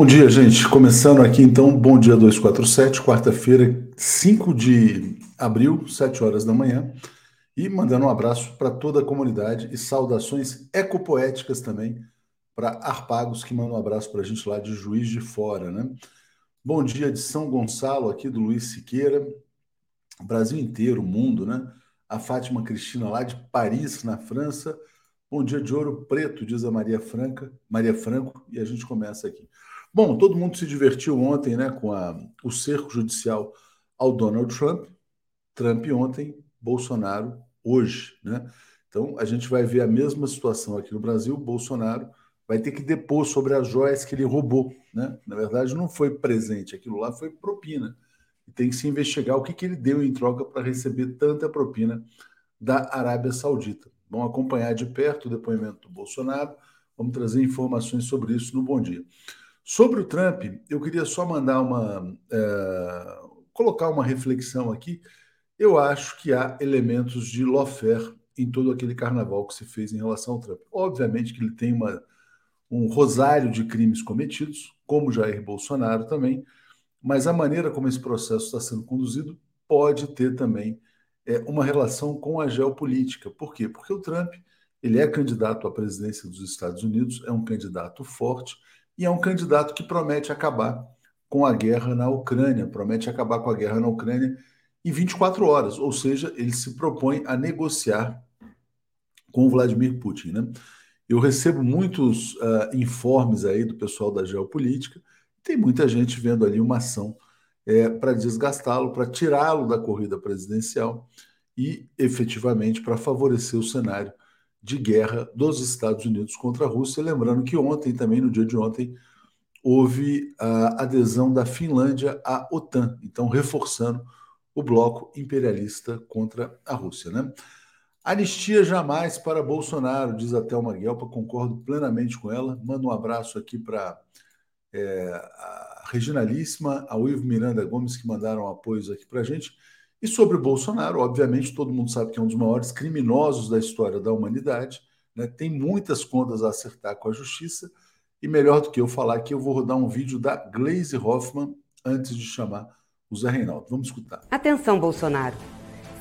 Bom dia, gente. Começando aqui então, bom dia 247, quarta-feira, 5 de abril, 7 horas da manhã. E mandando um abraço para toda a comunidade e saudações ecopoéticas também para Arpagos, que manda um abraço para a gente lá de Juiz de Fora, né? Bom dia de São Gonçalo, aqui do Luiz Siqueira, Brasil inteiro, mundo, né? A Fátima Cristina lá de Paris, na França. Bom dia de Ouro Preto, diz a Maria Franca, Maria Franco, e a gente começa aqui. Bom, todo mundo se divertiu ontem né, com a, o cerco judicial ao Donald Trump. Trump ontem, Bolsonaro hoje. Né? Então, a gente vai ver a mesma situação aqui no Brasil. Bolsonaro vai ter que depor sobre as joias que ele roubou. Né? Na verdade, não foi presente, aquilo lá foi propina. e tem que se investigar o que, que ele deu em troca para receber tanta propina da Arábia Saudita. Vamos acompanhar de perto o depoimento do Bolsonaro, vamos trazer informações sobre isso no Bom Dia. Sobre o Trump, eu queria só mandar uma. É, colocar uma reflexão aqui. Eu acho que há elementos de lawfare em todo aquele carnaval que se fez em relação ao Trump. Obviamente que ele tem uma, um rosário de crimes cometidos, como Jair Bolsonaro também, mas a maneira como esse processo está sendo conduzido pode ter também é, uma relação com a geopolítica. Por quê? Porque o Trump ele é candidato à presidência dos Estados Unidos, é um candidato forte e é um candidato que promete acabar com a guerra na Ucrânia, promete acabar com a guerra na Ucrânia em 24 horas, ou seja, ele se propõe a negociar com Vladimir Putin. Né? Eu recebo muitos uh, informes aí do pessoal da geopolítica, tem muita gente vendo ali uma ação é, para desgastá-lo, para tirá-lo da corrida presidencial e efetivamente para favorecer o cenário de guerra dos Estados Unidos contra a Rússia. Lembrando que ontem, também no dia de ontem, houve a adesão da Finlândia à OTAN, então reforçando o bloco imperialista contra a Rússia. Né? Anistia jamais para Bolsonaro, diz a Thelma Guelpa, concordo plenamente com ela. Manda um abraço aqui para é, a Reginalíssima, ao Ivo Miranda Gomes, que mandaram apoios aqui para a gente. E sobre o Bolsonaro, obviamente, todo mundo sabe que é um dos maiores criminosos da história da humanidade, né? tem muitas contas a acertar com a justiça, e melhor do que eu falar aqui, eu vou rodar um vídeo da Glaze Hoffman antes de chamar o Zé Reinaldo. Vamos escutar. Atenção, Bolsonaro.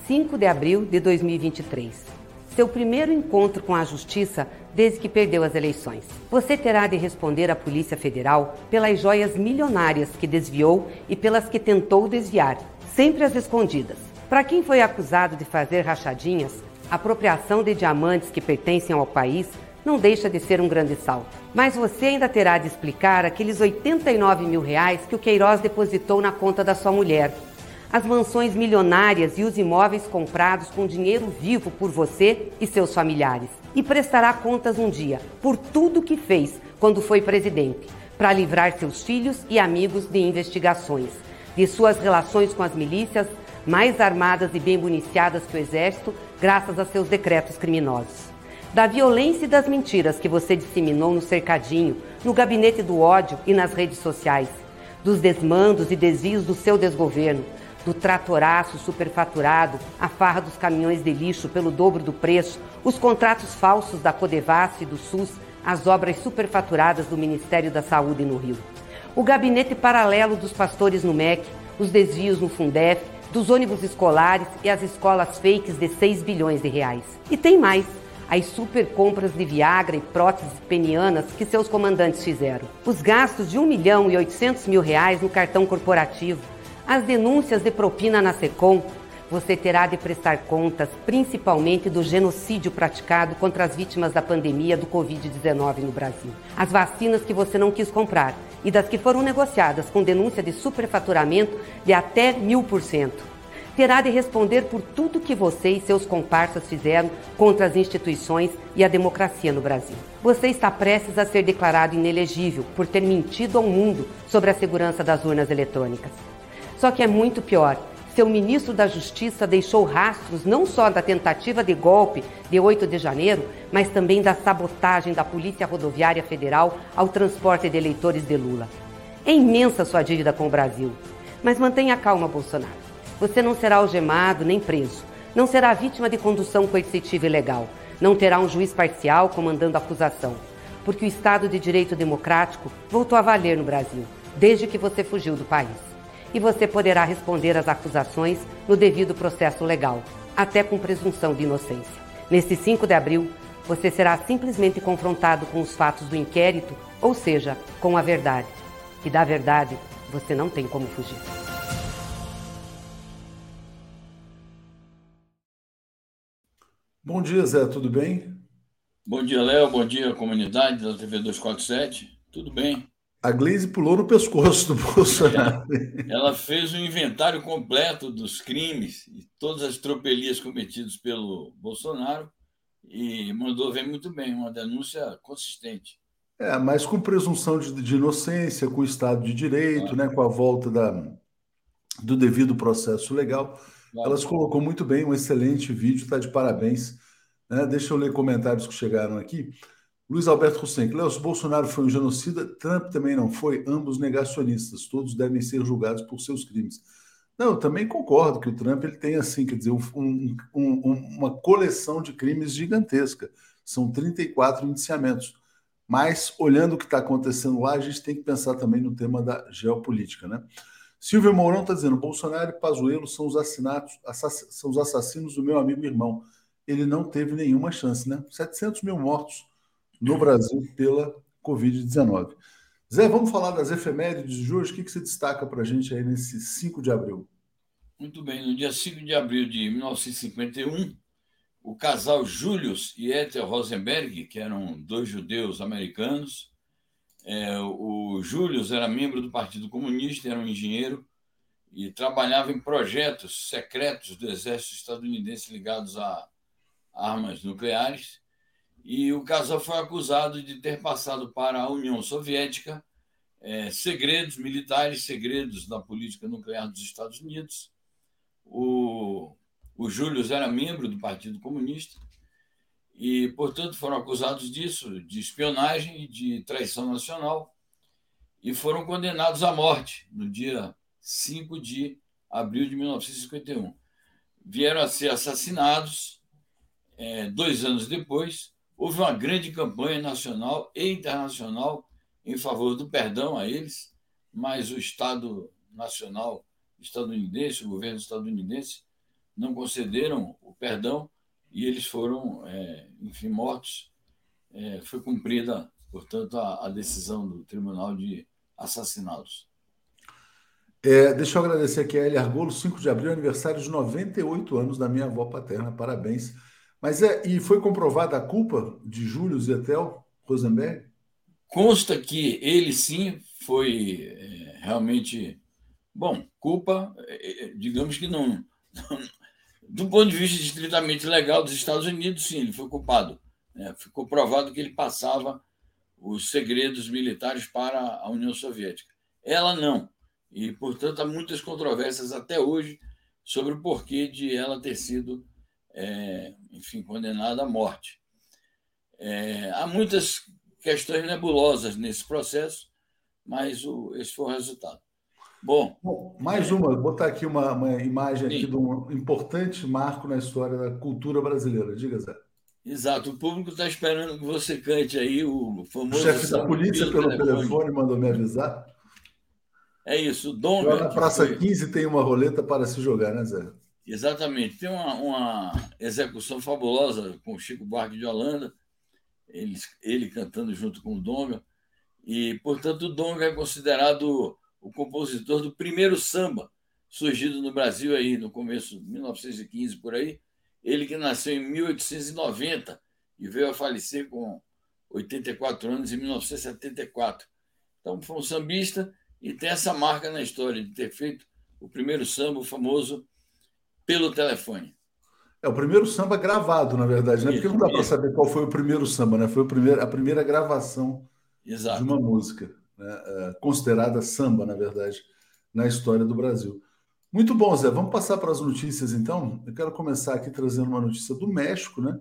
5 de abril de 2023. Seu primeiro encontro com a Justiça desde que perdeu as eleições. Você terá de responder à Polícia Federal pelas joias milionárias que desviou e pelas que tentou desviar, sempre às escondidas. Para quem foi acusado de fazer rachadinhas, apropriação de diamantes que pertencem ao país não deixa de ser um grande salto. Mas você ainda terá de explicar aqueles 89 mil reais que o Queiroz depositou na conta da sua mulher as mansões milionárias e os imóveis comprados com dinheiro vivo por você e seus familiares. E prestará contas um dia por tudo que fez quando foi presidente, para livrar seus filhos e amigos de investigações, de suas relações com as milícias, mais armadas e bem municiadas que o Exército, graças a seus decretos criminosos. Da violência e das mentiras que você disseminou no cercadinho, no gabinete do ódio e nas redes sociais, dos desmandos e desvios do seu desgoverno, do tratoraço superfaturado, a farra dos caminhões de lixo pelo dobro do preço, os contratos falsos da Codevasf e do SUS, as obras superfaturadas do Ministério da Saúde no Rio. O gabinete paralelo dos pastores no MEC, os desvios no Fundef, dos ônibus escolares e as escolas fakes de 6 bilhões de reais. E tem mais as super compras de Viagra e próteses penianas que seus comandantes fizeram. Os gastos de 1 milhão e 800 mil reais no cartão corporativo, as denúncias de propina na SECOM, você terá de prestar contas principalmente do genocídio praticado contra as vítimas da pandemia do Covid-19 no Brasil. As vacinas que você não quis comprar e das que foram negociadas com denúncia de superfaturamento de até mil por cento. Terá de responder por tudo que você e seus comparsas fizeram contra as instituições e a democracia no Brasil. Você está prestes a ser declarado inelegível por ter mentido ao mundo sobre a segurança das urnas eletrônicas. Só que é muito pior. Seu ministro da Justiça deixou rastros não só da tentativa de golpe de 8 de janeiro, mas também da sabotagem da Polícia Rodoviária Federal ao transporte de eleitores de Lula. É imensa sua dívida com o Brasil. Mas mantenha calma, Bolsonaro. Você não será algemado nem preso. Não será vítima de condução coercitiva ilegal. Não terá um juiz parcial comandando a acusação. Porque o Estado de Direito Democrático voltou a valer no Brasil, desde que você fugiu do país e você poderá responder às acusações no devido processo legal, até com presunção de inocência. Neste 5 de abril, você será simplesmente confrontado com os fatos do inquérito, ou seja, com a verdade. E da verdade, você não tem como fugir. Bom dia, Zé, tudo bem? Bom dia, Léo. Bom dia, comunidade da TV 247. Tudo bem? A Glaze pulou no pescoço do Bolsonaro. Ela fez um inventário completo dos crimes e todas as tropelias cometidas pelo Bolsonaro e mandou ver muito bem, uma denúncia consistente. É, mas com presunção de, de inocência, com o Estado de Direito, ah. né, com a volta da, do devido processo legal. Claro. Elas colocou muito bem, um excelente vídeo, está de parabéns. Né? Deixa eu ler comentários que chegaram aqui. Luiz Alberto Hussein, Léo, se Bolsonaro foi um genocida, Trump também não foi, ambos negacionistas, todos devem ser julgados por seus crimes. Não, eu também concordo que o Trump ele tem assim, quer dizer, um, um, um, uma coleção de crimes gigantesca. São 34 indiciamentos. Mas, olhando o que está acontecendo lá, a gente tem que pensar também no tema da geopolítica, né? Silvio Mourão está dizendo: Bolsonaro e Pazuello são os são os assassinos do meu amigo irmão. Ele não teve nenhuma chance, né? 700 mil mortos no Brasil pela Covid-19. Zé, vamos falar das efemérides de hoje. O que, que você destaca para a gente aí nesse 5 de abril? Muito bem, no dia 5 de abril de 1951, o casal Julius e Ethel Rosenberg, que eram dois judeus americanos, é, o Julius era membro do Partido Comunista, era um engenheiro e trabalhava em projetos secretos do exército estadunidense ligados a armas nucleares. E o casal foi acusado de ter passado para a União Soviética é, segredos militares, segredos da política nuclear dos Estados Unidos. O, o Júlio era membro do Partido Comunista e, portanto, foram acusados disso, de espionagem e de traição nacional, e foram condenados à morte no dia 5 de abril de 1951. Vieram a ser assassinados é, dois anos depois. Houve uma grande campanha nacional e internacional em favor do perdão a eles, mas o Estado Nacional estadunidense, o governo estadunidense, não concederam o perdão e eles foram, é, enfim, mortos. É, foi cumprida, portanto, a, a, decisão do tribunal de assassiná-los. É, deixa eu agradecer aqui a Elia Argolo, 5 de abril, aniversário de 98 anos da minha avó paterna, parabéns. Mas é, e foi comprovada a culpa de Júlio Zetel Rosenberg? Consta que ele sim foi é, realmente. Bom, culpa, é, é, digamos que não, não, do ponto de vista estritamente legal dos Estados Unidos, sim, ele foi culpado. Né? Ficou provado que ele passava os segredos militares para a União Soviética. Ela não. E, portanto, há muitas controvérsias até hoje sobre o porquê de ela ter sido, é, enfim, condenada à morte. É, há muitas questões nebulosas nesse processo, mas o, esse foi o resultado. Bom, Bom mais uma, vou botar aqui uma, uma imagem aqui de um importante marco na história da cultura brasileira. Diga, Zé. Exato, o público está esperando que você cante aí o famoso. O chefe da polícia pelo telefone. telefone mandou me avisar. É isso, o Dom. Na Praça foi... 15 tem uma roleta para se jogar, né, Zé? Exatamente. Tem uma, uma execução fabulosa com o Chico Buarque de Holanda, ele, ele cantando junto com o Donga. E, portanto, o Donga é considerado o compositor do primeiro samba surgido no Brasil aí no começo de 1915 por aí. Ele que nasceu em 1890 e veio a falecer com 84 anos em 1974. Então foi um sambista e tem essa marca na história de ter feito o primeiro samba, o famoso pelo telefone. É o primeiro samba gravado, na verdade, né? Porque não dá para saber qual foi o primeiro samba, né? Foi o primeiro, a primeira gravação Exato. de uma música né, é, considerada samba, na verdade, na história do Brasil. Muito bom, Zé. Vamos passar para as notícias, então. Eu quero começar aqui trazendo uma notícia do México, né?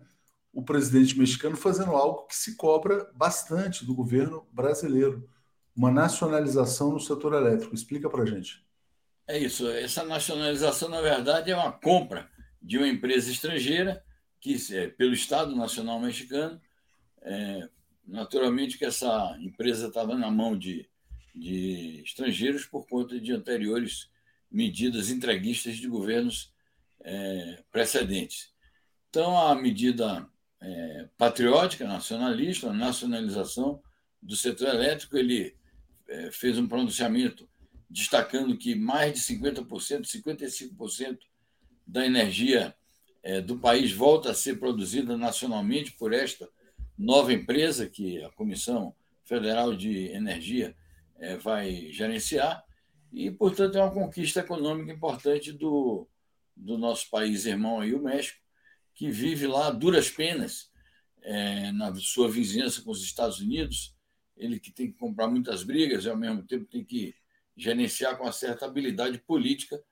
O presidente mexicano fazendo algo que se cobra bastante do governo brasileiro, uma nacionalização no setor elétrico. Explica para a gente. É isso. Essa nacionalização, na verdade, é uma compra de uma empresa estrangeira que, é, pelo Estado Nacional Mexicano, é, Naturalmente que essa empresa estava na mão de, de estrangeiros por conta de anteriores medidas entreguistas de governos é, precedentes. Então, a medida é, patriótica, nacionalista, a nacionalização do setor elétrico, ele é, fez um pronunciamento destacando que mais de 50%, 55% da energia é, do país volta a ser produzida nacionalmente por esta nova empresa que a Comissão Federal de Energia é, vai gerenciar, e, portanto, é uma conquista econômica importante do, do nosso país irmão aí, o México, que vive lá duras penas é, na sua vizinhança com os Estados Unidos, ele que tem que comprar muitas brigas e, ao mesmo tempo, tem que gerenciar com uma certa habilidade política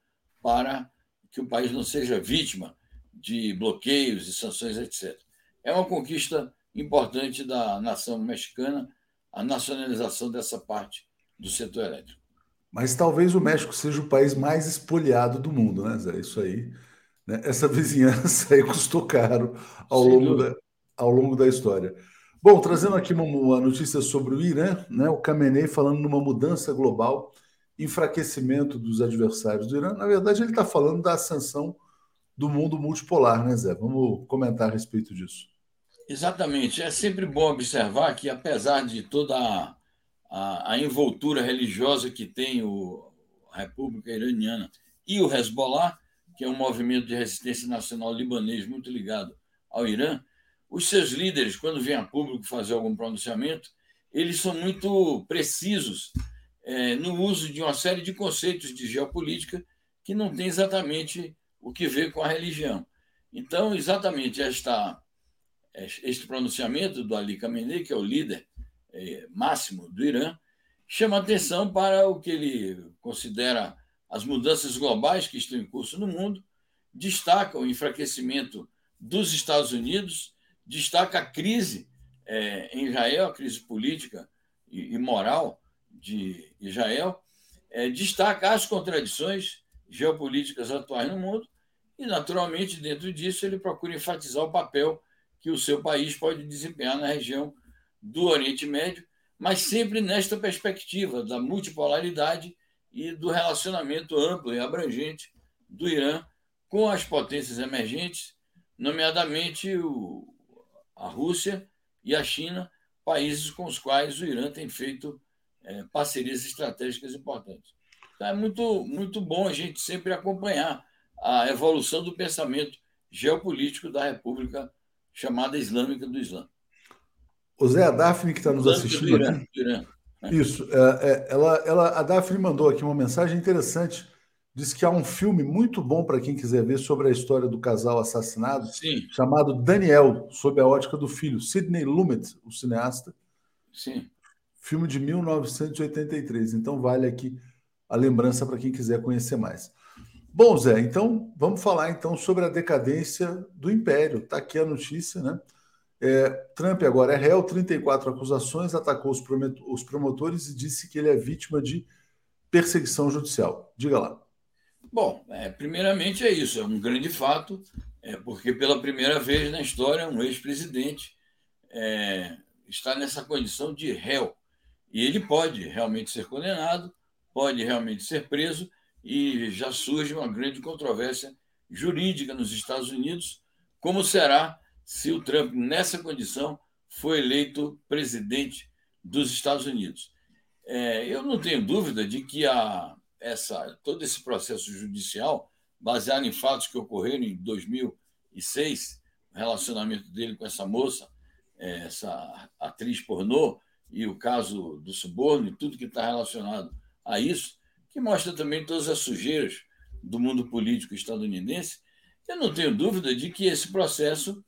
para que o país não seja vítima de bloqueios e sanções, etc. É uma conquista importante da nação mexicana a nacionalização dessa parte do setor elétrico. Mas talvez o México seja o país mais espoliado do mundo, né, Zé? Isso aí. Né? Essa vizinhança aí custou caro ao longo, da, ao longo da história. Bom, trazendo aqui uma, uma, notícia sobre o Irã, né? o Khamenei falando numa mudança global, enfraquecimento dos adversários do Irã. Na verdade, ele está falando da ascensão do mundo multipolar, né, Zé? Vamos comentar a respeito disso. Exatamente. É sempre bom observar que, apesar de toda a, a, a envoltura religiosa que tem o, a República Iraniana e o Hezbollah, que é um movimento de resistência nacional libanês muito ligado ao Irã, os seus líderes, quando vêm a público fazer algum pronunciamento, eles são muito precisos é, no uso de uma série de conceitos de geopolítica que não tem exatamente o que ver com a religião. Então, exatamente esta este pronunciamento do Ali Khamenei, que é o líder é, máximo do Irã, chama atenção para o que ele considera as mudanças globais que estão em curso no mundo, destaca o enfraquecimento dos Estados Unidos, destaca a crise é, em Israel, a crise política e, e moral de Israel, é, destaca as contradições geopolíticas atuais no mundo e, naturalmente, dentro disso, ele procura enfatizar o papel que o seu país pode desempenhar na região do Oriente Médio, mas sempre nesta perspectiva da multipolaridade e do relacionamento amplo e abrangente do Irã com as potências emergentes, nomeadamente o, a Rússia e a China, países com os quais o Irã tem feito é, parcerias estratégicas importantes. Então, é muito, muito bom a gente sempre acompanhar a evolução do pensamento geopolítico da República chamada islâmica do Islã. O Zé, a Daphne que está nos assistindo. Do Irã, do Irã. Né? Isso. É, é, ela, ela, a Daphne mandou aqui uma mensagem interessante. Diz que há um filme muito bom para quem quiser ver sobre a história do casal assassinado, Sim. chamado Daniel, sob a ótica do filho, Sidney Lumet, o cineasta. Sim. Filme de 1983. Então vale aqui a lembrança para quem quiser conhecer mais. Bom, Zé, então vamos falar então sobre a decadência do Império. Está aqui a notícia, né? É, Trump agora é réu, 34 acusações, atacou os, os promotores e disse que ele é vítima de perseguição judicial. Diga lá. Bom, é, primeiramente é isso, é um grande fato, é, porque pela primeira vez na história um ex-presidente é, está nessa condição de réu. E ele pode realmente ser condenado, pode realmente ser preso, e já surge uma grande controvérsia jurídica nos Estados Unidos, como será se o Trump, nessa condição, for eleito presidente dos Estados Unidos. É, eu não tenho dúvida de que a, essa, todo esse processo judicial, baseado em fatos que ocorreram em 2006, o relacionamento dele com essa moça, é, essa atriz pornô, e o caso do suborno, e tudo que está relacionado a isso, que mostra também todas as sujeiras do mundo político estadunidense, eu não tenho dúvida de que esse processo,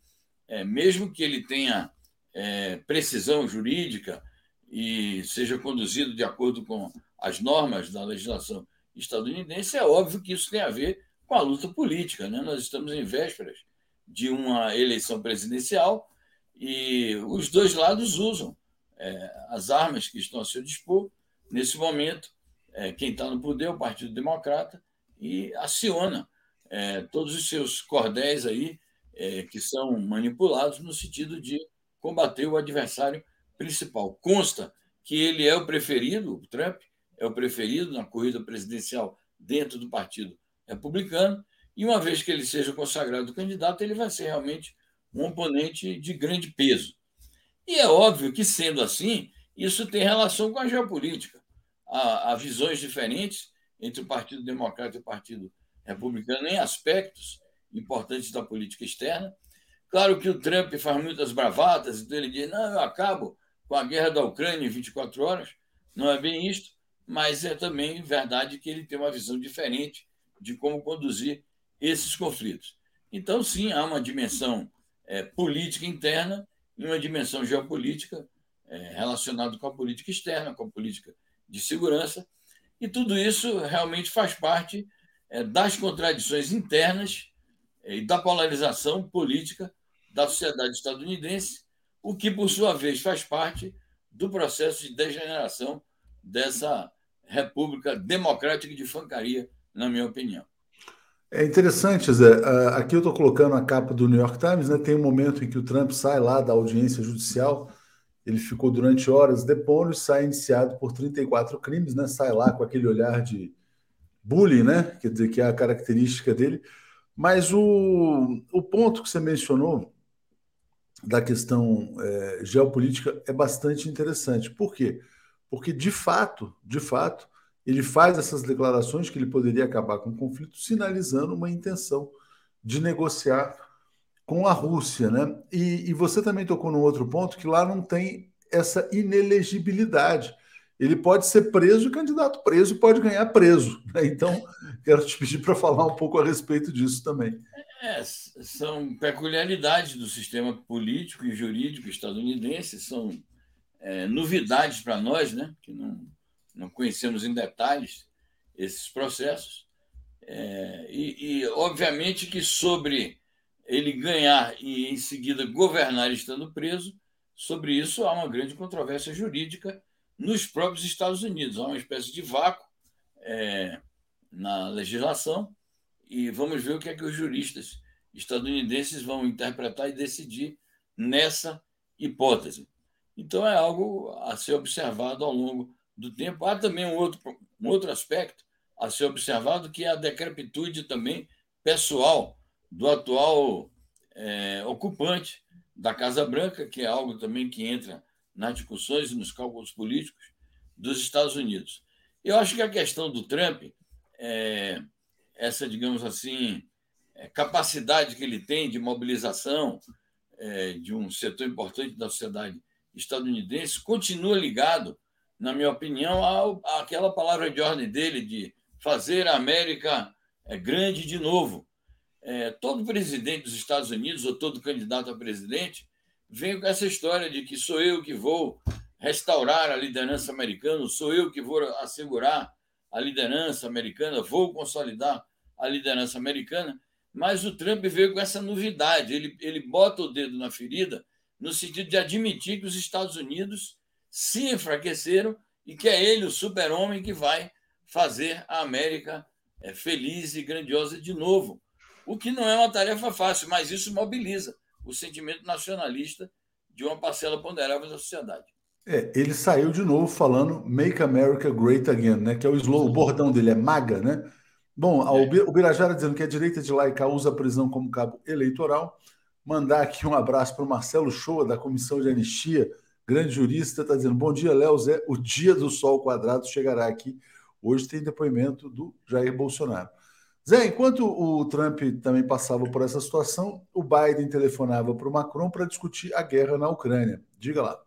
é, mesmo que ele tenha é, precisão jurídica e seja conduzido de acordo com as normas da legislação estadunidense, é óbvio que isso tem a ver com a luta política. Né? Nós estamos em vésperas de uma eleição presidencial e os dois lados usam é, as armas que estão a seu dispor nesse momento é, quem está no poder, o Partido Democrata, e aciona é, todos os seus cordéis aí, é, que são manipulados no sentido de combater o adversário principal. Consta que ele é o preferido, o Trump é o preferido na corrida presidencial dentro do Partido Republicano, e uma vez que ele seja consagrado candidato, ele vai ser realmente um oponente de grande peso. E é óbvio que, sendo assim, isso tem relação com a geopolítica há, há visões diferentes entre o Partido Democrata e o Partido Republicano em aspectos importantes da política externa. Claro que o Trump faz muitas bravatas, então ele diz: não, eu acabo com a guerra da Ucrânia em 24 horas. Não é bem isto, mas é também verdade que ele tem uma visão diferente de como conduzir esses conflitos. Então, sim, há uma dimensão é, política interna e uma dimensão geopolítica é, relacionada com a política externa, com a política de segurança. E tudo isso realmente faz parte é, das contradições internas é, e da polarização política da sociedade estadunidense, o que, por sua vez, faz parte do processo de degeneração dessa república democrática de fancaria, na minha opinião. É interessante, Zé. Aqui eu estou colocando a capa do New York Times, né? Tem um momento em que o Trump sai lá da audiência judicial. Ele ficou durante horas depondo e sai indiciado por 34 crimes, né? Sai lá com aquele olhar de bullying, né? Quer dizer, que é a característica dele. Mas o, o ponto que você mencionou da questão é, geopolítica é bastante interessante. Por quê? Porque, de fato, de fato, ele faz essas declarações que ele poderia acabar com o conflito, sinalizando uma intenção de negociar com a Rússia. Né? E, e você também tocou num outro ponto que lá não tem essa inelegibilidade. Ele pode ser preso, candidato preso, pode ganhar preso. Né? Então, quero te pedir para falar um pouco a respeito disso também. É, são peculiaridades do sistema político e jurídico estadunidense, são é, novidades para nós, né, que não, não conhecemos em detalhes esses processos. É, e, e, obviamente, que sobre ele ganhar e, em seguida, governar estando preso, sobre isso há uma grande controvérsia jurídica nos próprios Estados Unidos. Há uma espécie de vácuo é, na legislação e vamos ver o que é que os juristas estadunidenses vão interpretar e decidir nessa hipótese. Então, é algo a ser observado ao longo do tempo. Há também um outro, um outro aspecto a ser observado, que é a decrepitude também pessoal do atual é, ocupante da Casa Branca, que é algo também que entra nas discussões e nos cálculos políticos dos Estados Unidos. Eu acho que a questão do Trump, é, essa, digamos assim, é, capacidade que ele tem de mobilização é, de um setor importante da sociedade estadunidense, continua ligado, na minha opinião, ao, àquela palavra de ordem dele de fazer a América é, grande de novo. É, todo presidente dos Estados Unidos, ou todo candidato a presidente, vem com essa história de que sou eu que vou restaurar a liderança americana, sou eu que vou assegurar a liderança americana, vou consolidar a liderança americana, mas o Trump veio com essa novidade. Ele, ele bota o dedo na ferida no sentido de admitir que os Estados Unidos se enfraqueceram e que é ele, o super-homem, que vai fazer a América é, feliz e grandiosa de novo. O que não é uma tarefa fácil, mas isso mobiliza o sentimento nacionalista de uma parcela ponderável da sociedade. É, ele saiu de novo falando Make America Great Again, né? Que é o slogan, o bordão dele é MAGA, né? Bom, é. o Birajara dizendo que a direita de laica usa a prisão como cabo eleitoral. Mandar aqui um abraço para o Marcelo Shoa, da Comissão de Anistia, grande jurista, está dizendo: Bom dia, Léo Zé. O dia do sol quadrado chegará aqui. Hoje tem depoimento do Jair Bolsonaro. Zé, enquanto o Trump também passava por essa situação, o Biden telefonava para o Macron para discutir a guerra na Ucrânia. Diga lá.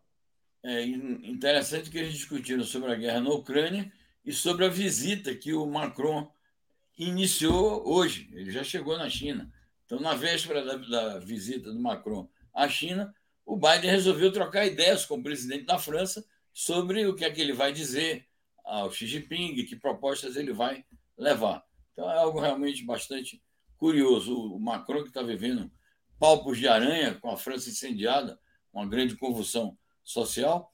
É interessante que eles discutiram sobre a guerra na Ucrânia e sobre a visita que o Macron iniciou hoje, ele já chegou na China. Então, na véspera da, da, visita do Macron à China, o Biden resolveu trocar ideias com o presidente da França sobre o que é que ele vai dizer ao Xi Jinping, que propostas ele vai levar. Então, é algo realmente bastante curioso. O Macron, que está vivendo palpos de aranha com a França incendiada, uma grande convulsão social.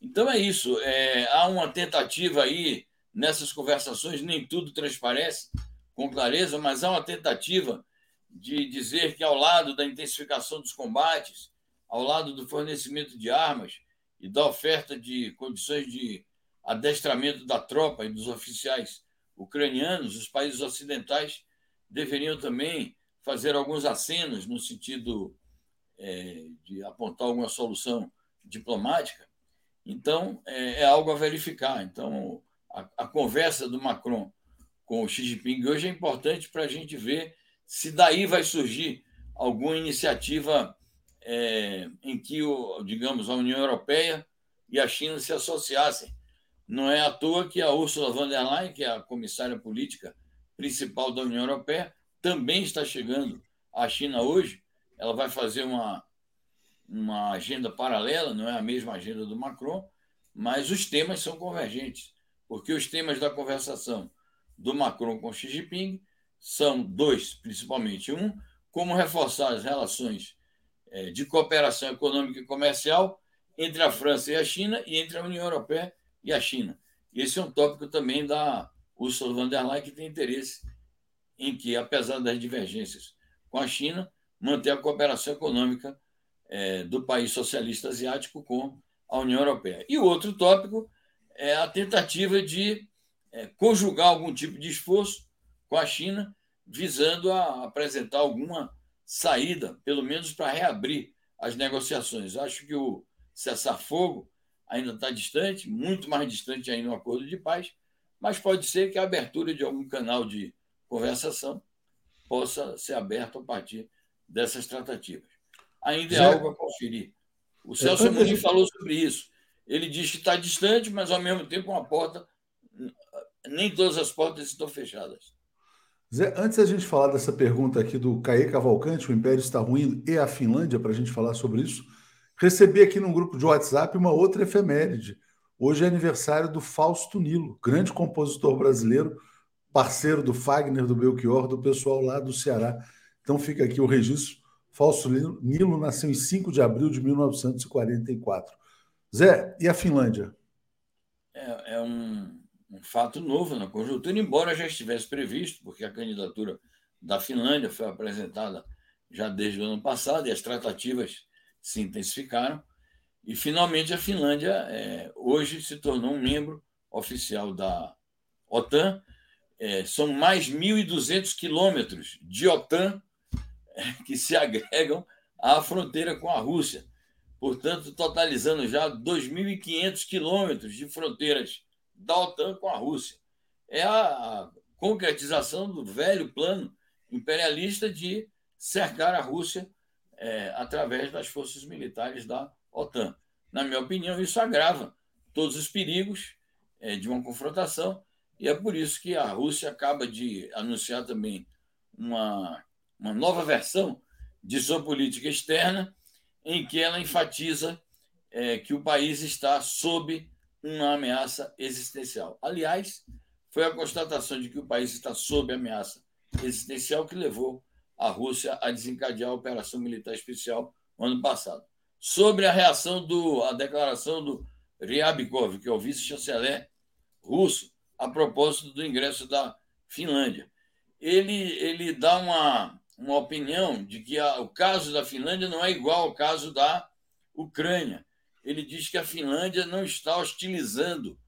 Então, é isso. É, há uma tentativa aí nessas conversações nem tudo transparece com clareza, mas há uma tentativa de dizer que, ao lado da intensificação dos combates, ao lado do fornecimento de armas e da oferta de condições de adestramento da tropa e dos oficiais ucranianos, os países ocidentais deveriam também fazer alguns acenos no sentido é, de apontar alguma solução diplomática. Então, é, é algo a verificar. Então, a, a conversa do Macron com o Xi Jinping hoje é importante para a gente ver se daí vai surgir alguma iniciativa é, em que, o, digamos, a União Europeia e a China se associassem. Não é à toa que a Ursula von der Leyen, que é a comissária política principal da União Europeia, também está chegando à China hoje. Ela vai fazer uma, uma agenda paralela, não é a mesma agenda do Macron, mas os temas são convergentes porque os temas da conversação do Macron com Xi Jinping são dois, principalmente. Um, como reforçar as relações de cooperação econômica e comercial entre a França e a China e entre a União Europeia e a China. Esse é um tópico também da Ursula von der Leyen, que tem interesse em que, apesar das divergências com a China, manter a cooperação econômica é, do país socialista asiático com a União Europeia. E o outro tópico é a tentativa de é, conjugar algum tipo de esforço com a China, visando a apresentar alguma saída, pelo menos para reabrir as negociações. Acho que o cessar-fogo ainda está distante, muito mais distante ainda do acordo de paz, mas pode ser que a abertura de algum canal de conversação possa ser aberto a partir dessas tratativas. Ainda é Já... algo a conferir. O Celso Amorim falou sobre isso. Ele diz que está distante, mas ao mesmo tempo uma porta, nem todas as portas estão fechadas. Zé, antes da gente falar dessa pergunta aqui do Caê Cavalcante, o Império está ruindo, e a Finlândia, para a gente falar sobre isso, recebi aqui num grupo de WhatsApp uma outra efeméride. Hoje é aniversário do Fausto Nilo, grande compositor brasileiro, parceiro do Fagner, do Belchior, do pessoal lá do Ceará. Então fica aqui o registro. Fausto Nilo nasceu em 5 de abril de 1944. Zé, e a Finlândia? É, é um, um, fato novo na conjuntura, embora já estivesse previsto, porque a candidatura da Finlândia foi apresentada já desde o ano passado e as tratativas se intensificaram. E, finalmente, a Finlândia é, hoje se tornou um membro oficial da OTAN. É, são mais 1.200 quilômetros de OTAN é, que se agregam à fronteira com a Rússia portanto, totalizando já 2.500 quilômetros de fronteiras da OTAN com a Rússia. É a concretização do velho plano imperialista de cercar a Rússia é, através das forças militares da OTAN. Na minha opinião, isso agrava todos os perigos é, de uma confrontação, e é por isso que a Rússia acaba de anunciar também uma, uma nova versão de sua política externa, em que ela enfatiza é, que o país está sob uma ameaça existencial. Aliás, foi a constatação de que o país está sob ameaça existencial que levou a Rússia a desencadear a operação militar especial no ano passado. Sobre a reação do a declaração do Ryabkov, que é o vice-chanceler russo, a propósito do ingresso da Finlândia. Ele, ele dá uma, uma opinião de que a, o caso da Finlândia não é igual ao caso da Ucrânia. Ele diz que a Finlândia não está hostilizando,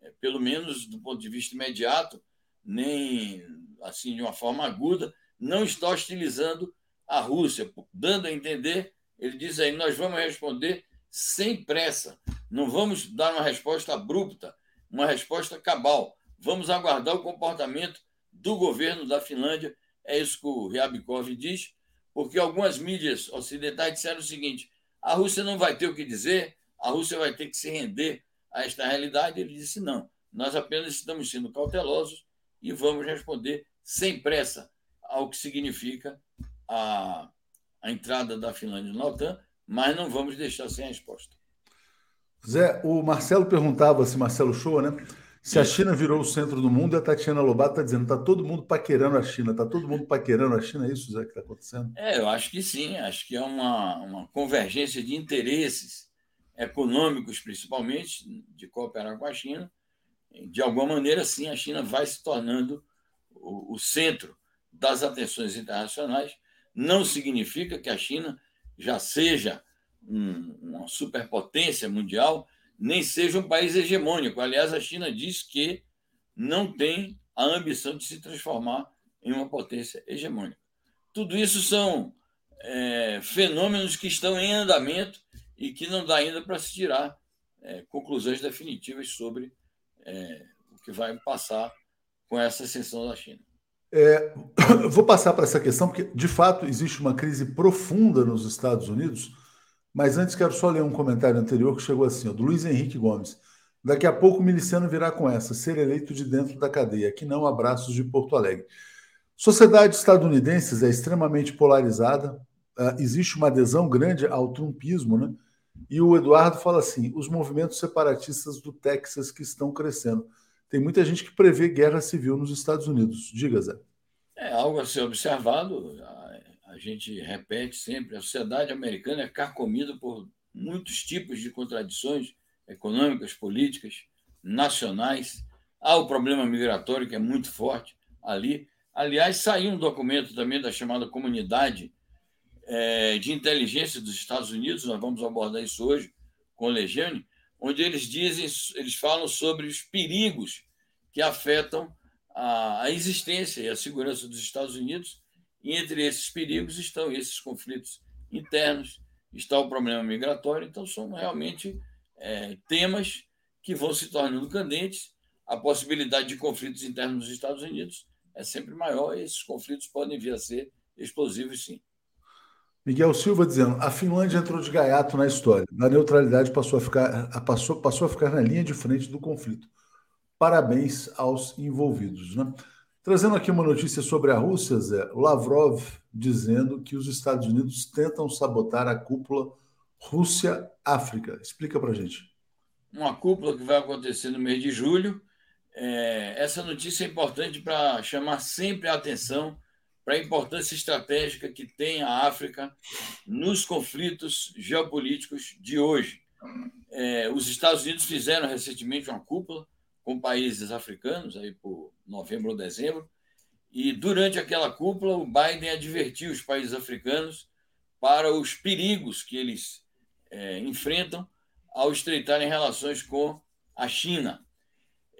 é, pelo menos do ponto de vista imediato, nem assim de uma forma aguda, não está hostilizando a Rússia, dando a entender, ele diz aí, nós vamos responder sem pressa, não vamos dar uma resposta abrupta, uma resposta cabal. Vamos aguardar o comportamento do governo da Finlândia. É isso que o Ryabkov diz, porque algumas mídias ocidentais disseram o seguinte: a Rússia não vai ter o que dizer, a Rússia vai ter que se render a esta realidade. Ele disse: não, nós apenas estamos sendo cautelosos e vamos responder sem pressa ao que significa a, a entrada da Finlândia na OTAN, mas não vamos deixar sem resposta. Zé, o Marcelo perguntava, se Marcelo Show, né? Se a China virou o centro do mundo, a Tatiana Lobato está dizendo está todo mundo paquerando a China, está todo mundo paquerando a China, é isso Zé, que está acontecendo? É, eu acho que sim, acho que é uma, uma convergência de interesses econômicos, principalmente, de cooperar com a China. De alguma maneira, sim, a China vai se tornando o, o centro das atenções internacionais. Não significa que a China já seja um, uma superpotência mundial, nem seja um país hegemônico. Aliás, a China diz que não tem a ambição de se transformar em uma potência hegemônica. Tudo isso são é, fenômenos que estão em andamento e que não dá ainda para se tirar é, conclusões definitivas sobre é, o que vai passar com essa ascensão da China. É, vou passar para essa questão, porque de fato existe uma crise profunda nos Estados Unidos mas antes quero só ler um comentário anterior que chegou assim, ó, do Luiz Henrique Gomes. Daqui a pouco o miliciano virá com essa, ser eleito de dentro da cadeia, que não abraços de Porto Alegre. Sociedade estadunidense é extremamente polarizada, uh, existe uma adesão grande ao trumpismo, né? E o Eduardo fala assim: os movimentos separatistas do Texas que estão crescendo. tem muita gente que prevê guerra civil nos Estados Unidos. Diga, Zé. É algo a ser observado. A, gente repete sempre: a sociedade americana é carcomida por muitos tipos de contradições econômicas, políticas, nacionais. Há o problema migratório, que é muito forte ali. Aliás, saiu um documento também da chamada Comunidade é, de Inteligência dos Estados Unidos, nós vamos abordar isso hoje com o Legiane, onde eles dizem, eles falam sobre os perigos que afetam a, a existência e a segurança dos Estados Unidos, e entre esses perigos estão esses conflitos internos, está o problema migratório, então são realmente é, temas que vão se tornando candentes. A possibilidade de conflitos internos nos Estados Unidos é sempre maior e esses conflitos podem vir a ser explosivos, sim. Miguel Silva dizendo: a Finlândia entrou de gaiato na história. Na neutralidade passou a ficar, passou, passou a ficar na linha de frente do conflito. Parabéns aos envolvidos. Né? Trazendo aqui uma notícia sobre a Rússia, Zé, Lavrov dizendo que os Estados Unidos tentam sabotar a cúpula Rússia-África. Explica para gente. Uma cúpula que vai acontecer no mês de julho. É, essa notícia é importante para chamar sempre a atenção para a importância estratégica que tem a África nos conflitos geopolíticos de hoje. É, os Estados Unidos fizeram recentemente uma cúpula com países africanos, aí por novembro ou dezembro, e durante aquela cúpula o Biden advertiu os países africanos para os perigos que eles é, enfrentam ao estreitarem relações com a China.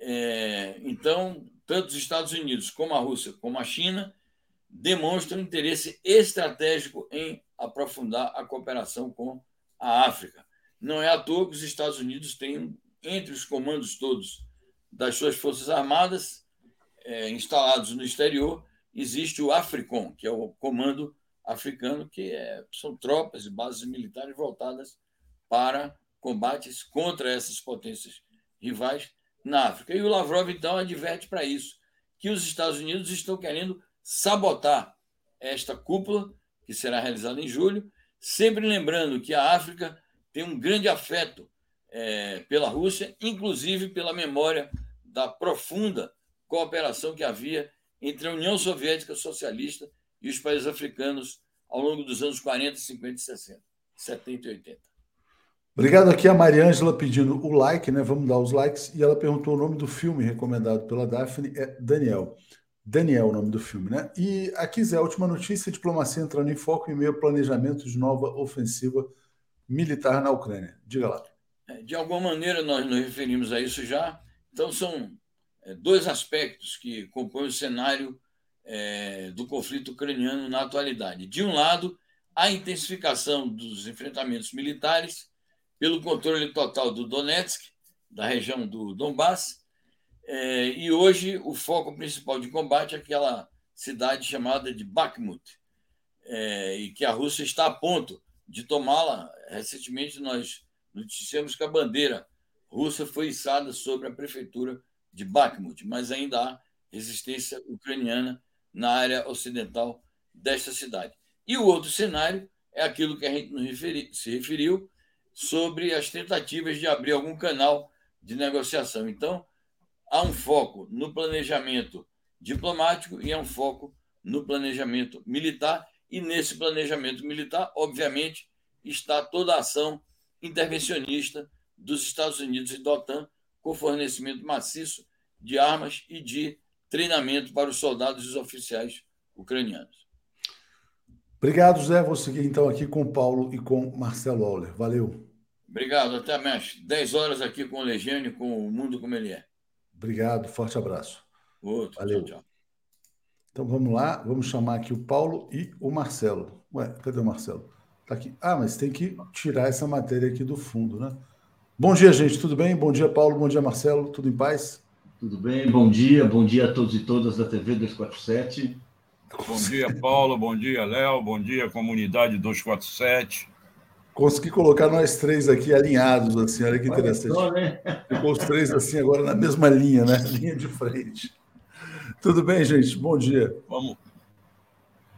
É, então, tanto os Estados Unidos como a Rússia, como a China, demonstram interesse estratégico em aprofundar a cooperação com a África. Não é à toa que os Estados Unidos têm, entre os comandos todos das suas Forças Armadas, é, instalados no exterior, existe o AFRICOM, que é o comando africano, que é, são tropas e bases militares voltadas para combates contra essas potências rivais na África. E o Lavrov, então, adverte para isso, que os Estados Unidos estão querendo sabotar esta cúpula, que será realizada em julho, sempre lembrando que a África tem um grande afeto é, pela Rússia, inclusive pela memória da profunda cooperação que havia entre a União Soviética Socialista e os países africanos ao longo dos anos 40, 50 e 60, 70 e 80. Obrigado aqui a Mariângela pedindo o like, né? Vamos dar os likes. E ela perguntou o nome do filme recomendado pela Daphne, é Daniel. Daniel, o nome do filme, né? E aqui, Zé, a última notícia: diplomacia entrando em foco em meio ao planejamento de nova ofensiva militar na Ucrânia. Diga lá. É, de alguma maneira, nós nos referimos a isso já. Então, são é, dois aspectos que compõem o cenário é, do conflito ucraniano na atualidade. De um lado, a intensificação dos enfrentamentos militares pelo controle total do Donetsk, da região do Donbass, é, e hoje o foco principal de combate é aquela cidade chamada de Bakhmut, é, e que a Rússia está a ponto de tomá-la. Recentemente nós noticiamos que a bandeira russa foi içada sobre a prefeitura de Bakhmut, mas ainda há resistência ucraniana na área ocidental desta cidade. E o outro cenário é aquilo que a gente referi, se referiu sobre as tentativas de abrir algum canal de negociação. Então, há um foco no planejamento diplomático e há um foco no planejamento militar. E nesse planejamento militar, obviamente, está toda a ação intervencionista dos Estados Unidos e da OTAN, com fornecimento maciço de armas e de treinamento para os soldados e os oficiais ucranianos. Obrigado, Zé. Vou seguir então aqui com o Paulo e com Marcelo Auler. Valeu. Obrigado. Até mais. 10 horas aqui com o Legiane, com o mundo como ele é. Obrigado, forte abraço. Outro, Valeu. Tchau, tchau. Então vamos lá, vamos chamar aqui o Paulo e o Marcelo. Ué, cadê o Marcelo? Tá aqui. Ah, mas tem que tirar essa matéria aqui do fundo, né? Bom dia, gente, tudo bem? Bom dia, Paulo, bom dia, Marcelo, tudo em paz? Tudo bem, bom dia, bom dia a todos e todas da TV 247. Bom dia, Paulo, bom dia, Léo, bom dia, comunidade 247 consegui colocar nós três aqui alinhados, assim, olha que interessante. Só, né? Ficou os três assim agora na mesma linha, né? Linha de frente. Tudo bem, gente? Bom dia. Vamos,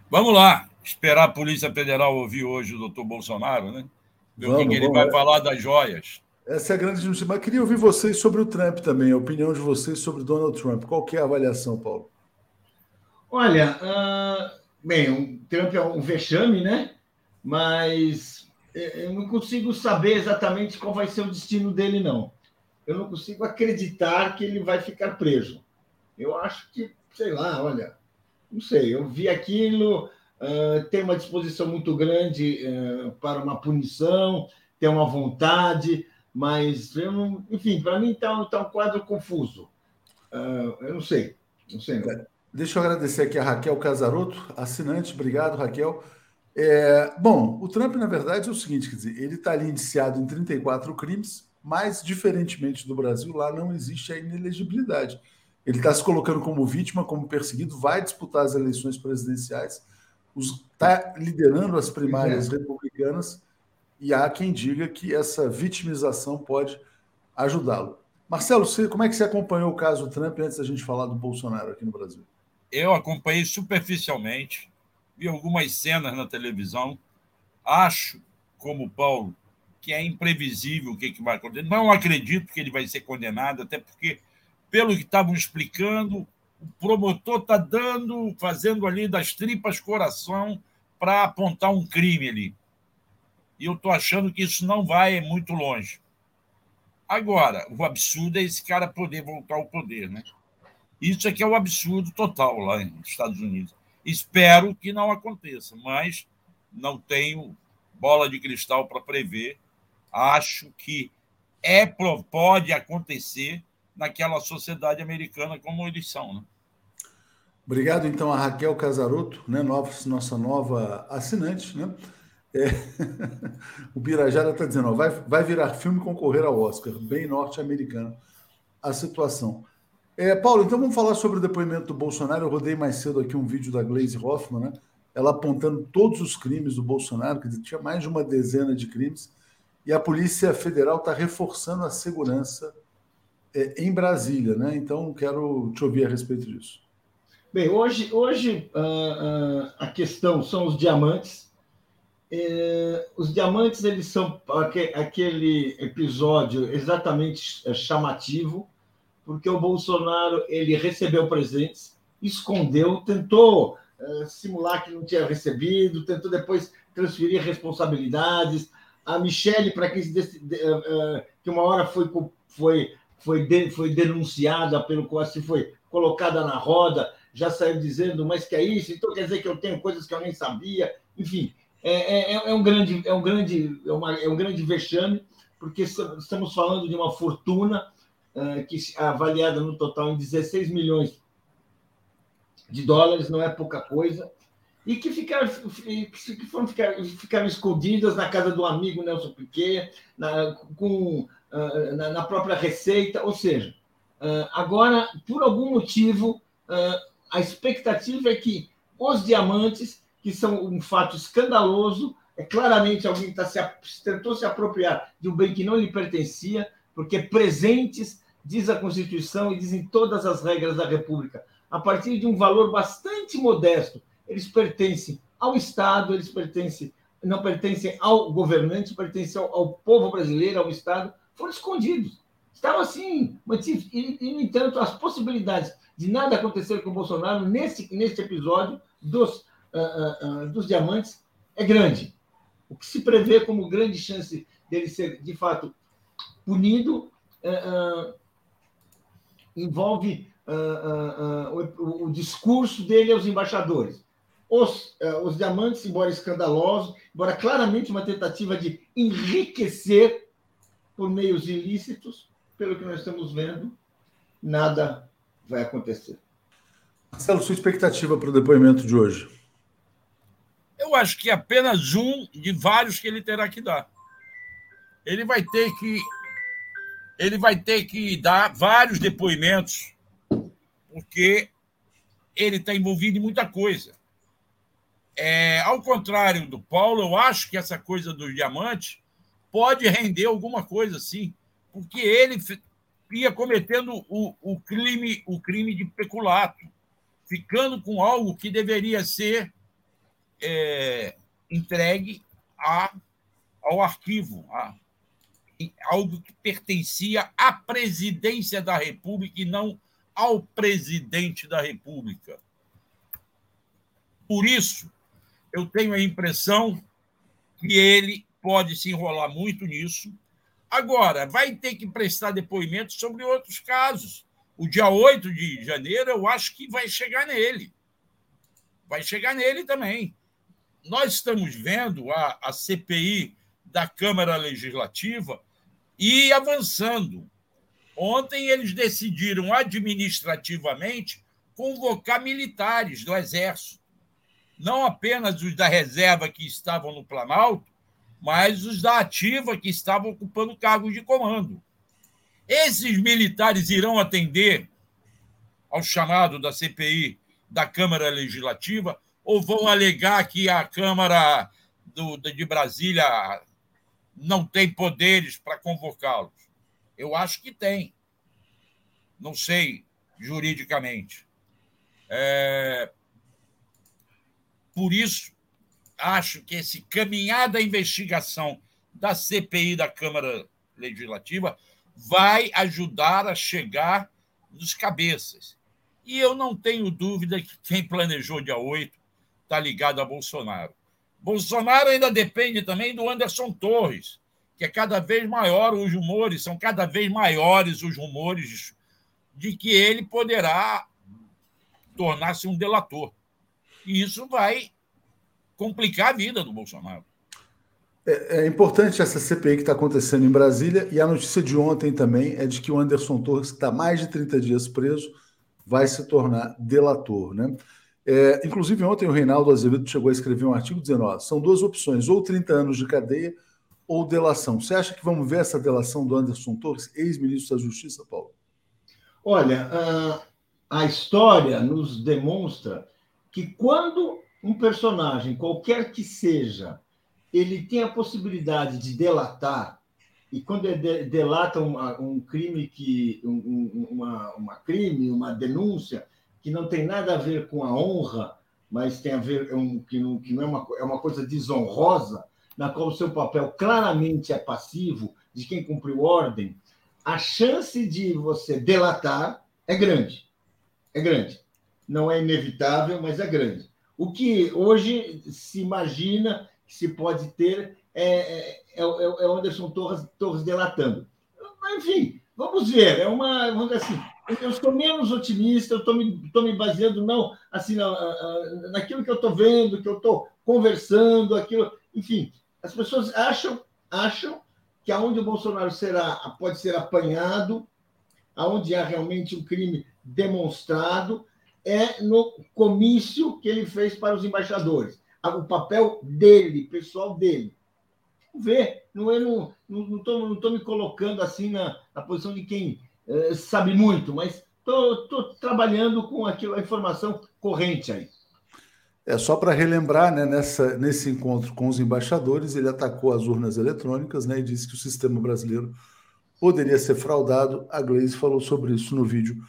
Vamos lá. Esperar a Polícia Federal ouvir hoje o doutor Bolsonaro, né? Ver o que, ele vai falar das joias. Essa é a grande notícia. Mas queria ouvir vocês sobre o Trump também, a opinião de vocês sobre Donald Trump. Qual que é a avaliação, Paulo? Olha, uh, bem, o Trump é um vexame, né? Mas eu não consigo saber exatamente qual vai ser o destino dele, não. Eu não consigo acreditar que ele vai ficar preso. Eu acho que, sei lá, olha, não sei, eu vi aquilo, uh, tem uma disposição muito grande uh, para uma punição, tem uma vontade, mas eu não, enfim, para mim está tá um quadro confuso. Uh, eu não sei, não sei. Não. Deixa eu agradecer aqui a Raquel Casaroto, assinante, obrigado, Raquel. É, bom, o Trump, na verdade, é o seguinte: quer dizer, ele está ali indiciado em 34 crimes, mas, diferentemente do Brasil, lá não existe a inelegibilidade. Ele está se colocando como vítima, como perseguido, vai disputar as eleições presidenciais, está liderando as primárias é. republicanas, e há quem diga que essa vitimização pode ajudá-lo. Marcelo, você, como é que você acompanhou o caso Trump antes da gente falar do Bolsonaro aqui no Brasil? Eu acompanhei superficialmente, vi algumas cenas na televisão. Acho, como Paulo, que é imprevisível o que, que vai acontecer. Não acredito que ele vai ser condenado, até porque, pelo que estavam explicando, o promotor está dando, fazendo ali das tripas coração para apontar um crime ali. E eu estou achando que isso não vai muito longe. Agora, o absurdo é esse cara poder voltar ao poder, né? Isso é que é o absurdo total lá nos Estados Unidos. Espero que não aconteça, mas não tenho bola de cristal para prever. Acho que é pode acontecer naquela sociedade americana como eles são. Né? Obrigado, então, a Raquel Casaroto, né, nossa nova assinante. Né? É... o Birajara está dizendo, ó, vai, vai virar filme concorrer ao Oscar, bem norte-americano a situação. É, Paulo, então vamos falar sobre o depoimento do Bolsonaro. Eu rodei mais cedo aqui um vídeo da Glaze Hoffman, né? Ela apontando todos os crimes do Bolsonaro, que tinha mais de uma dezena de crimes, e a Polícia Federal está reforçando a segurança é, em Brasília, né? Então quero te ouvir a respeito disso. Bem, hoje, hoje uh, uh, a questão são os diamantes. É, os diamantes eles são aquele episódio exatamente é, chamativo porque o Bolsonaro ele recebeu presentes, escondeu, tentou uh, simular que não tinha recebido, tentou depois transferir responsabilidades. A Michelle, para quem uh, uh, que uma hora foi foi foi, de, foi denunciada pelo Costa foi colocada na roda, já saiu dizendo, mas que é isso? Então quer dizer que eu tenho coisas que eu nem sabia. Enfim, é, é, é um grande é um grande é, uma, é um grande vexame, porque estamos falando de uma fortuna eh, que avaliada no total em 16 milhões de dólares, não é pouca coisa, e que ficaram, que foram ficar, ficaram escondidas na casa do amigo Nelson Piquet, na, com, uh, na, na, própria Receita, ou seja, uh, agora, por algum motivo, a expectativa é que os diamantes, que são um fato escandaloso, é claramente alguém tá se, tentou se apropriar de um bem que não lhe pertencia, porque presentes diz a Constituição e dizem todas as regras da República, a partir de um valor bastante modesto. Eles pertencem ao Estado, eles pertencem, não pertencem ao governante, pertencem ao, ao povo brasileiro, ao Estado, foram escondidos. Estavam assim, e, e, no entanto, as possibilidades de nada acontecer com o Bolsonaro nesse, nesse episódio dos, uh, uh, uh, dos diamantes é grande. O que se prevê como grande chance dele ser, de fato, punido envolve uh, uh, uh, o, o, discurso dele aos embaixadores. Os, os diamantes, embora escandalosos, embora claramente uma tentativa de enriquecer por meios ilícitos, pelo que nós estamos vendo, nada vai acontecer. Marcelo, sua expectativa para o depoimento de hoje? Eu acho que é apenas um de vários que ele terá que dar. Ele vai ter que ele vai ter que dar vários depoimentos, porque ele está envolvido em muita coisa. É, ao contrário do Paulo, eu acho que essa coisa do diamante pode render alguma coisa, sim, porque ele ia cometendo o, o, crime, o crime de peculato, ficando com algo que deveria ser é, entregue a, ao arquivo, a, algo que pertencia à presidência da República e não ao presidente da República. Por isso, eu tenho a impressão que ele pode se enrolar muito nisso. Agora, vai ter que prestar depoimento sobre outros casos. O dia 8 de janeiro, eu acho que vai chegar nele. Vai chegar nele também. Nós estamos vendo a, a CPI da Câmara Legislativa e avançando. Ontem eles decidiram administrativamente convocar militares do Exército, não apenas os da reserva que estavam no Planalto, mas os da ativa que estavam ocupando cargos de comando. Esses militares irão atender ao chamado da CPI da Câmara Legislativa ou vão alegar que a Câmara do, de Brasília não tem poderes para convocá-los? Eu acho que tem. Não sei juridicamente. É... Por isso, acho que esse caminhar da investigação da CPI da Câmara Legislativa vai ajudar a chegar nos cabeças. E eu não tenho dúvida que quem planejou dia 8 está ligado a Bolsonaro. Bolsonaro ainda depende também do Anderson Torres, que é cada vez maior os rumores, são cada vez maiores os rumores de que ele poderá tornar-se um delator. E isso vai complicar a vida do Bolsonaro. É, é importante essa CPI que está acontecendo em Brasília, e a notícia de ontem também é de que o Anderson Torres, que está mais de 30 dias preso, vai se tornar delator. Né? É, inclusive, ontem o Reinaldo Azevedo chegou a escrever um artigo dizendo: ó, são duas opções, ou 30 anos de cadeia ou delação. Você acha que vamos ver essa delação do Anderson Torres, ex-ministro da Justiça, Paulo? Olha, a história nos demonstra que quando um personagem, qualquer que seja, ele tem a possibilidade de delatar, e quando ele delata um crime que um, uma, uma crime, uma denúncia que não tem nada a ver com a honra, mas tem a ver um, que não, que não é uma é uma coisa desonrosa, na qual o seu papel claramente é passivo de quem cumpriu ordem, a chance de você delatar é grande. É grande. Não é inevitável, mas é grande. O que hoje se imagina que se pode ter é, é, é, é Anderson Torres, Torres delatando. Enfim, vamos ver. É uma, vamos dizer assim, eu estou menos otimista, eu estou me, estou me baseando não assim na, naquilo que eu estou vendo, que eu estou conversando, aquilo, enfim, as pessoas acham acham que aonde o Bolsonaro será pode ser apanhado, aonde há realmente um crime demonstrado, é no comício que ele fez para os embaixadores. O papel dele, pessoal dele. Ver. Não estou não, não tô, não tô me colocando assim na, na posição de quem é, sabe muito, mas estou trabalhando com aquilo, a informação corrente aí. É só para relembrar, né, nessa, nesse encontro com os embaixadores, ele atacou as urnas eletrônicas né, e disse que o sistema brasileiro poderia ser fraudado. A Gleisi falou sobre isso no vídeo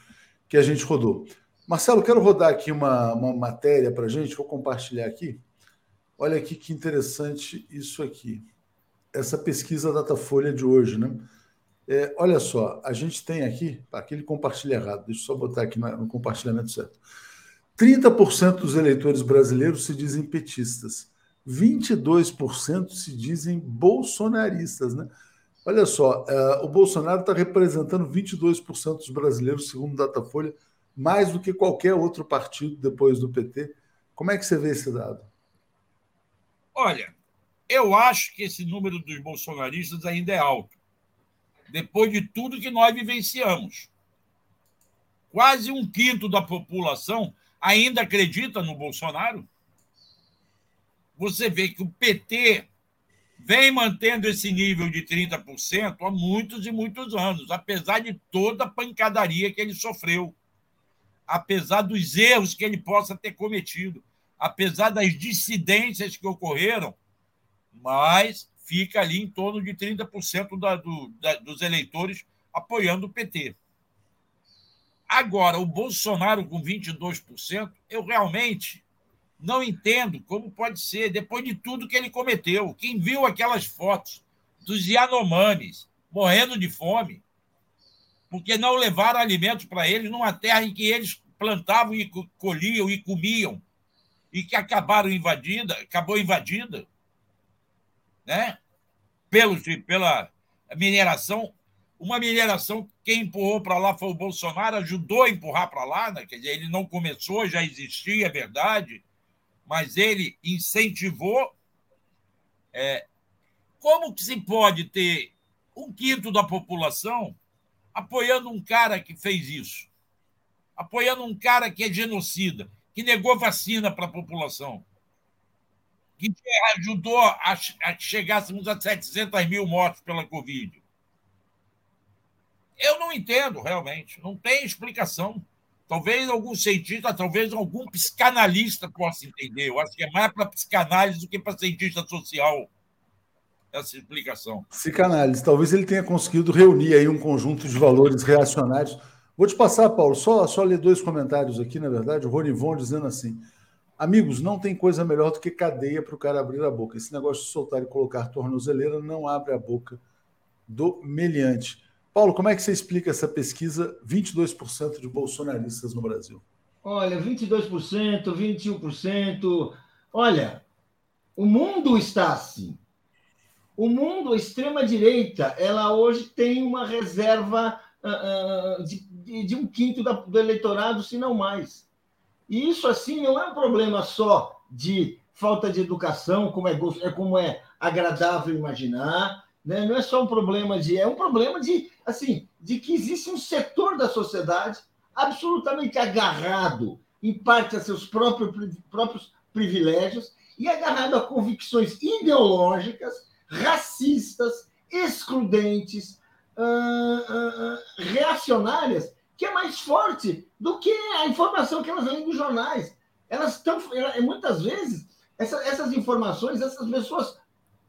que a gente rodou. Marcelo, quero rodar aqui uma, uma matéria para a gente, vou compartilhar aqui. Olha aqui que interessante isso aqui. Essa pesquisa Datafolha de hoje, né? É, olha só, a gente tem aqui, aquele compartilha errado, deixa eu só botar aqui no compartilhamento certo. 30% dos eleitores brasileiros se dizem petistas, 22% se dizem bolsonaristas, né? Olha só, uh, o Bolsonaro está representando 22% dos brasileiros, segundo Datafolha, mais do que qualquer outro partido depois do PT. Como é que você vê esse dado? Olha, eu acho que esse número dos bolsonaristas ainda é alto, depois de tudo que nós vivenciamos. Quase um quinto da população ainda acredita no Bolsonaro. Você vê que o PT vem mantendo esse nível de 30% há muitos e muitos anos, apesar de toda a pancadaria que ele sofreu apesar dos erros que ele possa ter cometido, apesar das dissidências que ocorreram, mas fica ali em torno de 30% da, do, da, dos eleitores apoiando o PT. Agora, o Bolsonaro com 22%, eu realmente não entendo como pode ser, depois de tudo que ele cometeu. Quem viu aquelas fotos dos Yanomamis, morrendo de fome, porque não levaram alimentos para eles numa terra em que eles plantavam e colhiam e comiam, e que acabaram invadida, acabou invadida, né? Pelo, pela mineração uma mineração, quem empurrou para lá foi o Bolsonaro, ajudou a empurrar para lá, né? quer dizer, ele não começou, já existia, é verdade, mas ele incentivou. É, como que se pode ter um quinto da população apoiando um cara que fez isso? Apoiando um cara que é genocida, que negou vacina para a população, que ajudou a, a chegássemos a 700 mil mortos pela Covid eu não entendo, realmente. Não tem explicação. Talvez algum cientista, talvez algum psicanalista possa entender. Eu acho que é mais para psicanálise do que para cientista social essa explicação. Psicanálise. Talvez ele tenha conseguido reunir aí um conjunto de valores reacionários. Vou te passar, Paulo, só, só ler dois comentários aqui, na verdade. O Ronivon dizendo assim: Amigos, não tem coisa melhor do que cadeia para o cara abrir a boca. Esse negócio de soltar e colocar tornozeleira não abre a boca do meliante. Paulo, como é que você explica essa pesquisa 22% de bolsonaristas no Brasil? Olha, 22%, 21%. Olha, o mundo está assim. O mundo, a extrema-direita, ela hoje tem uma reserva uh, de, de, de, um quinto da, do eleitorado, se não mais. E isso, assim, não é um problema só de falta de educação, como é, é, como é agradável imaginar, né? não é só um problema de. É um problema de assim, de que existe um setor da sociedade absolutamente agarrado, em parte a seus próprios, próprios privilégios, e agarrado a convicções ideológicas, racistas, excludentes, uh, uh, reacionárias, que é mais forte do que a informação que elas vêm dos jornais. Elas estão, muitas vezes, essa, essas informações, essas pessoas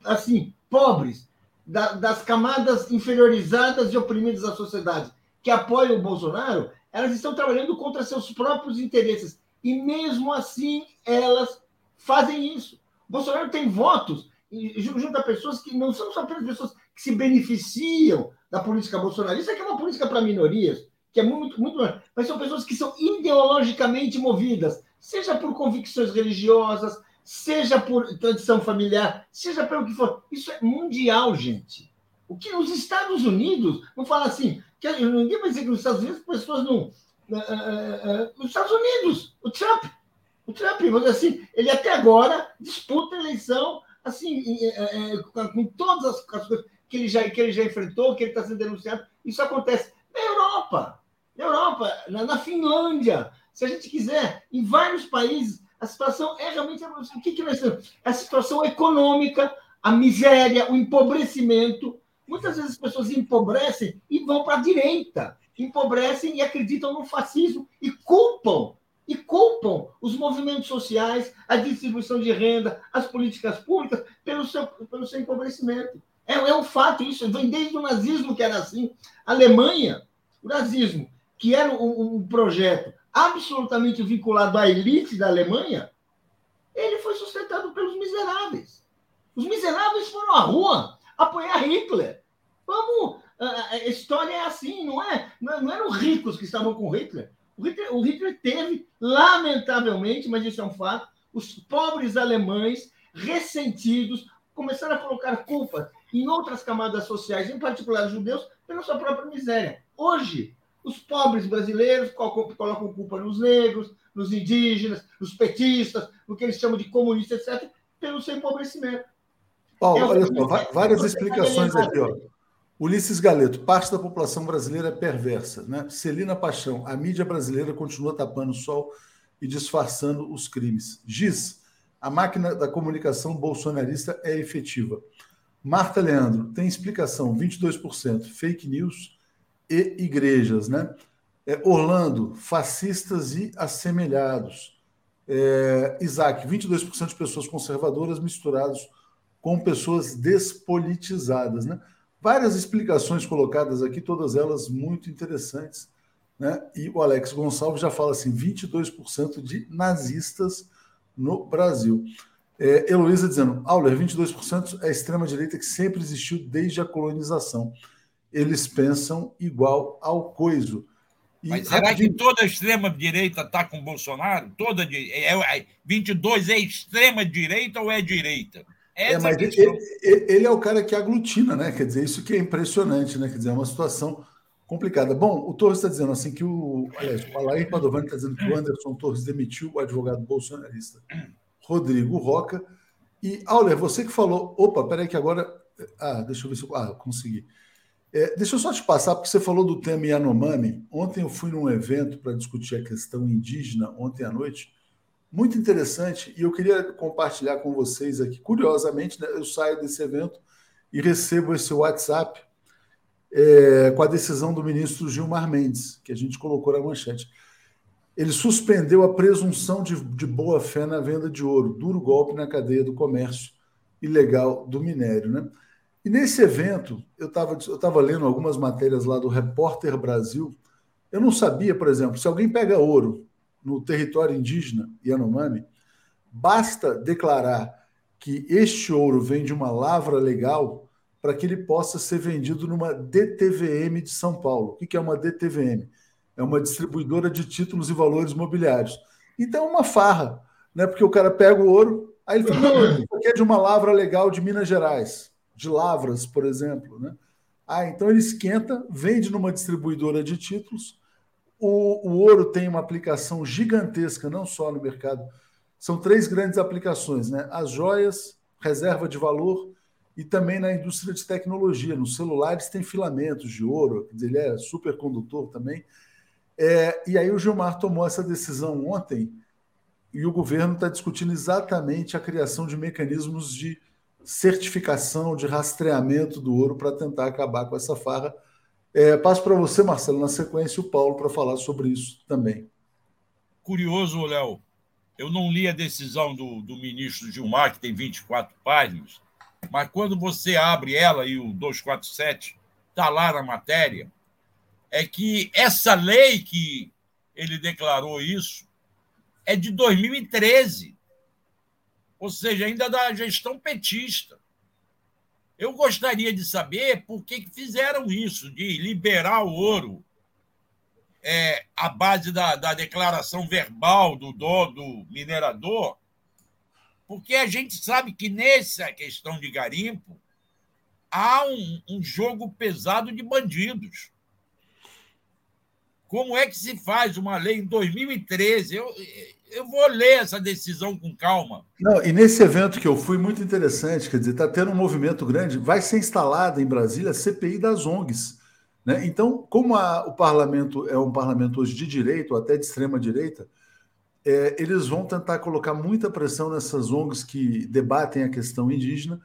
assim pobres, da, das camadas inferiorizadas e oprimidas da sociedade que apoiam o Bolsonaro, elas estão trabalhando contra seus próprios interesses. E mesmo assim, elas fazem isso. Bolsonaro tem votos junto a pessoas que não são só apenas pessoas que se beneficiam da política bolsonarista, que é uma política para minorias, que é muito, muito, mas são pessoas que são ideologicamente movidas, seja por convicções religiosas, seja por tradição familiar, seja pelo que for. Isso é mundial, gente. O que os Estados Unidos, não fala assim, que ninguém vai dizer que nos Estados Unidos pessoas não. Uh, uh, uh, nos Estados Unidos, o Trump, o Trump, vamos assim, ele até agora disputa a eleição assim, com todas as, as, coisas que ele, já, que ele já enfrentou, que ele está sendo denunciado. Isso acontece na Europa, na Europa, na, na Finlândia, se a gente quiser, em vários países a situação é realmente. O que, que nós temos? A situação econômica, a miséria, o empobrecimento. Muitas vezes as pessoas empobrecem e vão para a direita. Empobrecem e acreditam no fascismo e culpam e culpam os movimentos sociais, a distribuição de renda, as políticas públicas pelo seu, pelo seu empobrecimento. É, é um fato isso, vem desde o nazismo que era assim. A Alemanha, o nazismo, que era um, um projeto absolutamente vinculado à elite da Alemanha, ele foi sustentado pelos miseráveis. Os miseráveis foram à rua apoiar Hitler. Vamos. A história é assim, não é? Não eram ricos que estavam com Hitler. O Hitler, o Hitler teve, lamentavelmente, mas isso é um fato, os pobres alemães ressentidos começaram a colocar culpa em outras camadas sociais, em particular os judeus, pela sua própria miséria. Hoje, os pobres brasileiros colocam culpa nos negros, nos indígenas, nos petistas, no que eles chamam de comunistas, etc., pelo seu empobrecimento. Paulo, é olha só, várias explicações aqui. Ó. Ulisses Galeto, parte da população brasileira é perversa. Né? Celina Paixão, a mídia brasileira continua tapando o sol e disfarçando os crimes. Giz, a máquina da comunicação bolsonarista é efetiva. Marta Leandro, tem explicação, 22%. Fake news e igrejas, né? É, Orlando, fascistas e assemelhados. É, Isaac, 22% de pessoas conservadoras misturados com pessoas despolitizadas, né? Várias explicações colocadas aqui, todas elas muito interessantes, né? E o Alex Gonçalves já fala assim, 22% de nazistas no Brasil. É, Heloísa dizendo, Auler, 22% é a extrema-direita que sempre existiu desde a colonização eles pensam igual ao coiso. E, Mas será que toda a extrema-direita está com Bolsonaro? Toda de... é, é, 22 é extrema-direita ou é direita? é, mas ele, ele, é o cara que aglutina, né? Quer dizer, isso que é impressionante, né? Quer dizer, é uma situação complicada. Bom, o Torres está dizendo assim que o. Aliás, o Alain Padovani está dizendo que o Anderson Torres demitiu o advogado bolsonarista Rodrigo Roca. E, Auler, você que falou. Opa, peraí, que agora. Ah, deixa eu ver se eu. Ah, consegui. É, deixa eu só te passar, porque você falou do tema Yanomami. Ontem eu fui num evento para discutir a questão indígena, ontem à noite. Muito interessante, e eu queria compartilhar com vocês aqui. Curiosamente, né, eu saio desse evento e recebo esse WhatsApp é, com a decisão do ministro Gilmar Mendes, que a gente colocou na manchete. Ele suspendeu a presunção de, de boa-fé na venda de ouro, duro golpe na cadeia do comércio ilegal do minério. Né? E nesse evento, eu estava eu tava lendo algumas matérias lá do Repórter Brasil. Eu não sabia, por exemplo, se alguém pega ouro no território indígena Yanomami, basta declarar que este ouro vem de uma lavra legal para que ele possa ser vendido numa DTVM de São Paulo. O que é uma DTVM? É uma distribuidora de títulos e valores mobiliários. Então é uma farra, né? Porque o cara pega o ouro, aí ele fala: não, isso aqui é de uma lavra legal de Minas Gerais, de Lavras, por exemplo. Né? Ah, então ele esquenta, vende numa distribuidora de títulos. O, o ouro tem uma aplicação gigantesca, não só no mercado. São três grandes aplicações, né? As joias, reserva de valor e também na indústria de tecnologia. Nos celulares tem filamentos de ouro, ele é supercondutor também. É, e aí o Gilmar tomou essa decisão ontem e o governo está discutindo exatamente a criação de mecanismos de certificação, de rastreamento do ouro para tentar acabar com essa farra. É, passo para você, Marcelo, na sequência, o Paulo para falar sobre isso também. Curioso, Léo. Eu não li a decisão do, do ministro Gilmar, que tem 24 páginas, mas quando você abre ela e o 247 está lá na matéria, é que essa lei que ele declarou isso é de 2013, ou seja, ainda da gestão petista. Eu gostaria de saber por que fizeram isso, de liberar o ouro é, à base da, da declaração verbal do, do, do minerador, porque a gente sabe que nessa questão de garimpo há um, um jogo pesado de bandidos. Como é que se faz uma lei em 2013? Eu, eu vou ler essa decisão com calma. Não, e nesse evento que eu fui, muito interessante, quer dizer, está tendo um movimento grande, vai ser instalada em Brasília a CPI das ONGs. Né? Então, como a, o parlamento é um parlamento hoje de direita, ou até de extrema direita, é, eles vão tentar colocar muita pressão nessas ONGs que debatem a questão indígena,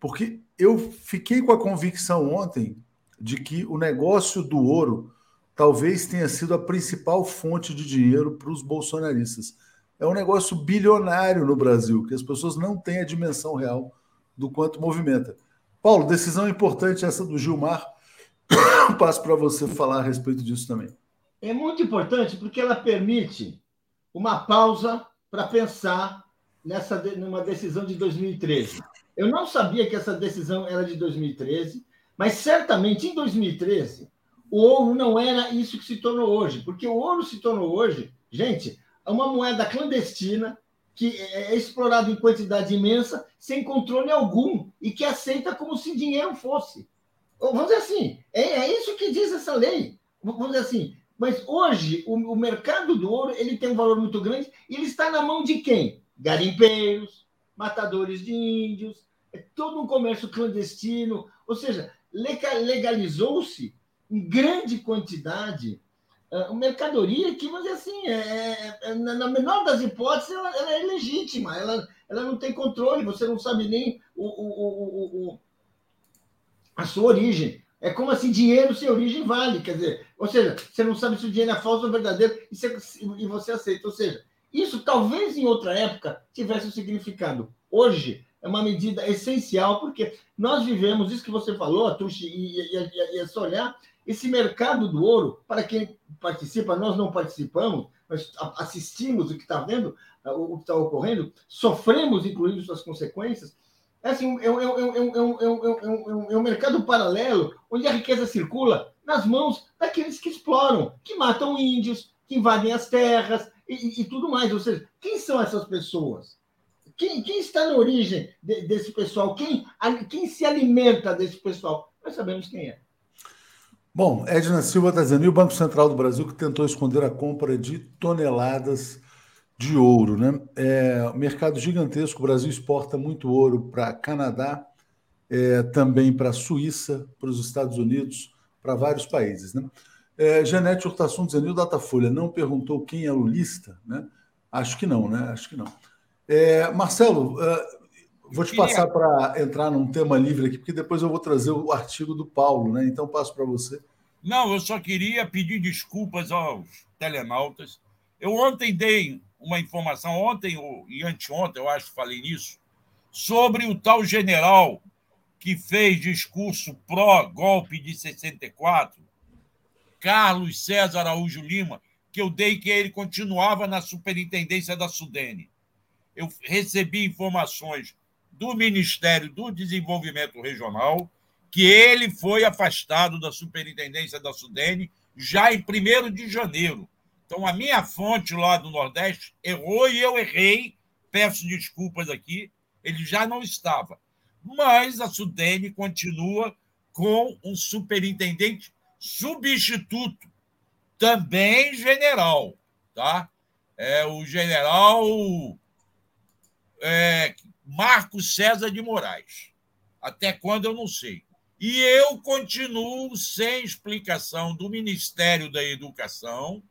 porque eu fiquei com a convicção ontem de que o negócio do ouro talvez tenha sido a principal fonte de dinheiro para os bolsonaristas. É um negócio bilionário no Brasil, que as pessoas não têm a dimensão real do quanto movimenta. Paulo, decisão importante essa do Gilmar. Passo para você falar a respeito disso também. É muito importante porque ela permite uma pausa para pensar nessa numa decisão de 2013. Eu não sabia que essa decisão era de 2013, mas certamente em 2013 o ouro não era isso que se tornou hoje, porque o ouro se tornou hoje, gente, é uma moeda clandestina que é, é explorada em quantidade imensa, sem controle algum e que aceita como se dinheiro fosse. Vamos dizer assim, é, é isso que diz essa lei. Vamos dizer assim, mas hoje o, o, mercado do ouro ele tem um valor muito grande e ele está na mão de quem? Garimpeiros, matadores de índios, é todo um comércio clandestino. Ou seja, legalizou-se em grande quantidade uh, mercadoria que, dizer assim, é, é, é, na menor das hipóteses, ela, ela, é legítima, ela, ela não tem controle, você não sabe nem o, o, o, a sua origem. É como assim, dinheiro sem origem vale, quer dizer, ou seja, você não sabe se o dinheiro é falso ou verdadeiro e você, e você aceita. Ou seja, isso talvez em outra época tivesse um significado. Hoje é uma medida essencial, porque nós vivemos, isso que você falou, Atushi, e, e, e, e é só olhar, esse mercado do ouro, para quem participa, nós não participamos, nós assistimos o que está vendo, o que está ocorrendo, sofremos, inclusive, suas consequências, É, assim, é, um, é, um, é, um, mercado paralelo onde a riqueza circula nas mãos daqueles que exploram, que matam índios, que invadem as terras e, e tudo mais. Ou seja, quem são essas pessoas? Quem, quem está na origem de, desse pessoal? Quem, quem se alimenta desse pessoal? Nós sabemos quem é. Bom, Edna Silva está dizendo, e o Banco Central do Brasil que tentou esconder a compra de toneladas de ouro, né? É, mercado gigantesco, o Brasil exporta muito ouro para Canadá, é, também para a Suíça, para os Estados Unidos, para vários países, né? É, Janete Hurtasson dizendo, e o Datafolha não perguntou quem é o lista, né? Acho que não, né? Acho que não. É, Marcelo, uh, vou te passar para entrar num tema livre aqui, porque depois eu vou trazer o artigo do Paulo, né? Então passo para você. Não, eu só queria pedir desculpas aos telenautas. Eu ontem dei uma informação, ontem e anteontem, eu acho que falei nisso, sobre o tal general que fez discurso pró-golpe de 64, Carlos César Araújo Lima, que eu dei que ele continuava na superintendência da Sudene. Eu recebi informações do Ministério do Desenvolvimento Regional que ele foi afastado da superintendência da Sudene já em 1 de janeiro. Então, a minha fonte lá do Nordeste errou e eu errei. Peço desculpas aqui. Ele já não estava. Mas a Sudene continua com um superintendente substituto, também general, tá? É o general é, Marcos César de Moraes. Até quando eu não sei. E eu continuo sem explicação do Ministério da Educação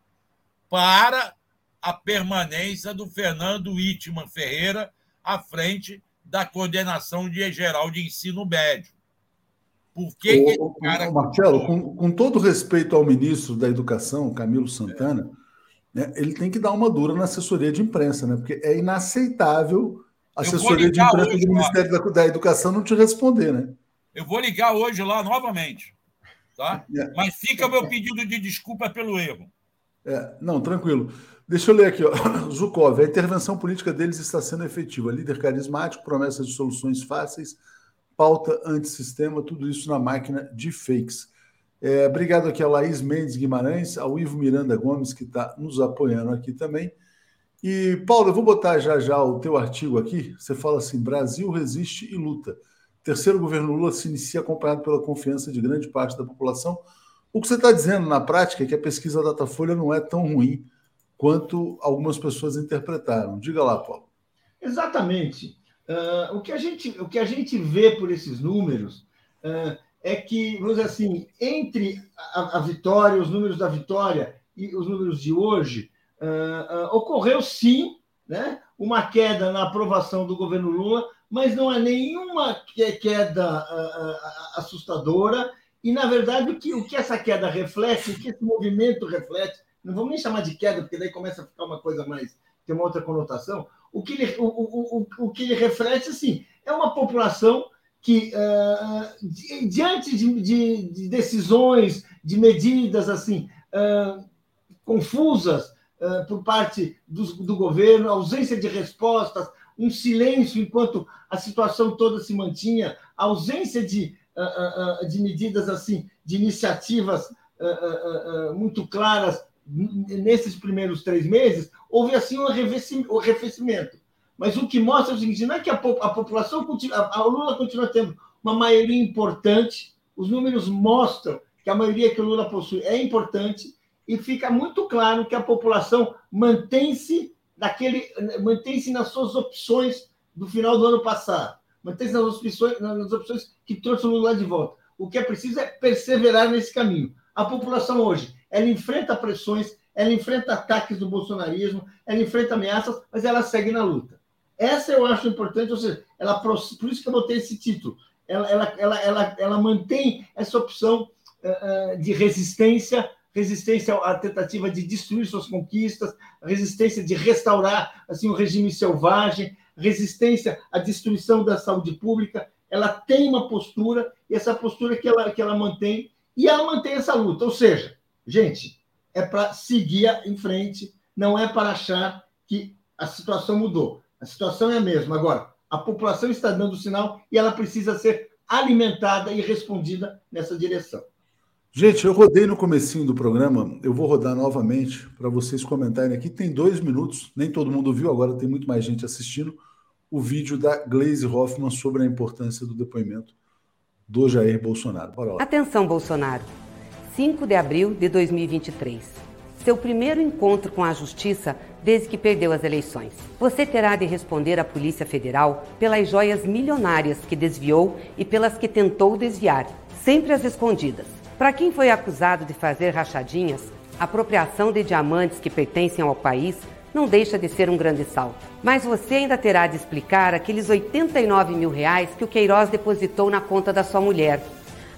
para a permanência do Fernando Wittmann Ferreira à frente da coordenação de geral de ensino médio. Por que, que esse cara. Marcelo, com, com, todo respeito ao ministro da Educação, Camilo Santana, é. né, ele tem que dar uma dura na assessoria de imprensa, né? Porque é inaceitável assessoria de imprensa hoje, do Ministério da, da, Educação não te responder, né? Eu vou ligar hoje lá novamente. Tá? É. Mas fica meu pedido de desculpa pelo erro. É, não, tranquilo. Deixa eu ler aqui, ó. Zukov, a intervenção política deles está sendo efetiva. Líder carismático, promessa de soluções fáceis, pauta antissistema, tudo isso na máquina de fakes. É, obrigado aqui a Laís Mendes Guimarães, ao Ivo Miranda Gomes, que está nos apoiando aqui também. E, Paulo, eu vou botar já já o teu artigo aqui. Você fala assim: Brasil resiste e luta. Terceiro governo Lula se inicia acompanhado pela confiança de grande parte da população o que você está dizendo na prática é que a pesquisa Datafolha não é tão ruim quanto algumas pessoas interpretaram. Diga lá, Paulo. Exatamente. Uh, o, que a gente, o que a gente vê por esses números uh, é que, vamos dizer assim, entre a, a, vitória, os números da vitória e os números de hoje, uh, ocorreu sim né, uma queda na aprovação do governo Lula, mas não há nenhuma queda assustadora e, na verdade, o que, o que essa queda reflete, o que esse movimento reflete, não vamos nem chamar de queda, porque daí começa a ficar uma coisa mais. tem uma outra conotação. O que ele, o, o, o, o que ele reflete, assim, é uma população que, uh, diante de, de, de, decisões, de medidas assim uh, confusas uh, por parte do, do governo, ausência de respostas, um silêncio enquanto a situação toda se mantinha, ausência de ah, ah, de medidas assim, de iniciativas muito claras nesses primeiros três meses, houve assim um arrefecimento. Mas o que mostra é o seguinte: não é que a, a população continua, a Lula continua tendo uma maioria importante, os números mostram que a maioria que o Lula possui é importante, e fica muito claro que a população mantém-se naquele mantém-se nas suas opções do final do ano passado mantém-se nas opções, nas opções que trouxe o Lula de volta. O que é preciso é perseverar nesse caminho. A população hoje, ela enfrenta pressões, ela enfrenta ataques do bolsonarismo, ela enfrenta ameaças, mas ela segue na luta. Essa eu acho importante, ou seja, ela, por isso que eu botei esse título. Ela, ela, ela, ela, ela mantém essa opção uh, de resistência, resistência à tentativa de destruir suas conquistas, resistência de restaurar assim o regime selvagem, resistência à destruição da saúde pública, ela tem uma postura, e essa postura que ela, que ela mantém, e ela mantém essa luta. Ou seja, gente, é para seguir em frente, não é para achar que a situação mudou. A situação é a mesma. Agora, A população está dando sinal e ela precisa ser alimentada e respondida nessa direção. Gente, eu rodei no comecinho do programa, eu vou rodar novamente para vocês comentarem aqui. Tem dois minutos, nem todo mundo viu, agora tem muito mais gente assistindo o vídeo da Glaze Hoffman sobre a importância do depoimento do Jair Bolsonaro. Bora lá. Atenção, Bolsonaro. 5 de abril de 2023. Seu primeiro encontro com a Justiça desde que perdeu as eleições. Você terá de responder à Polícia Federal pelas joias milionárias que desviou e pelas que tentou desviar, sempre as escondidas. Para quem foi acusado de fazer rachadinhas, apropriação de diamantes que pertencem ao país não deixa de ser um grande salto. Mas você ainda terá de explicar aqueles 89 mil reais que o Queiroz depositou na conta da sua mulher.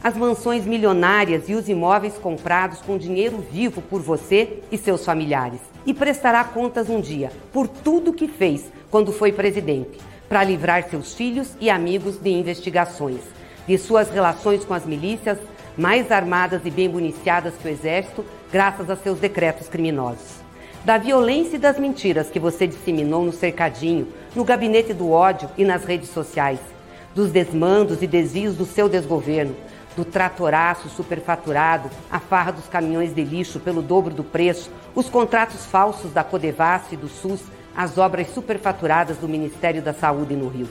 As mansões milionárias e os imóveis comprados com dinheiro vivo por você e seus familiares. E prestará contas um dia por tudo que fez quando foi presidente, para livrar seus filhos e amigos de investigações, de suas relações com as milícias, mais armadas e bem municiadas que o Exército, graças a seus decretos criminosos. Da violência e das mentiras que você disseminou no cercadinho, no gabinete do ódio e nas redes sociais, dos desmandos e desvios do seu desgoverno, do tratoraço superfaturado, a farra dos caminhões de lixo pelo dobro do preço, os contratos falsos da Codevasf e do SUS, as obras superfaturadas do Ministério da Saúde no Rio.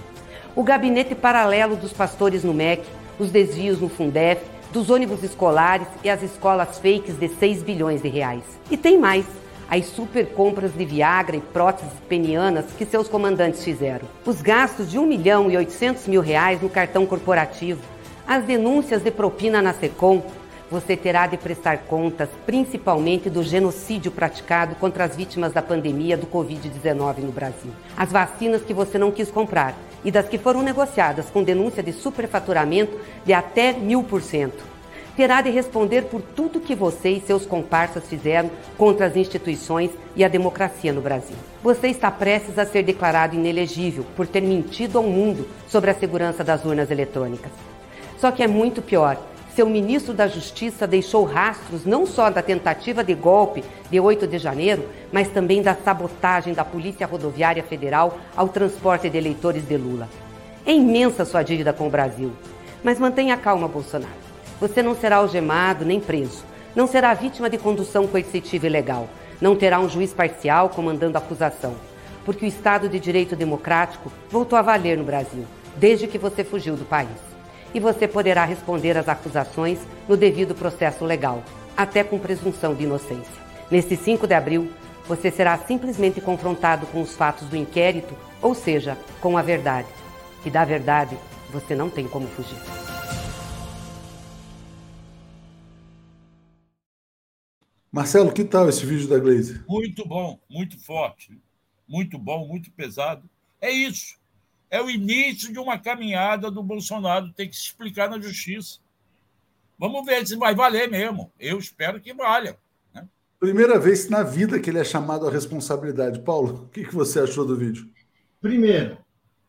O gabinete paralelo dos pastores no MEC, os desvios no Fundef, dos ônibus escolares e as escolas fakes de 6 bilhões de reais. E tem mais as super compras de Viagra e próteses penianas que seus comandantes fizeram, os gastos de 1 milhão e 800 mil reais no cartão corporativo, as denúncias de propina na SECOM, você terá de prestar contas principalmente do genocídio praticado contra as vítimas da pandemia do Covid-19 no Brasil. As vacinas que você não quis comprar e das que foram negociadas com denúncia de superfaturamento de até mil por cento terá de responder por tudo que você e seus comparsas fizeram contra as instituições e a democracia no Brasil. Você está prestes a ser declarado inelegível por ter mentido ao mundo sobre a segurança das urnas eletrônicas. Só que é muito pior. Seu ministro da Justiça deixou rastros não só da tentativa de golpe de 8 de janeiro, mas também da sabotagem da Polícia Rodoviária Federal ao transporte de eleitores de Lula. É imensa sua dívida com o Brasil. Mas mantenha calma, Bolsonaro. Você não será algemado nem preso. Não será vítima de condução coercitiva ilegal. Não terá um juiz parcial comandando a acusação. Porque o Estado de Direito Democrático voltou a valer no Brasil, desde que você fugiu do país. E você poderá responder às acusações no devido processo legal, até com presunção de inocência. Neste 5 de abril, você será simplesmente confrontado com os fatos do inquérito, ou seja, com a verdade. E da verdade, você não tem como fugir. Marcelo, que tal esse vídeo da Glaze? Muito bom, muito forte, muito bom, muito pesado. É isso. É o início de uma caminhada do Bolsonaro tem que se explicar na justiça. Vamos ver se vai valer mesmo. Eu espero que valha. Né? Primeira vez na vida que ele é chamado à responsabilidade. Paulo, o que você achou do vídeo? Primeiro,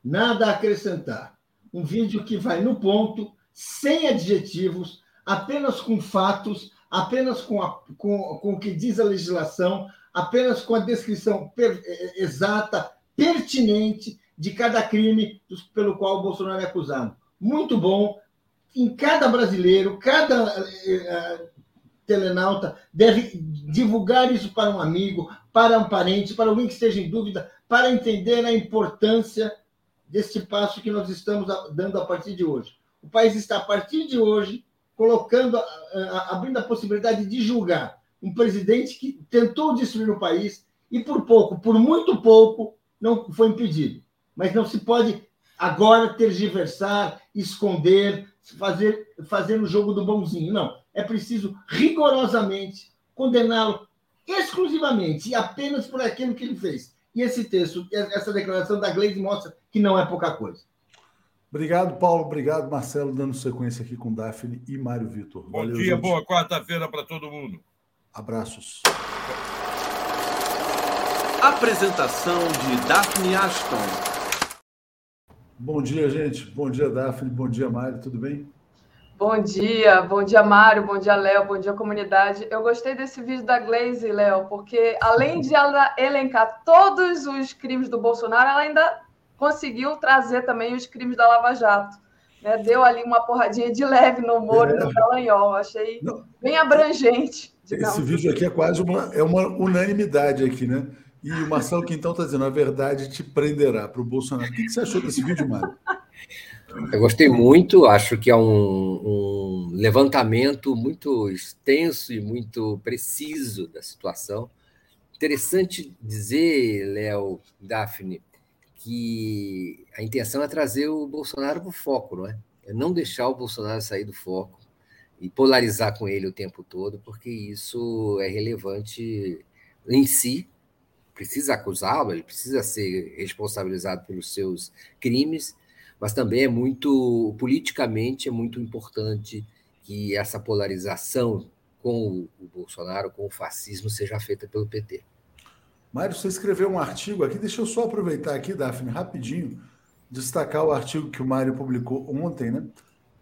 nada a acrescentar. Um vídeo que vai no ponto, sem adjetivos, apenas com fatos apenas com, a, com, com o que diz a legislação, apenas com a descrição per, é, exata, pertinente de cada crime pelo qual o Bolsonaro é acusado. Muito bom. Em cada brasileiro, cada uh, telenauta deve divulgar isso para um amigo, para um parente, para alguém que esteja em dúvida, para entender a importância desse passo que nós estamos dando a partir de hoje. O país está, a partir de hoje, colocando, abrindo a possibilidade de julgar um presidente que tentou destruir o país e por pouco, por muito pouco, não foi impedido. Mas não se pode agora tergiversar, esconder, fazer, fazer o jogo do bonzinho. Não. É preciso rigorosamente condená-lo exclusivamente e apenas por aquilo que ele fez. E esse texto, essa declaração da Gleisi mostra que não é pouca coisa. Obrigado, Paulo. Obrigado, Marcelo, dando sequência aqui com Daphne e Mário Vitor. Bom Valeu, dia, gente. boa quarta-feira para todo mundo. Abraços. Apresentação de Daphne Ashton. Bom dia, gente. Bom dia, Daphne. Bom dia, Mário. Tudo bem? Bom dia, bom dia, Mário, bom dia, Léo, bom dia, comunidade. Eu gostei desse vídeo da Glaze, Léo, porque além de ela elencar todos os crimes do Bolsonaro, ela ainda conseguiu trazer também os crimes da Lava Jato. Né? Deu ali uma porradinha de leve no Moro é. e no Dallagnol. Achei Não. bem abrangente. Esse vídeo aqui é quase uma, é uma unanimidade aqui, né? E o Marcelo Quintão está dizendo, a verdade te prenderá para o Bolsonaro. O que você achou desse vídeo, Mário? Eu gostei muito, acho que é um, um, levantamento muito extenso e muito preciso da situação. Interessante dizer, Léo, Daphne, que a intenção é trazer o Bolsonaro para o foco, não é? É não deixar o Bolsonaro sair do foco e polarizar com ele o tempo todo, porque isso é relevante em si. Precisa acusá-lo, ele precisa ser responsabilizado pelos seus crimes, mas também é muito, politicamente, é muito importante que essa polarização com o Bolsonaro, com o fascismo, seja feita pelo PT. Mário, você escreveu um artigo aqui, deixa eu só aproveitar aqui, Daphne, rapidinho, destacar o artigo que o Mário publicou ontem, né?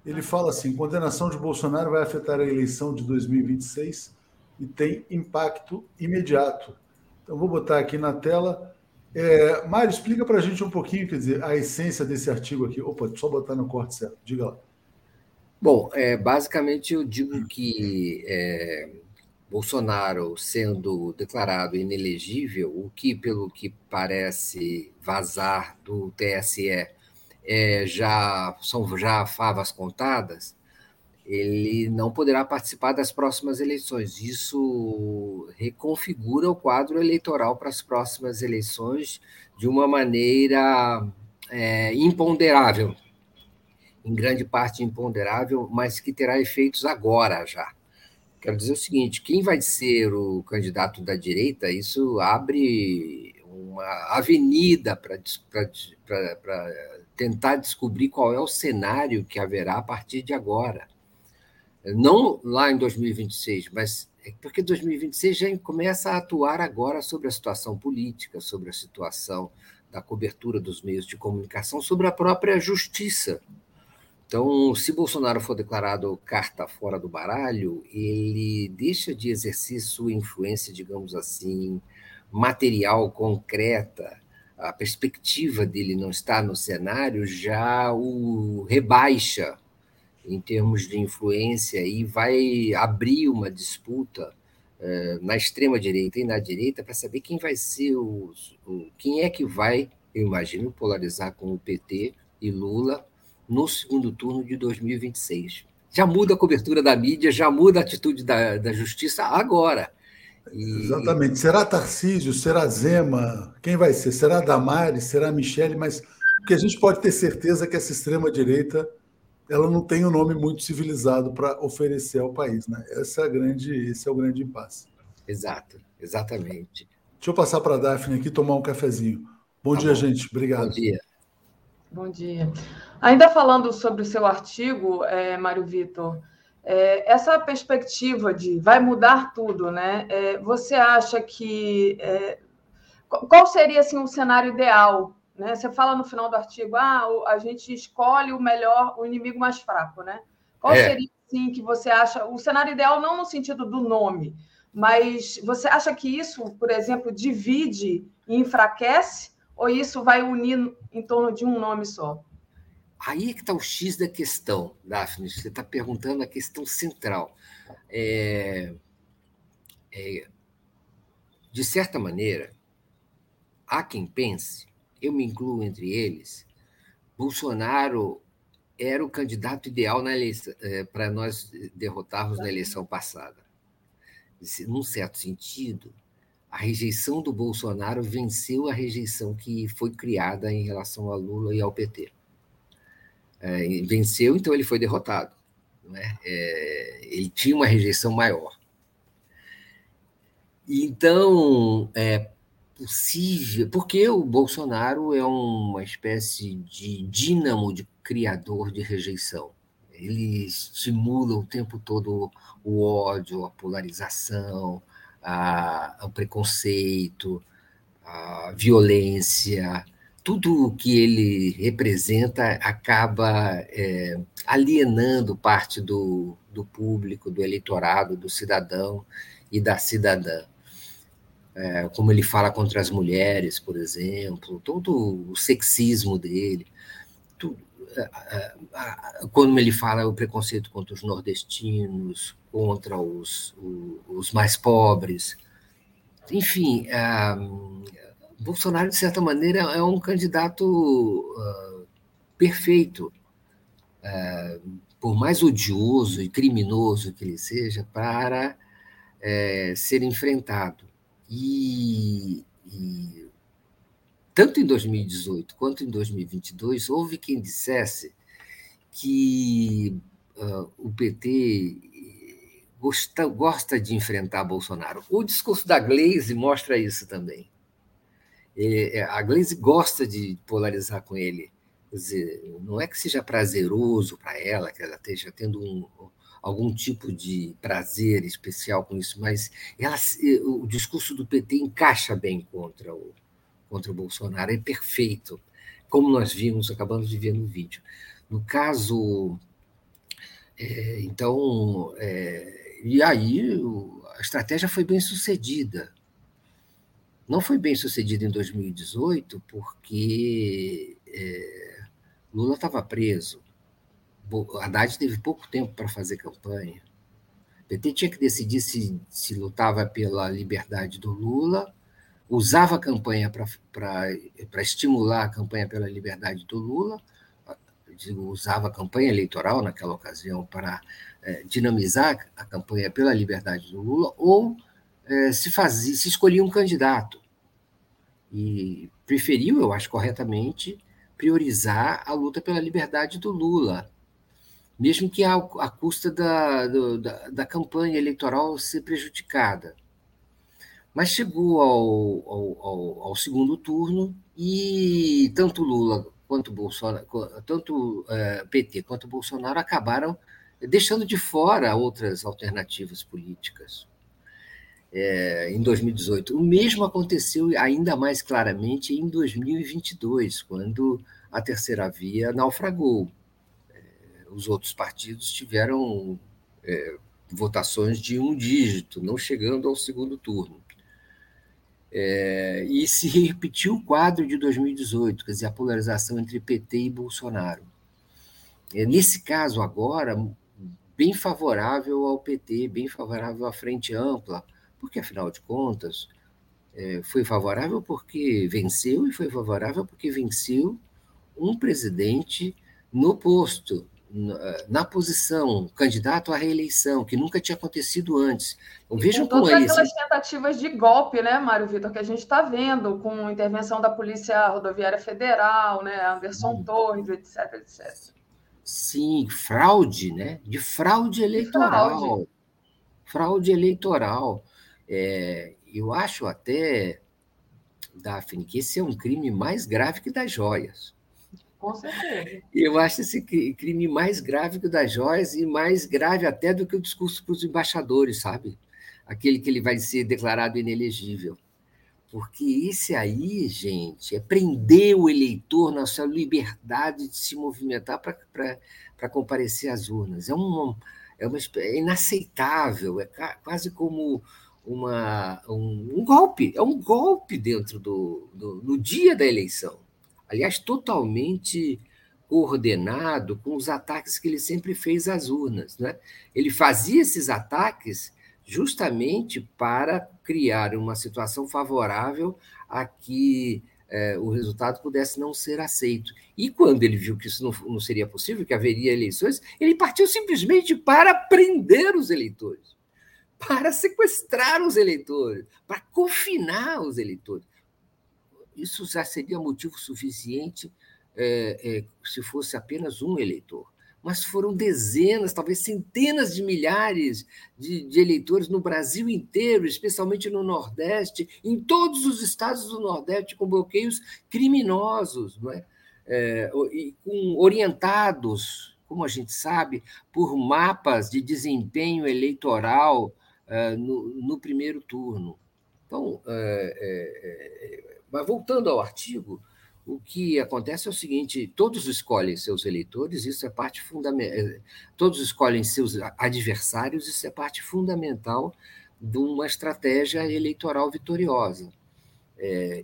Ele fala assim: condenação de Bolsonaro vai afetar a eleição de 2026 e tem impacto imediato. Então, vou botar aqui na tela é, Mário, explica para a gente um pouquinho, quer dizer, a essência desse artigo aqui. Opa, só botar no corte certo. Diga lá. Bom, é, basicamente eu digo que é, Bolsonaro sendo declarado inelegível, o que, pelo que parece vazar do TSE, é, já são já favas contadas, ele não poderá participar das próximas eleições. Isso reconfigura o quadro eleitoral para as próximas eleições de uma maneira é, imponderável, em grande parte imponderável, mas que terá efeitos agora já. Quero dizer o seguinte: quem vai ser o candidato da direita, isso abre uma avenida para tentar descobrir qual é o cenário que haverá a partir de agora não lá em 2026, mas é porque 2026 já começa a atuar agora sobre a situação política, sobre a situação da cobertura dos meios de comunicação, sobre a própria justiça. Então, se Bolsonaro for declarado carta fora do baralho, ele deixa de exercer sua influência, digamos assim, material, concreta. A perspectiva dele não estar no cenário já o rebaixa em termos de influência e vai abrir uma disputa uh, na extrema direita e na direita para saber quem vai ser o, o, quem é que vai, eu imagino, polarizar com o PT e Lula no segundo turno de 2026. Já muda a cobertura da mídia, já muda a atitude da, da justiça agora. E... Exatamente. Será Tarcísio? Será Zema? Quem vai ser? Será Damares? Será Michele? Mas o que a gente pode ter certeza é que essa extrema-direita ela não tem um nome muito civilizado para oferecer ao país, né? Essa é a grande, esse é o grande impasse. Exato, exatamente. Deixa eu passar para a Daphne aqui tomar um cafezinho. Bom tá dia, bom. gente. Obrigado. Bom dia. Bom dia. Ainda falando sobre o seu artigo, é, Mário Vitor, é, essa perspectiva de vai mudar tudo, né? É, você acha que é, qual seria assim um cenário ideal né? Você fala no final do artigo, ah, a gente escolhe o melhor, o inimigo mais fraco, né? Qual é. seria, sim, que você acha, o cenário ideal não no sentido do nome, mas você acha que isso, por exemplo, divide e enfraquece, ou isso vai unir em torno de um nome só? Aí é que está o X da questão, Daphne. Você está perguntando a questão central. É, é, de certa maneira, há quem pense eu me incluo entre eles, Bolsonaro era o candidato ideal é, para nós derrotarmos na eleição passada. Num certo sentido, a rejeição do Bolsonaro venceu a rejeição que foi criada em relação a Lula e ao PT. É, venceu, então ele foi derrotado. É? É, ele tinha uma rejeição maior. Então, é, possível, porque o Bolsonaro é uma espécie de dínamo de criador de rejeição. Ele estimula o tempo todo o ódio, a polarização, a, o preconceito, a violência. Tudo o que ele representa acaba é, alienando parte do, do público, do eleitorado, do cidadão e da cidadã. É, como ele fala contra as mulheres, por exemplo, todo o sexismo dele, tudo, é, é, quando ele fala o preconceito contra os nordestinos, contra os, os mais pobres, enfim, é, Bolsonaro, de certa maneira, é um candidato uh, perfeito, por mais odioso e criminoso que ele seja, para ser enfrentado. E, e, tanto em 2018 quanto em 2022, houve quem dissesse que o PT gosta, gosta de enfrentar Bolsonaro. O discurso da Glaze mostra isso também é, a Glaze gosta de polarizar com ele. Quer dizer, não é que seja prazeroso para ela, que ela esteja tendo um, algum tipo de prazer especial com isso, mas ela, o discurso do PT encaixa bem contra o, contra o Bolsonaro, é perfeito, como nós vimos, acabamos de ver no vídeo. No caso, é, então, é, e aí a estratégia foi bem sucedida. Não foi bem sucedido em 2018 porque é, Lula estava preso. Haddad teve pouco tempo para fazer campanha. O PT tinha que decidir se, se lutava pela liberdade do Lula, usava a campanha para estimular a campanha pela liberdade do Lula, usava a campanha eleitoral naquela ocasião para é, dinamizar a campanha pela liberdade do Lula, ou é, se fazia, se escolhia um candidato e preferiu, eu acho corretamente, priorizar a luta pela liberdade do Lula, mesmo que à, custa da, da, da, campanha eleitoral ser prejudicada. Mas chegou ao, ao, ao, ao segundo turno e tanto Lula quanto Bolsonaro, tanto é, PT quanto Bolsonaro acabaram deixando de fora outras alternativas políticas é, em 2018. O mesmo aconteceu ainda mais claramente em 2022, quando a terceira via naufragou. Os outros partidos tiveram é, votações de um dígito, não chegando ao segundo turno. É, e se repetiu o quadro de 2018, quer dizer, a polarização entre PT e Bolsonaro. É, nesse caso, agora, bem favorável ao PT, bem favorável à frente ampla, porque, afinal de contas, é, foi favorável porque venceu e foi favorável porque venceu um presidente no posto, na, na posição, candidato à reeleição, que nunca tinha acontecido antes. Então, vejam com todas eles... aquelas tentativas de golpe, né, Mário Vitor, que a gente está vendo, com intervenção da Polícia Rodoviária Federal, né, Anderson hum. Torres, etc, etc. Sim, fraude, né? De fraude eleitoral. Fraude, fraude eleitoral. É, eu acho até, Daphne, que esse é um crime mais grave que das joias. Com certeza. Eu acho esse crime mais grave que das joias e mais grave até do que o discurso para os embaixadores, sabe? Aquele que ele vai ser declarado inelegível. Porque esse aí, gente, é prender o eleitor na sua liberdade de se movimentar para comparecer às urnas. É, um, é, uma, é inaceitável, é quase como uma, um, um, golpe, é um golpe dentro do, do, no dia da eleição. Aliás, totalmente coordenado com os ataques que ele sempre fez às urnas. Né? Ele fazia esses ataques justamente para criar uma situação favorável a que é, o resultado pudesse não ser aceito. E quando ele viu que isso não, não seria possível, que haveria eleições, ele partiu simplesmente para prender os eleitores para sequestrar os eleitores, para confinar os eleitores. Isso já seria motivo suficiente é, é, se fosse apenas um eleitor. Mas foram dezenas, talvez centenas de milhares de, de eleitores no Brasil inteiro, especialmente no Nordeste, em todos os estados do Nordeste, com bloqueios criminosos, não é? É, e com orientados, como a gente sabe, por mapas de desempenho eleitoral é, no, no, primeiro turno. Então, é, é, mas voltando ao artigo, o que acontece é o seguinte: todos escolhem seus eleitores, isso é parte fundamental. Todos escolhem seus adversários, isso é parte fundamental de uma estratégia eleitoral vitoriosa. É,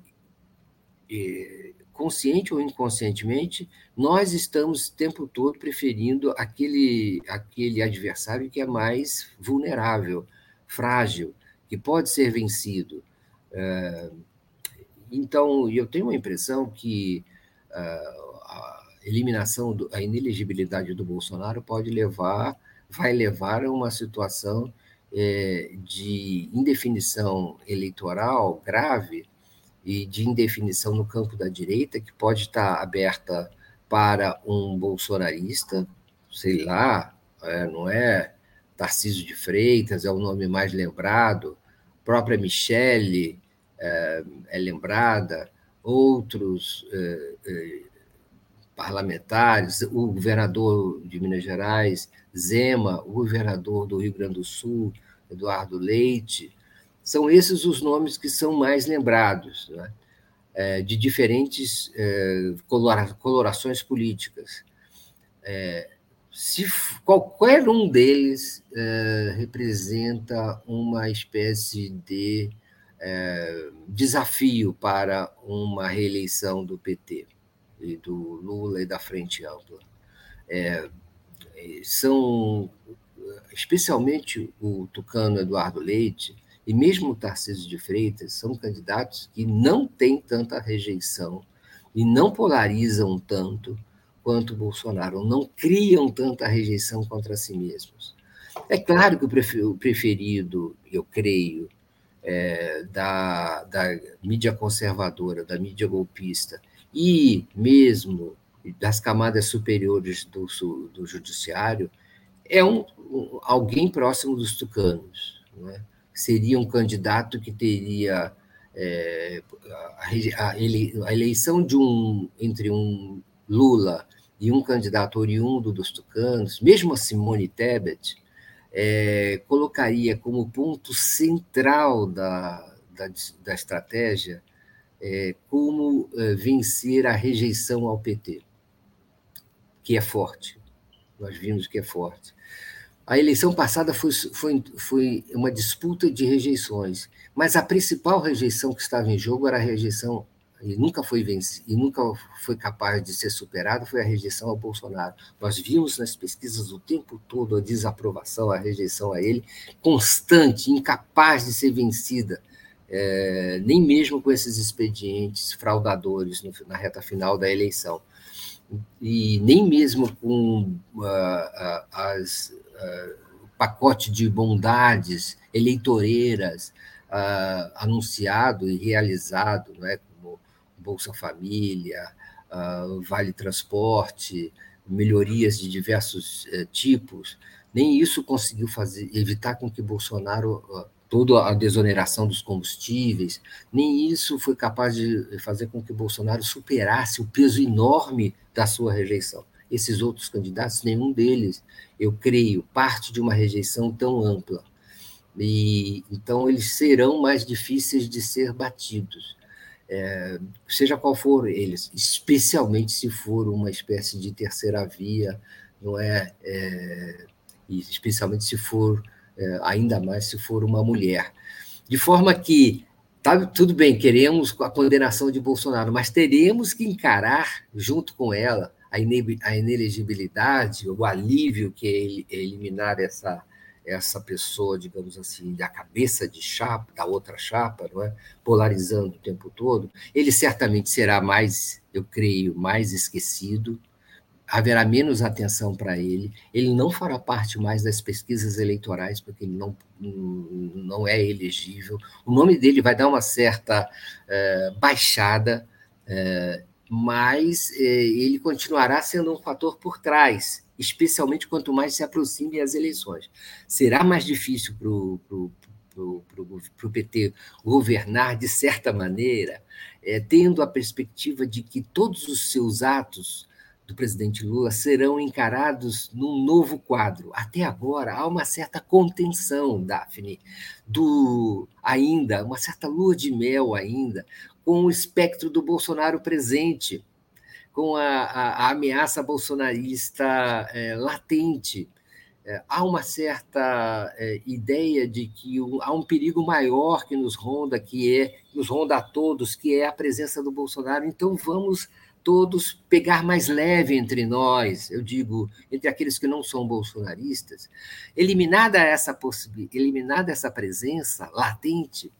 consciente ou inconscientemente, nós estamos o tempo todo preferindo aquele, aquele adversário que é mais vulnerável, frágil, que pode ser vencido. É, então, eu tenho a impressão que é, a eliminação, a inelegibilidade do Bolsonaro pode levar, vai levar a uma situação é, de indefinição eleitoral grave e de indefinição no campo da direita, que pode estar aberta para um bolsonarista, sei lá, é, não é Tarcísio de Freitas, é o nome mais lembrado, própria Michele é, é lembrada, outros é, é, parlamentares, o governador de Minas Gerais, Zema, o governador do Rio Grande do Sul, Eduardo Leite, são esses os nomes que são mais lembrados, né? de diferentes colora, colorações políticas. Se qualquer um deles representa uma espécie de é, desafio para uma reeleição do PT e do Lula e da Frente Ampla. É, são especialmente o tucano Eduardo Leite e mesmo o Tarcísio de Freitas são candidatos que não têm tanta rejeição e não polarizam tanto quanto Bolsonaro, não criam tanta rejeição contra si mesmos. É claro que o preferido, eu creio, é, da, da mídia conservadora, da mídia golpista e mesmo das camadas superiores do, do judiciário é um, alguém próximo dos tucanos. É? seria um candidato que teria é, a, a, eleição de um entre um Lula e um candidato oriundo dos tucanos, mesmo a Simone Tebet, é, colocaria como ponto central da, da, da estratégia é, como é, vencer a rejeição ao PT, que é forte. Nós vimos que é forte. A eleição passada foi, foi, foi uma disputa de rejeições, mas a principal rejeição que estava em jogo era a rejeição e nunca foi vencido, e nunca foi capaz de ser superada foi a rejeição ao Bolsonaro. Nós vimos nas pesquisas o tempo todo a desaprovação, a rejeição a ele, constante, incapaz de ser vencida, é, nem mesmo com esses expedientes fraudadores no, na reta final da eleição. E nem mesmo com uh, uh, as uh, pacote de bondades eleitoreiras anunciado e realizado, não é? Bolsa Família, uh, Vale Transporte, melhorias de diversos uh, tipos, nem isso conseguiu fazer, evitar com que Bolsonaro toda a desoneração dos combustíveis, nem isso foi capaz de fazer com que Bolsonaro superasse o peso enorme da sua rejeição. Esses outros candidatos, nenhum deles, eu creio, parte de uma rejeição tão ampla. E, então, eles serão mais difíceis de ser batidos, é, seja qual for eles, especialmente se for uma espécie de terceira via, não é? é especialmente se for, é, ainda mais se for uma mulher. De forma que Tá, tudo bem, queremos a condenação de Bolsonaro, mas teremos que encarar, junto com ela, a inelegibilidade, o alívio que é eliminar essa, essa pessoa, digamos assim, da cabeça de chapa, da outra chapa, não é? polarizando o tempo todo, ele certamente será mais, eu creio, mais esquecido, haverá menos atenção para ele, ele não fará parte mais das pesquisas eleitorais, porque ele não, não é elegível, o nome dele vai dar uma certa uh, baixada, uh, mas é, ele continuará sendo um fator por trás, especialmente quanto mais se aproxime as eleições. Será mais difícil para o PT governar de certa maneira, é, tendo a perspectiva de que todos os seus atos do presidente Lula serão encarados num novo quadro. Até agora há uma certa contenção, Daphne, do ainda, uma certa lua de mel ainda, com o espectro do Bolsonaro presente, com a, a, a ameaça bolsonarista é, latente. é, há uma certa é, ideia de que há um perigo maior que nos ronda, que é nos ronda a todos, que é a presença do Bolsonaro. Então vamos todos pegar mais leve entre nós, eu digo, entre aqueles que não são bolsonaristas, eliminada essa possibilidade, eliminada essa presença latente,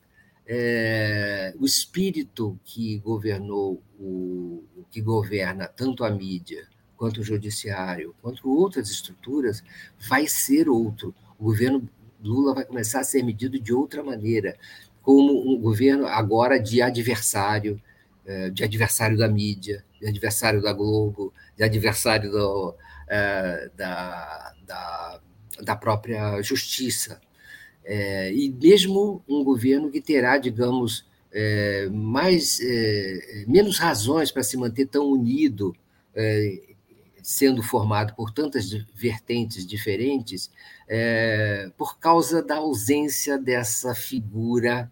é, o espírito que governou o que governa tanto a mídia quanto o judiciário, quanto outras estruturas, vai ser outro. O governo Lula vai começar a ser medido de outra maneira, como um governo agora de adversário, é, de adversário da mídia, de adversário da Globo, de adversário do, é, da, da, da própria justiça. É, e mesmo um governo que terá, digamos, é, mais é, menos razões para se manter tão unido é, sendo formado por tantas vertentes diferentes, é, por causa da ausência dessa figura,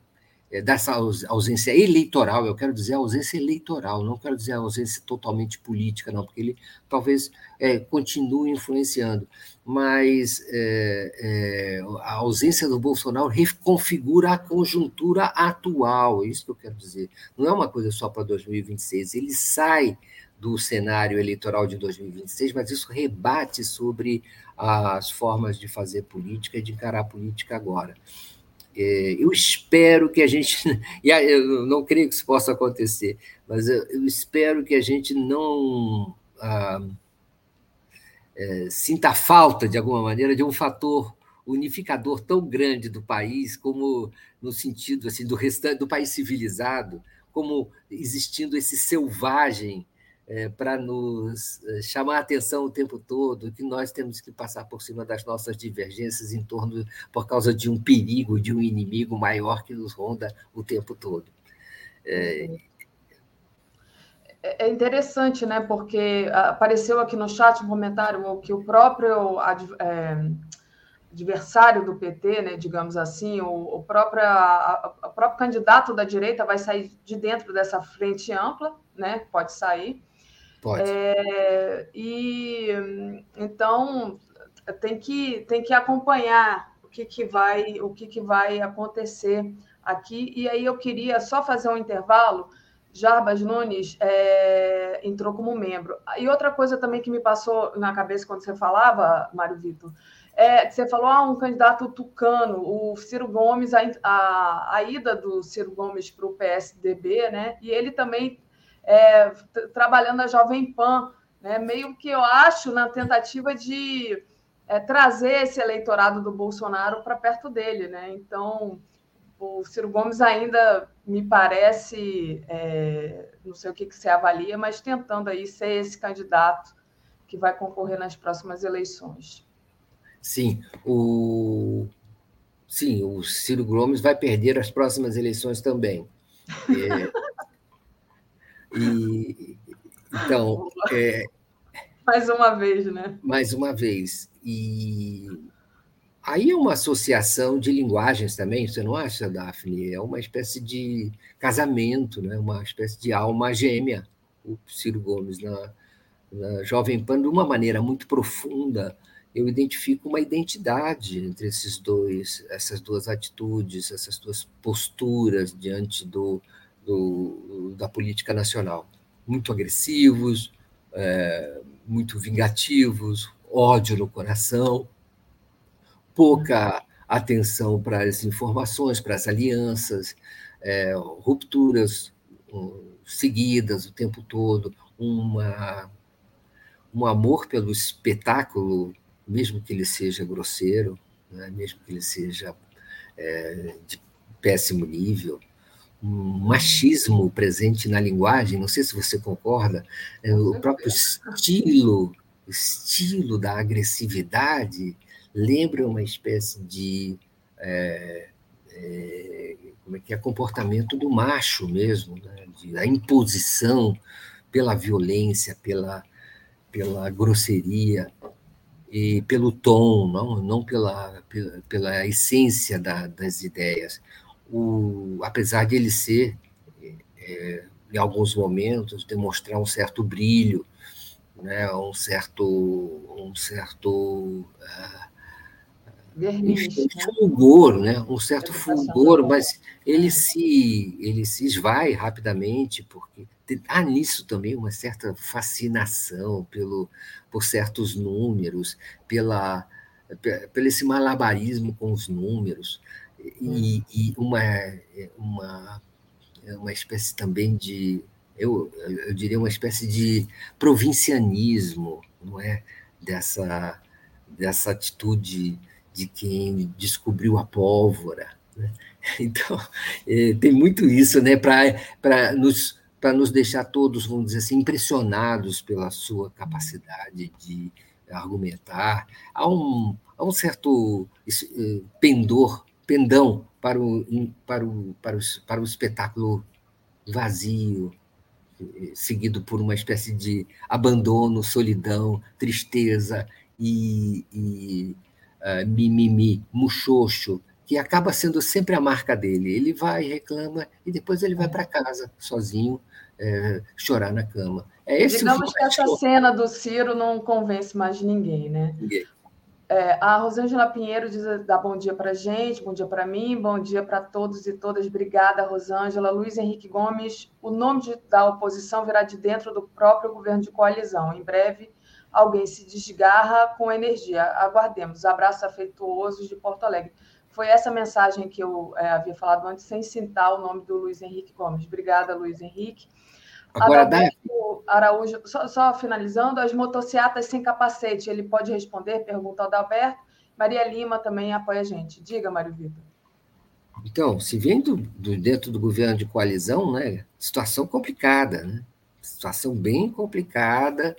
dessa ausência eleitoral, eu quero dizer ausência eleitoral, não quero dizer ausência totalmente política, não, porque ele talvez é, continue influenciando, mas é, é, a ausência do Bolsonaro reconfigura a conjuntura atual, é isso que eu quero dizer. Não é uma coisa só para 2026, ele sai do cenário eleitoral de 2026, mas isso rebate sobre as formas de fazer política e de encarar a política agora. É, eu espero que a gente, e eu não creio que isso possa acontecer, mas eu espero que a gente não ah, é, sinta falta, de alguma maneira, de um fator unificador tão grande do país, como no sentido assim do restante do país civilizado, como existindo esse selvagem é, para nos é, chamar a atenção o tempo todo, que nós temos que passar por cima das nossas divergências em torno, por causa de um perigo, de um inimigo maior que nos ronda o tempo todo. É, é, é interessante, né? Porque apareceu aqui no chat um comentário que o próprio é, adversário do PT, né, digamos assim, o, o, próprio, a, próprio candidato da direita vai sair de dentro dessa frente ampla, né? Pode sair. Pode. É, e então tem que, tem que acompanhar o que, que vai o que, que vai acontecer aqui. E aí eu queria só fazer um intervalo. Jarbas Nunes é, entrou como membro. E outra coisa também que me passou na cabeça quando você falava, Mário Vitor, é, você falou ah, um candidato tucano, o Ciro Gomes, a, a, a ida do Ciro Gomes para o PSDB, né? E ele também é, trabalhando na Jovem Pan, né? meio que eu acho na tentativa de é, trazer esse eleitorado do Bolsonaro para perto dele. Né? Então, o Ciro Gomes ainda me parece, é, não sei o que, que você avalia, mas tentando aí ser esse candidato que vai concorrer nas próximas eleições. Sim, o sim, o Ciro Gomes vai perder as próximas eleições também. É, e, então, é, mais uma vez, né? Mais uma vez. E aí é uma associação de linguagens também, você não acha, Daphne? É uma espécie de casamento, né? uma espécie de alma gêmea, o Ciro Gomes, na, na Jovem Pan, de uma maneira muito profunda. Eu identifico uma identidade entre esses dois, essas duas atitudes, essas duas posturas diante do, do, da política nacional. Muito agressivos, é, muito vingativos, ódio no coração, pouca atenção para as informações, para as alianças, é, rupturas um, seguidas o tempo todo, uma, um amor pelo espetáculo, mesmo que ele seja grosseiro, né, mesmo que ele seja é, de péssimo nível, machismo presente na linguagem, não sei se você concorda, é, o próprio estilo, estilo da agressividade lembra uma espécie de é, é, como é que é comportamento do macho mesmo, né? de, da imposição pela violência, pela, pela grosseria e pelo tom, não, não pela, pela, pela essência da, das ideias o, apesar de ele ser, é, em alguns momentos, demonstrar um certo brilho, né, um certo, um certo uh, enfim, fulgor, né? um certo fulgor, mas ele se, ele se esvai rapidamente, porque há nisso também uma certa fascinação pelo, por certos números, pela, pelo esse malabarismo com os números, e, e uma, uma, uma espécie também de, eu, eu diria, uma espécie de provincianismo, não é? Dessa, dessa atitude de quem descobriu a pólvora. Né? Então, é, tem muito isso né, para nos, nos deixar todos, vamos dizer assim, impressionados pela sua capacidade de argumentar. Há um, há um certo é, pendor, pendão para o, para o, para o, para o espetáculo vazio, é, seguido por uma espécie de abandono, solidão, tristeza e, e uh, mimimi, muxoxo, que acaba sendo sempre a marca dele. Ele vai, reclama, e depois ele vai para casa, sozinho, é, chorar na cama. É esse Digamos que essa cena do Ciro não convence mais ninguém, né? Ninguém. É, a Rosângela Pinheiro diz, dá bom dia para a gente, bom dia para mim, bom dia para todos e todas. Obrigada, Rosângela. Luiz Henrique Gomes, o nome de, da oposição virá de dentro do próprio governo de coalizão. Em breve, alguém se desgarra com energia. Aguardemos. Abraços afetuosos de Porto Alegre. Foi essa mensagem que eu é, havia falado antes, sem citar o nome do Luiz Henrique Gomes. Obrigada, Luiz Henrique. Agora, Adalberto Araújo, só, só, finalizando, as motocicletas sem capacete, ele pode responder? Pergunta ao Adalberto. Maria Lima também apoia a gente. Diga, Mário Vitor. Então, se vem do, do, dentro do governo de coalizão, né, situação complicada, né? Situação bem complicada,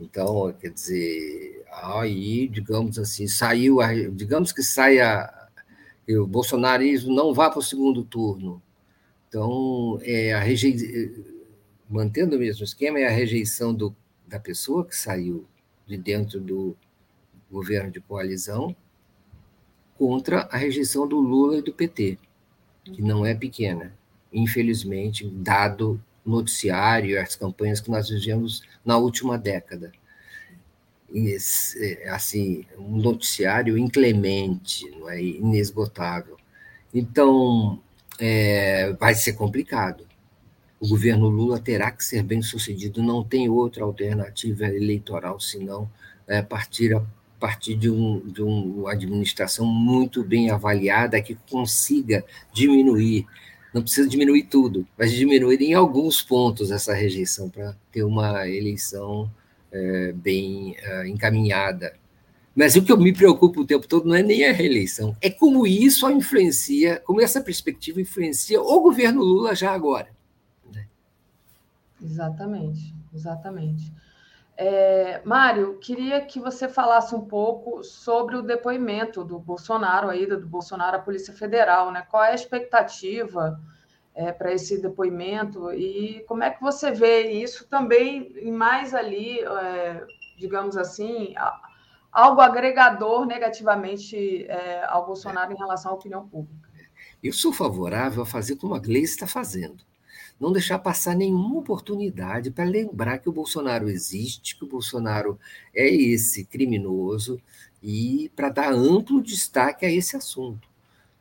então, quer dizer, aí, digamos assim, saiu, a, digamos que saia, que o bolsonarismo não vá para o segundo turno. Então, é a rejeição, mantendo o mesmo esquema, é a rejeição do, da pessoa que saiu de dentro do governo de coalizão contra a rejeição do Lula e do PT, que não é pequena, infelizmente, dado noticiário e as campanhas que nós vivemos na última década. É, assim, um noticiário inclemente, não é? inesgotável. Então, é, vai ser complicado. O governo Lula terá que ser bem sucedido, não tem outra alternativa eleitoral senão é, partir a partir de, um, de uma administração muito bem avaliada que consiga diminuir não precisa diminuir tudo, mas diminuir em alguns pontos essa rejeição para ter uma eleição é, bem é, encaminhada. Mas o que eu me preocupo o tempo todo não é nem a reeleição, é como isso influencia, como essa perspectiva influencia o governo Lula já agora. Exatamente, exatamente. É, Mário, queria que você falasse um pouco sobre o depoimento do Bolsonaro, a ida do Bolsonaro à Polícia Federal, né? Qual é a expectativa é, para esse depoimento e como é que você vê isso também mais ali, é, digamos assim, algo agregador negativamente é, ao Bolsonaro em relação à opinião pública? Eu sou favorável a fazer como a Gleice está fazendo não deixar passar nenhuma oportunidade para lembrar que o Bolsonaro existe, que o Bolsonaro é esse criminoso e para dar amplo destaque a esse assunto.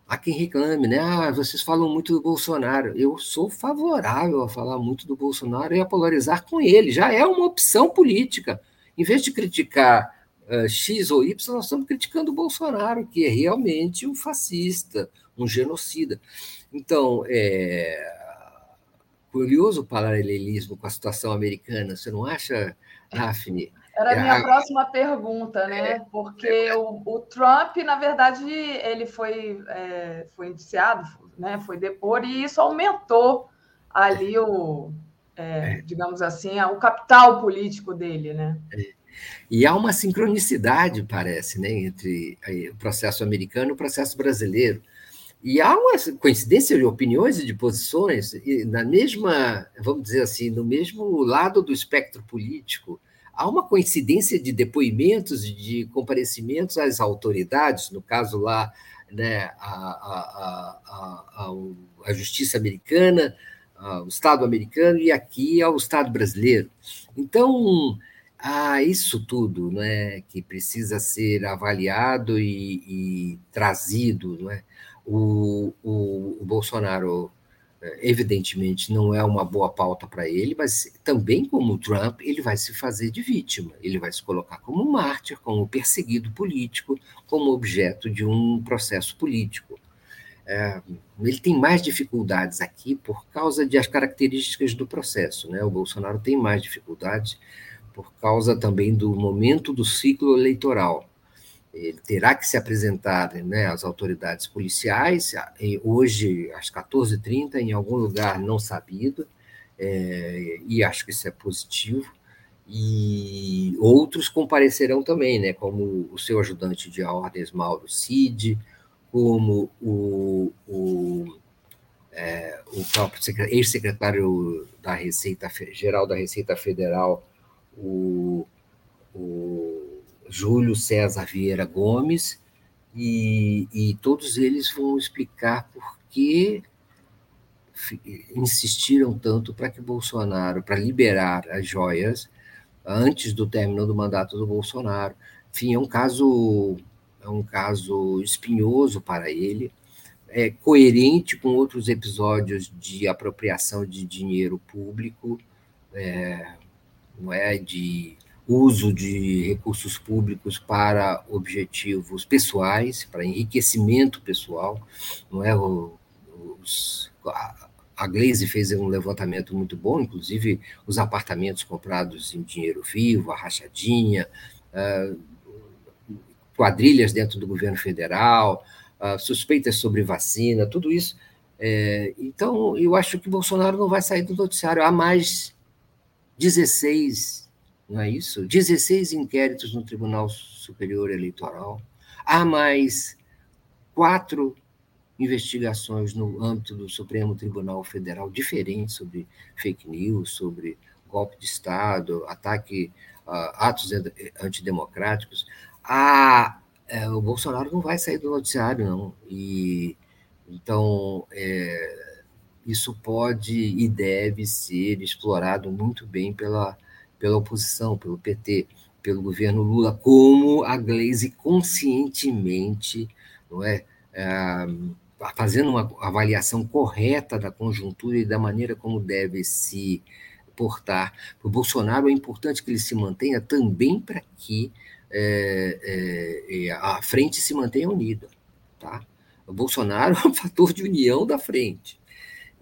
Há quem reclame, né? Ah, vocês falam muito do Bolsonaro. Eu sou favorável a falar muito do Bolsonaro e a polarizar com ele. Já é uma opção política. Em vez de criticar uh, X ou Y, nós estamos criticando o Bolsonaro, que é realmente um fascista, um genocida. Então, é, curioso o paralelismo com a situação americana, você não acha, Daphne? Era a minha é, próxima pergunta, né? É. Porque o, o, Trump, na verdade, ele foi, é, foi indiciado, né? foi depor, e isso aumentou ali o, é, é. digamos assim, o capital político dele, né? E há uma sincronicidade, parece, né, entre o processo americano e o processo brasileiro. E há uma coincidência de opiniões e de posições na mesma, vamos dizer assim, no mesmo lado do espectro político. Há uma coincidência de depoimentos, de comparecimentos às autoridades, no caso lá, né, a, a, a, a, justiça americana, o Estado americano e aqui ao Estado brasileiro. Então, há isso tudo não é, que precisa ser avaliado e, e trazido. Não é? O, o, o Bolsonaro evidentemente não é uma boa pauta para ele, mas também como Trump, ele vai se fazer de vítima, ele vai se colocar como mártir, como perseguido político, como objeto de um processo político. É, ele tem mais dificuldades aqui por causa das características do processo, né? O Bolsonaro tem mais dificuldades por causa também do momento do ciclo eleitoral ele terá que se apresentar né, às autoridades policiais, hoje às 14h30, em algum lugar não sabido, é, e acho que isso é positivo, e outros comparecerão também, né, como o seu ajudante de ordens, Mauro Cid, como o, o, é, o próprio ex-secretário da Receita Geral da Receita Federal, o, o Júlio César Vieira Gomes, e, e todos eles vão explicar por que insistiram tanto para que Bolsonaro, para liberar as joias antes do término do mandato do Bolsonaro. Enfim, é um caso é um caso espinhoso para ele, é coerente com outros episódios de apropriação de dinheiro público, é, não é de uso de recursos públicos para objetivos pessoais, para enriquecimento pessoal, não é? Os, a Glaze fez um levantamento muito bom, inclusive os apartamentos comprados em dinheiro vivo, a rachadinha, uh, quadrilhas dentro do governo federal, uh, suspeitas sobre vacina, tudo isso. É, então, eu acho que Bolsonaro não vai sair do noticiário. Há mais 16 não é isso? 16 inquéritos no Tribunal Superior Eleitoral. Há mais quatro investigações no âmbito do Supremo Tribunal Federal diferentes sobre fake news, sobre golpe de Estado, ataque a atos antidemocráticos. A, é, o Bolsonaro não vai sair do noticiário, não. E, então, é, isso pode e deve ser explorado muito bem pela pela oposição, pelo PT, pelo governo Lula, como a Glaze conscientemente, não é, é fazendo uma avaliação correta da conjuntura e da maneira como deve se portar. Para o Bolsonaro é importante que ele se mantenha também para que é, é, é, a frente se mantenha unida. Tá? O Bolsonaro é um fator de união da frente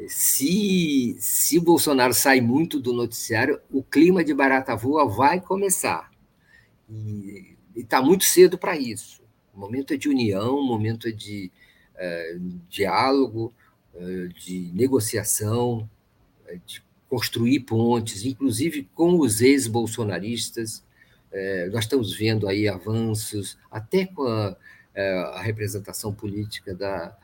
se, se Bolsonaro sai muito do noticiário, o clima de barata voa vai começar. E está muito cedo para isso. O momento é de união, momento é de é, diálogo, é, de negociação, é, de construir pontes, inclusive com os ex-bolsonaristas. nós estamos vendo aí avanços, até com a, a representação política da,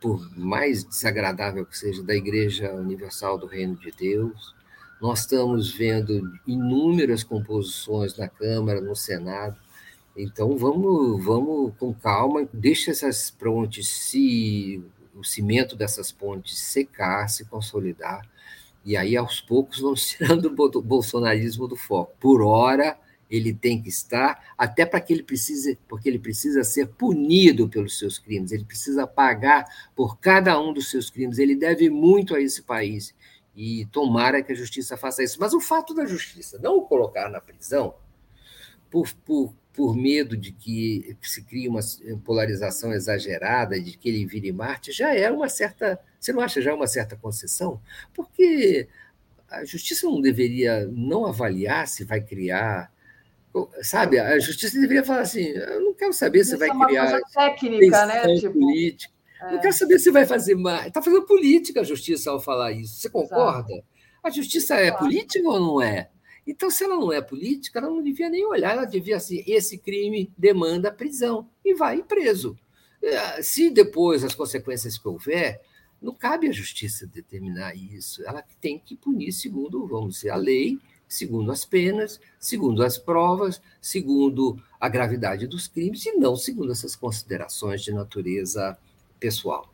por mais desagradável que seja, da Igreja Universal do Reino de Deus. Nós estamos vendo inúmeras composições na Câmara, no Senado. Então, vamos, vamos com calma, deixa essas pontes se o cimento dessas pontes secar, se consolidar, e aí aos poucos vamos tirando o bolsonarismo do foco. Por hora, ele tem que estar, até para que ele precise, porque ele precisa ser punido pelos seus crimes, ele precisa pagar por cada um dos seus crimes, ele deve muito a esse país. E tomara que a justiça faça isso. Mas o fato da justiça não o colocar na prisão, por, por, por medo de que se crie uma polarização exagerada, de que ele vire Marte, já é uma certa. Você não acha já uma certa concessão? Porque a justiça não deveria não avaliar se vai criar Sabe, a justiça deveria falar assim: eu não quero saber se vai é uma criar. Coisa técnica, né? Tipo, política. É. Não quero saber se vai fazer mais. Está fazendo política a justiça ao falar isso. Você concorda? Exato. A justiça é claro. política ou não é? Então, se ela não é política, ela não devia nem olhar, ela devia assim: esse crime demanda prisão e vai preso. É, se depois as consequências que houver, não cabe à justiça determinar isso. Ela tem que punir segundo, vamos dizer, a lei segundo as penas, segundo as provas, segundo a gravidade dos crimes e não segundo essas considerações de natureza pessoal.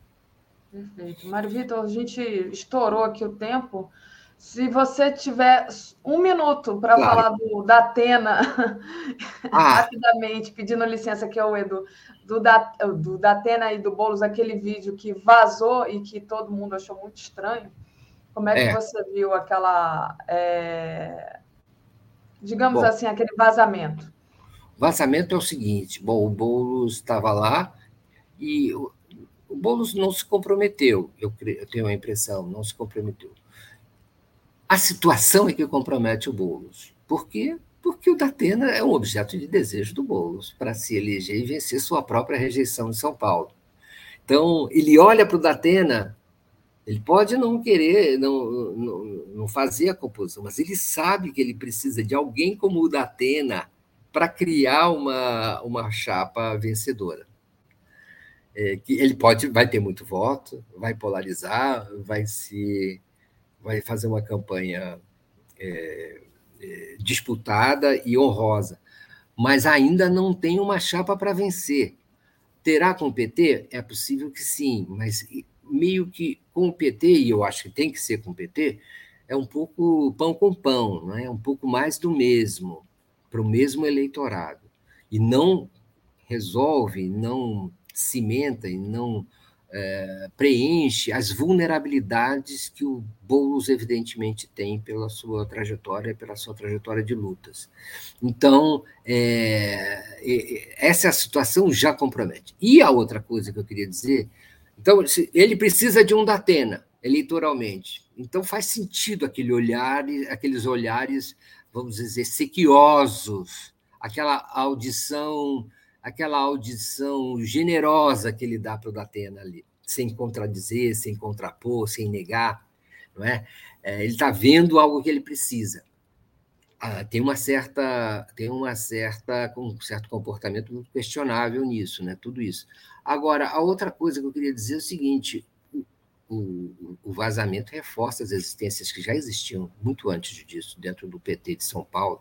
Perfeito. Mário Vitor, a gente estourou aqui o tempo. Se você tiver um minuto para claro. falar do Datena, ah. rapidamente, pedindo licença aqui ao Edu, do, da, do Datena e do Boulos, aquele vídeo que vazou e que todo mundo achou muito estranho. Como é que é. você viu aquela. É, digamos bom, assim, aquele vazamento? Vazamento é o seguinte: bom, o Boulos estava lá e o, o Boulos não se comprometeu, eu, eu tenho a impressão, não se comprometeu. A situação é que compromete o Boulos. Por quê? Porque o Datena é um objeto de desejo do Boulos para se eleger e vencer sua própria rejeição em São Paulo. Então, ele olha para o Datena, ele pode não querer, não, não, não fazer a composição, mas ele sabe que ele precisa de alguém como o Datena para criar uma, uma chapa vencedora. É, que ele pode, vai ter muito voto, vai polarizar, vai se vai fazer uma campanha é, é, disputada e honrosa, mas ainda não tem uma chapa para vencer. Terá com o PT? É possível que sim, mas meio que com o PT, e eu acho que tem que ser com o PT, é um pouco pão com pão, não é? um pouco mais do mesmo, para o mesmo eleitorado. E não resolve, não cimenta e não é, preenche as vulnerabilidades que o Boulos, evidentemente, tem pela sua trajetória, pela sua trajetória de lutas. Então, é, essa situação já compromete. E a outra coisa que eu queria dizer, então, ele precisa de um Datena, eleitoralmente. Então, faz sentido aquele olhar, aqueles olhares, vamos dizer, sequiosos, aquela audição aquela audição generosa que ele dá para o Datena ali, sem contradizer, sem contrapor, sem negar, não é? é ele está vendo algo que ele precisa. Ah, tem uma certa, tem uma certa, um certo comportamento muito questionável nisso, né? Tudo isso. Agora, a outra coisa que eu queria dizer é o seguinte: o, o, vazamento reforça as existências que já existiam muito antes disso, dentro do PT de São Paulo,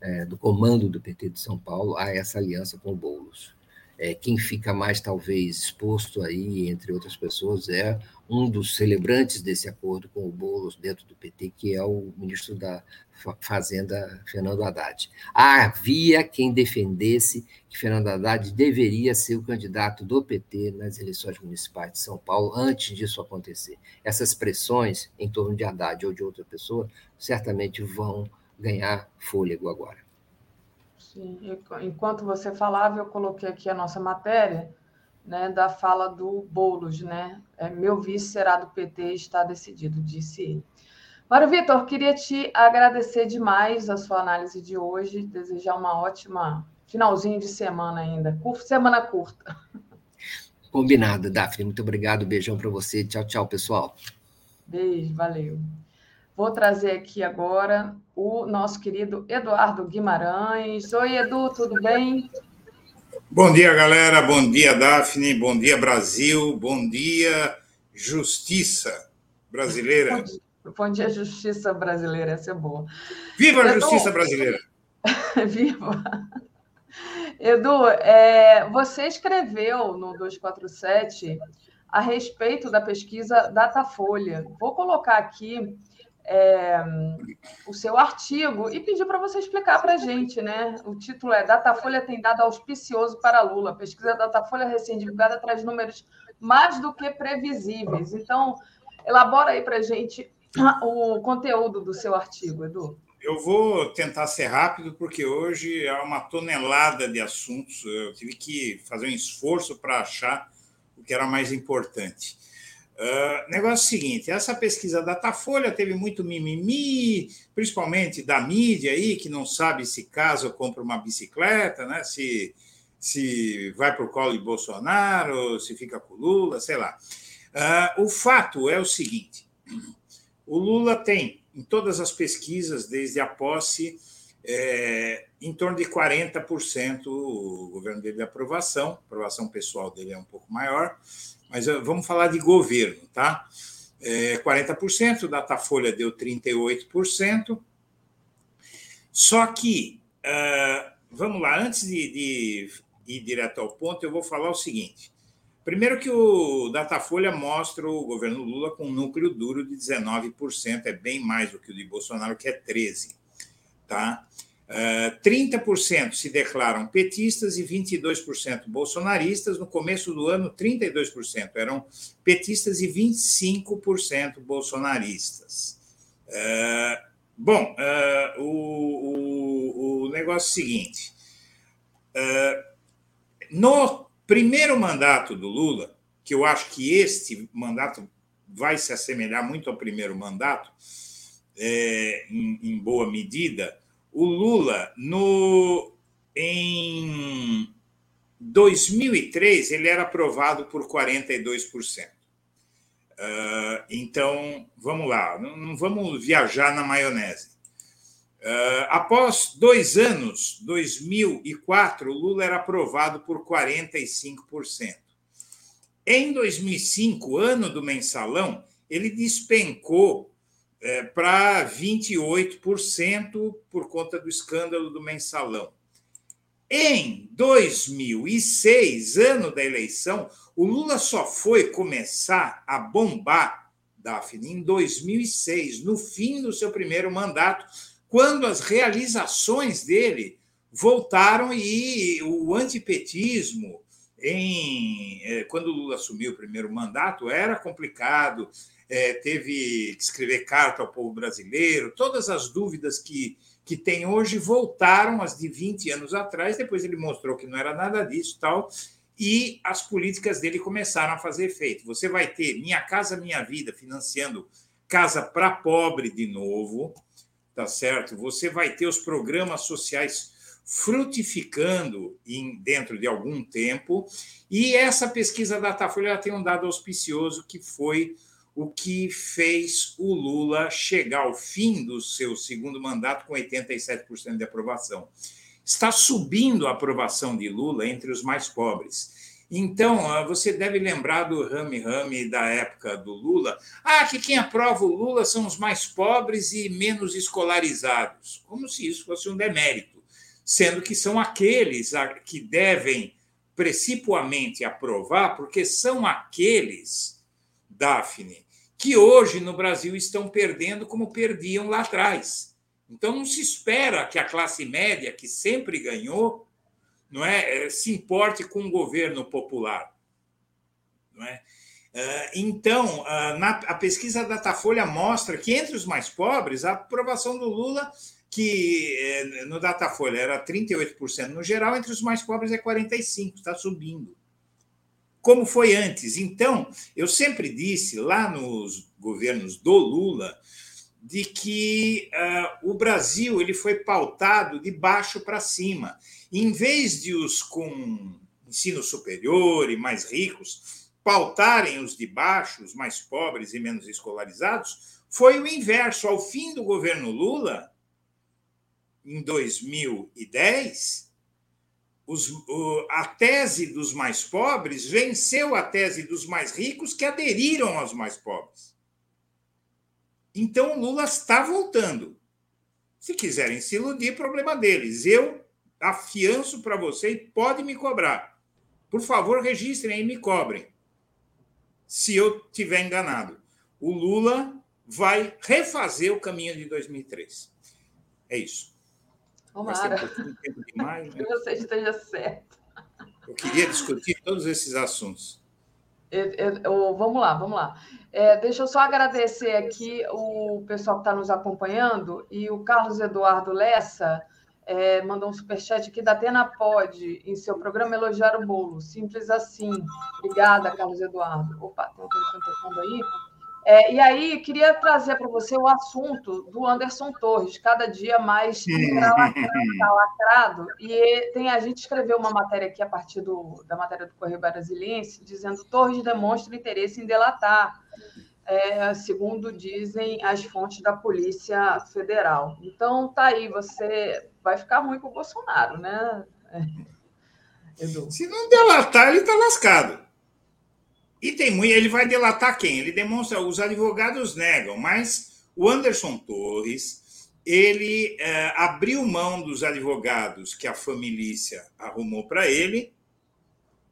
é, do comando do PT de São Paulo, a essa aliança com o Boulos. É, quem fica mais, talvez, exposto aí, entre outras pessoas, é um dos celebrantes desse acordo com o Boulos dentro do PT, que é o ministro da Fazenda, Fernando Haddad. Havia quem defendesse que Fernando Haddad deveria ser o candidato do PT nas eleições municipais de São Paulo antes disso acontecer. Essas pressões em torno de Haddad ou de outra pessoa certamente vão ganhar fôlego agora. Sim, enquanto você falava, eu coloquei aqui a nossa matéria né, da fala do Boulos, né? É, meu vice será do PT, está decidido, disse ele. Mário Vitor, queria te agradecer demais a sua análise de hoje, desejar uma ótima finalzinho de semana ainda, semana curta. Combinado, Daphne. Muito obrigado. Beijão para você. Tchau, tchau, pessoal. Beijo, valeu. Vou trazer aqui agora o nosso querido Eduardo Guimarães. Oi, Edu, tudo bem? Bom dia, galera. Bom dia, Daphne. Bom dia, Brasil. Bom dia, Justiça Brasileira. Bom dia, Justiça Brasileira. Essa é boa. Viva a Justiça Brasileira! Viva! Edu, é, você escreveu no 247 a respeito da pesquisa Datafolha. Vou colocar aqui é, o seu artigo e pedir para você explicar para a gente, né? O título é Datafolha tem dado auspicioso para Lula. Pesquisa Datafolha recém-divulgada traz números mais do que previsíveis. Então, elabora aí para a gente o conteúdo do seu artigo, Edu. Eu vou tentar ser rápido, porque hoje há uma tonelada de assuntos. Eu tive que fazer um esforço para achar o que era mais importante. Uh, negócio seguinte, essa pesquisa da Datafolha teve muito mimimi, principalmente da mídia aí, que não sabe se casa ou compra uma bicicleta, né? se, se vai para o colo de Bolsonaro, se fica com o Lula, sei lá. Uh, o fato é o seguinte: o Lula tem, em todas as pesquisas, desde a posse, é, em torno de 40% o governo dele de aprovação, aprovação pessoal dele é um pouco maior, mas eh, vamos falar de governo, tá? É, 40%, Datafolha deu 38%. Só que, uh, vamos lá, antes de, de, ir direto ao ponto, eu vou falar o seguinte. primeiro que o Datafolha mostra o governo Lula com um núcleo duro de 19%, é bem mais do que o de Bolsonaro, que é 13%. Tá? Uh, 30% se declaram petistas e 22% bolsonaristas. No começo do ano, 32% eram petistas e 25% bolsonaristas. Uh, bom, uh, o, o, o, negócio é o seguinte: no primeiro mandato do Lula, que eu acho que este mandato vai se assemelhar muito ao primeiro mandato, em, em boa medida o Lula, no, em 2003, ele era aprovado por 42%. Uh, ah, então, vamos lá, não, não, vamos viajar na maionese. Uh, após dois anos, 2004, o Lula era aprovado por 45%. Em 2005, ano do mensalão, ele despencou é, para 28% por conta do escândalo do mensalão. Em 2006, ano da eleição, o Lula só foi começar a bombar, Daphne, em 2006, no fim do seu primeiro mandato, quando as realizações dele voltaram e o antipetismo, em, é, quando o Lula assumiu o primeiro mandato, era complicado, é, teve que escrever carta ao povo brasileiro, todas as dúvidas que, que tem hoje voltaram as de 20 anos atrás, depois ele mostrou que não era nada disso tal, e as políticas dele começaram a fazer efeito. Você vai ter Minha Casa Minha Vida financiando casa para pobre de novo, tá certo? Você vai ter os programas sociais frutificando em, dentro de algum tempo, e essa pesquisa da Datafolha tem um dado auspicioso que foi o que fez o Lula chegar ao fim do seu segundo mandato com 87% de aprovação. Está subindo a aprovação de Lula entre os mais pobres. Então, ah, você deve lembrar do rame-rame da época do Lula. Ah, que quem aprova o Lula são os mais pobres e menos escolarizados. Como se isso fosse um demérito, sendo que são aqueles que devem precipuamente aprovar, porque são aqueles, Daphne, que hoje no Brasil estão perdendo como perdiam lá atrás. Então não se espera que a classe média, que sempre ganhou, não é, eh, se importe com o governo popular. Não é? Eh, então, a pesquisa da Datafolha mostra que entre os mais pobres, a aprovação do Lula, que eh, no Datafolha era 38% no geral, entre os mais pobres é 45%, está subindo como foi antes. Então, eu sempre disse lá nos governos do Lula de que uh, o Brasil ele foi pautado de baixo para cima. Em vez de os com ensino superior e mais ricos pautarem os de baixo, os mais pobres e menos escolarizados, foi o inverso. Ao fim do governo Lula, em 2010, os, o, a tese dos mais pobres venceu a tese dos mais ricos que aderiram aos mais pobres. Então o Lula está voltando. Se quiserem se iludir, problema deles. Eu afianço para você e pode me cobrar. Por favor, registrem e me cobrem. Se eu tiver enganado. O Lula vai refazer o caminho de 2003. É isso. Tomara. Um demais, né? que você esteja certo. Eu queria discutir todos esses assuntos. Eu, eu, eu, vamos lá, vamos lá. É, deixa eu só agradecer aqui o pessoal que está nos acompanhando e o Carlos Eduardo Lessa é, mandou um superchat aqui da Atena Pode, em seu programa Elogiar o Bolo. Simples assim. Obrigada, Carlos Eduardo. Opa, tem um telefone aí. É, e aí, queria trazer para você o assunto do Anderson Torres, cada dia mais lacrado. E tem, a gente escreveu uma matéria aqui a partir do, da matéria do Correio Brasiliense, dizendo Torres demonstra interesse em delatar, é, segundo dizem as fontes da Polícia Federal. Então, tá aí, você vai ficar ruim com o Bolsonaro, né, Edu? Se não delatar, ele está lascado. E tem muito, ele vai delatar quem? Ele demonstra, os advogados negam, mas o Anderson Torres, ele é, abriu mão dos advogados que a família arrumou para ele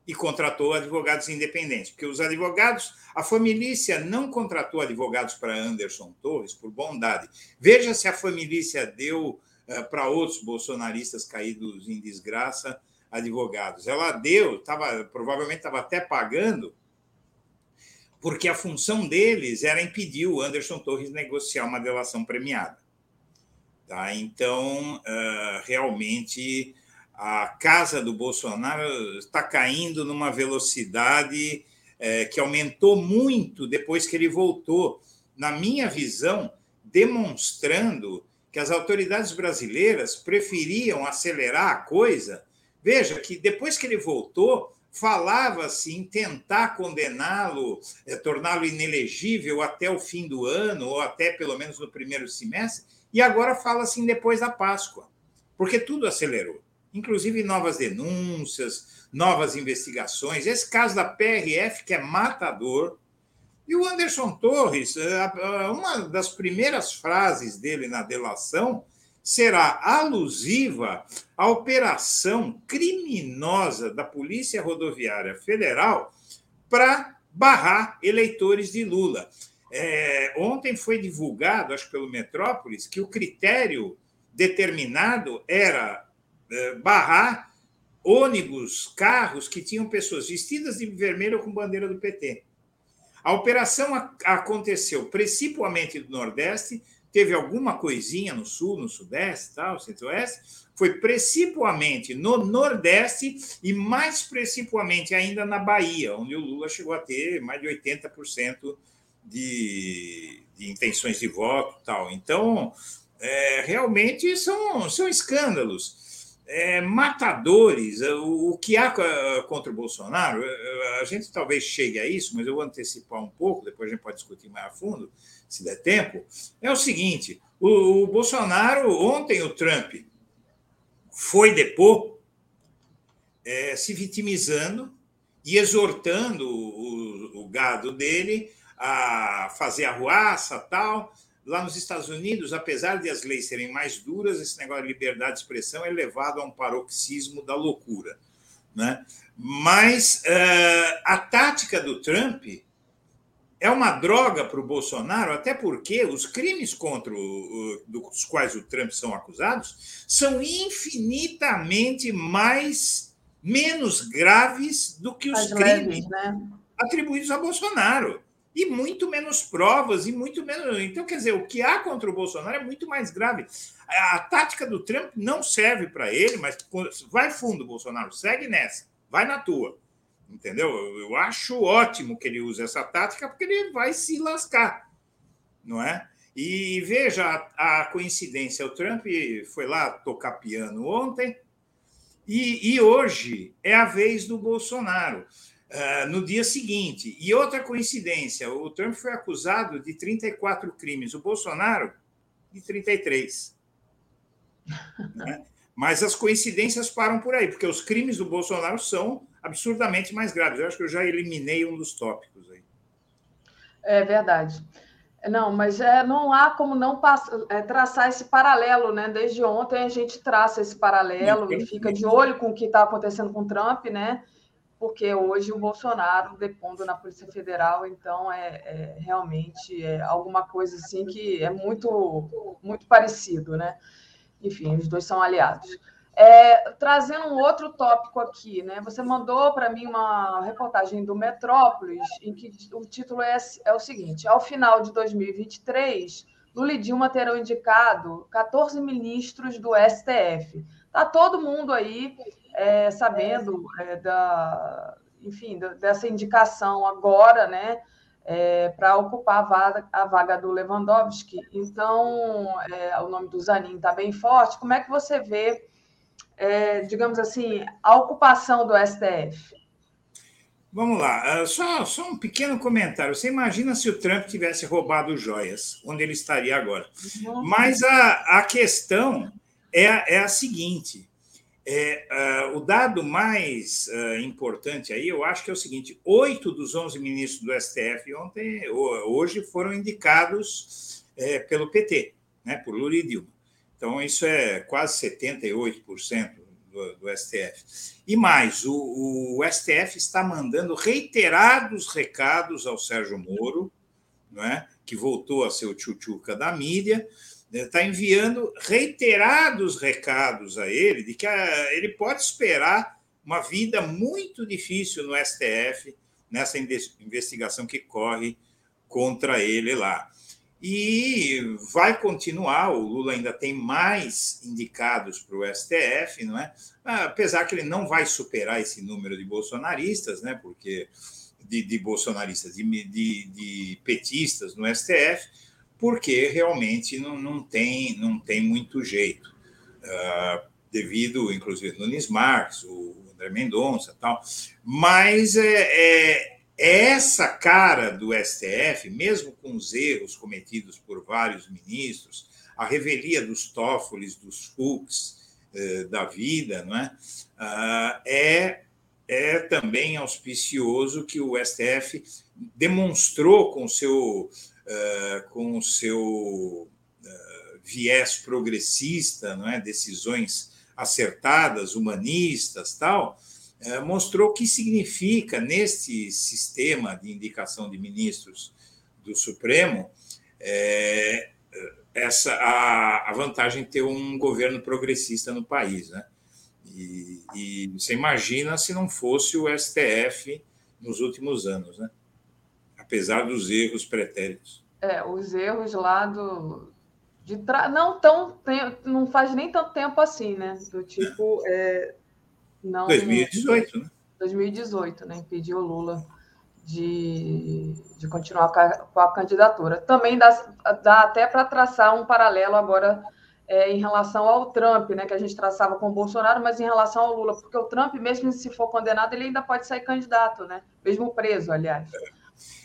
e contratou advogados independentes, porque os advogados, a família não contratou advogados para Anderson Torres por bondade. Veja se a família deu uh, para outros bolsonaristas caídos em desgraça advogados. Ela deu, tava, provavelmente estava até pagando, porque a função deles era impedir o Anderson Torres negociar uma delação premiada. Tá? Então, uh, realmente, a casa do Bolsonaro está caindo numa velocidade uh, que aumentou muito depois que ele voltou, na minha visão, demonstrando que as autoridades brasileiras preferiam acelerar a coisa. Veja que depois que ele voltou, falava-se em tentar condená-lo, é, torná-lo inelegível até o fim do ano, ou até pelo menos no primeiro semestre, e agora fala assim depois da Páscoa, porque tudo acelerou, inclusive novas denúncias, novas investigações. Esse caso da PRF, que é matador, e o Anderson Torres, eh, uma das primeiras frases dele na delação será alusiva à operação criminosa da Polícia Rodoviária Federal para barrar eleitores de Lula. É, ontem foi divulgado, acho pelo Metrópolis, que o critério determinado era é, barrar ônibus, carros que tinham pessoas vestidas de vermelho com bandeira do PT. A operação aconteceu principalmente no Nordeste, teve alguma coisinha no Sul, no Sudeste, tal, Centro-Oeste, foi principalmente no Nordeste e mais principalmente ainda na Bahia, onde o Lula chegou a ter mais de 80% de, de intenções de voto tal. Então, é, realmente são, são escândalos. É, matadores, o, o, que há contra o Bolsonaro, a gente talvez chegue a isso, mas eu vou antecipar um pouco, depois a gente pode discutir mais a fundo, se der tempo. É o seguinte: o, o Bolsonaro, ontem o Trump foi depor, é, se vitimizando e exortando o, o gado dele a fazer arruaça tal. Lá nos Estados Unidos, apesar de as leis serem mais duras, esse negócio de liberdade de expressão é levado a um paroxismo da loucura. Né? Mas uh, a tática do Trump é uma droga para o Bolsonaro, até porque os crimes contra o, dos quais o Trump são acusados são infinitamente mais menos graves do que os crimes né? atribuídos a Bolsonaro e muito menos provas, e muito menos. Então, quer dizer, o que há contra o Bolsonaro é muito mais grave. A, tática do Trump não serve para ele, mas vai fundo, Bolsonaro, segue nessa, vai na tua. Entendeu? Eu acho ótimo que ele use essa tática, porque ele vai se lascar, não é? E veja a, a coincidência: o Trump foi lá tocar piano ontem, e, e hoje é a vez do Bolsonaro. Uh, no dia seguinte. E outra coincidência: o Trump foi acusado de 34 crimes, o Bolsonaro de 33. né? Mas as coincidências param por aí, porque os crimes do Bolsonaro são absurdamente mais graves. Eu acho que eu já eliminei um dos tópicos aí. É verdade. Não, mas é, não há como não passar, é, traçar esse paralelo, né? Desde ontem a gente traça esse paralelo e fica de olho com o que está acontecendo com o Trump, né? porque hoje o Bolsonaro depondo na Polícia Federal, então é, é, realmente é alguma coisa assim que é muito muito parecido, né? Enfim, os dois são aliados. É, trazendo um outro tópico aqui, né? Você mandou para mim uma reportagem do Metrópolis em que o título é, é o seguinte: ao final de 2023, Lula e Dilma terão indicado 14 ministros do STF. Tá todo mundo aí é, sabendo é, da, enfim, dessa indicação agora, né, é, para ocupar a vaga, a vaga, do Lewandowski. Então, é, o nome do Zanin está bem forte. Como é que você vê, é, digamos assim, a ocupação do STF? Vamos lá, ah, só, só um pequeno comentário. Você imagina se o Trump tivesse roubado joias, onde ele estaria agora? Uhum. Mas a, a questão é, é a seguinte: é, uh, o dado mais uh, importante aí, eu acho que é o seguinte: oito dos onze ministros do STF ontem, hoje foram indicados é, pelo PT, né, por Lula e Dilma. Então, isso é quase 78% do, do STF. E mais, o, o, STF está mandando reiterados recados ao Sérgio Moro, não é? que voltou a ser o tchutchuca da mídia, está né? enviando reiterados recados a ele de que a, ele pode esperar uma vida muito difícil no STF nessa investigação que corre contra ele lá. E vai continuar, o Lula ainda tem mais indicados para o STF, não é? Apesar que ele não vai superar esse número de bolsonaristas, né? Porque de, de bolsonaristas, de, de, de, petistas no STF, porque realmente não, não, tem, não tem muito jeito. Uh, devido, inclusive, Nunes Marques, o André Mendonça tal. Mas é, é essa cara do STF, mesmo com os erros cometidos por vários ministros, a revelia dos Toffoli, dos Fux eh, da vida, não é? Ah, é, é também auspicioso que o STF demonstrou com seu, uh, com seu uh, viés progressista, não é? decisões acertadas, humanistas, tal, mostrou o que significa, neste sistema de indicação de ministros do Supremo, é, essa a, a, vantagem de ter um governo progressista no país. Né? E, e, você imagina se não fosse o STF nos últimos anos, né? apesar dos erros pretéritos. É, os erros lá do. De tra... Não tão não faz nem tanto tempo assim, né? Do tipo, é, não, 2018, né? 2018, né? Impediu o Lula de, de continuar com a, com a candidatura. Também dá, dá até para traçar um paralelo agora é, em relação ao Trump, né? Que a gente traçava com o Bolsonaro, mas em relação ao Lula, porque o Trump, mesmo se for condenado, ele ainda pode sair candidato, né? Mesmo preso, aliás. É.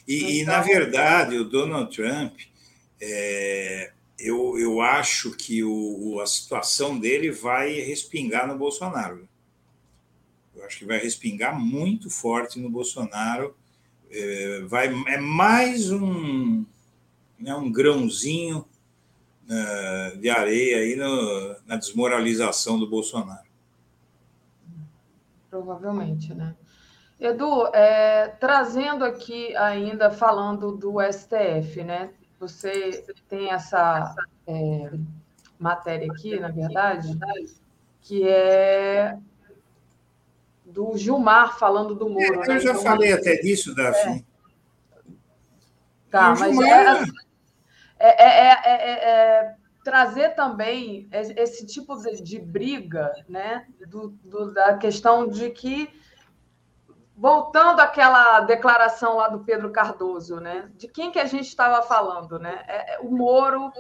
E, então... e, na então verdade, o Donald Trump, é, eu, eu acho que o, a situação dele vai respingar no Bolsonaro. Eu acho que vai respingar muito forte no Bolsonaro. É, vai, é mais um, né, um grãozinho uh, de areia aí no, na desmoralização do Bolsonaro. Provavelmente, né? Edu, é, trazendo aqui ainda, falando do STF, né? Você tem essa é, matéria aqui, na verdade, que é do Gilmar falando do Moro. É, eu né? já então, falei até disso, Daphne. É. Tá, mas é assim, é, é, é, trazer também esse tipo de, de briga, né? Do, do, da questão de que voltando àquela declaração lá do Pedro Cardoso, né? De quem que a gente estava falando, né? É, o Moro,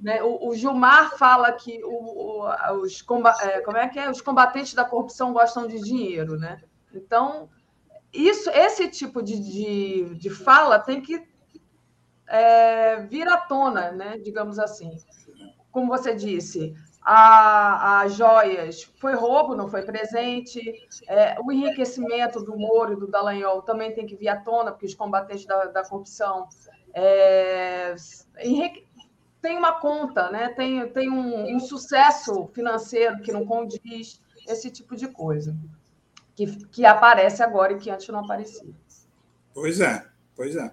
né? O, o, Gilmar fala que o, o, os, é, como é que é? os combatentes da corrupção gostam de dinheiro, né? Então, isso, esse tipo de, de, de fala tem que é, vir à tona, né? digamos assim. Como você disse, a, a joias foi roubo, não foi presente. É, o enriquecimento do Moro e do Dallagnol também tem que vir à tona, porque os combatentes da, da corrupção é, enrique, tem uma conta, né? tem, tem um, um, sucesso financeiro que não condiz, esse tipo de coisa, que, que aparece agora e que antes não aparecia. Pois é, pois é.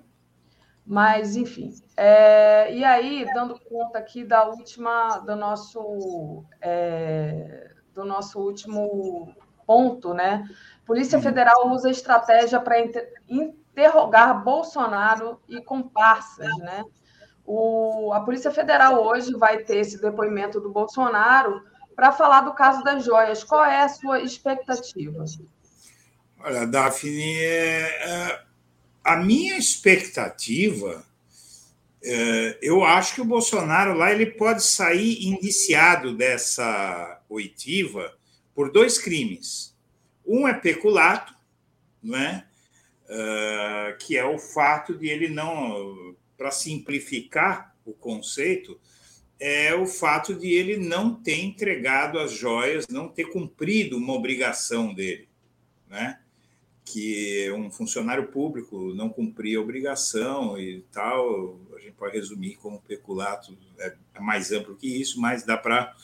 Mas, enfim. É, e aí, dando conta aqui da última, do nosso, é, do nosso último ponto, né? Polícia uhum. Federal usa estratégia para inter, interrogar Bolsonaro e comparsas, né? O, a Polícia Federal hoje vai ter esse depoimento do Bolsonaro para falar do caso das joias. Qual é a sua expectativa? Olha, Daphne, é, é a minha expectativa, é, eu acho que o Bolsonaro lá ele pode sair indiciado dessa oitiva por dois crimes. Um é peculato, não é? Uh, que é o fato de ele não, para simplificar o conceito, é o fato de ele não ter entregado as joias, não ter cumprido uma obrigação dele, né? Que um funcionário público não cumpria obrigação e tal, a gente pode resumir como peculato, é, é mais amplo que isso, mas dá para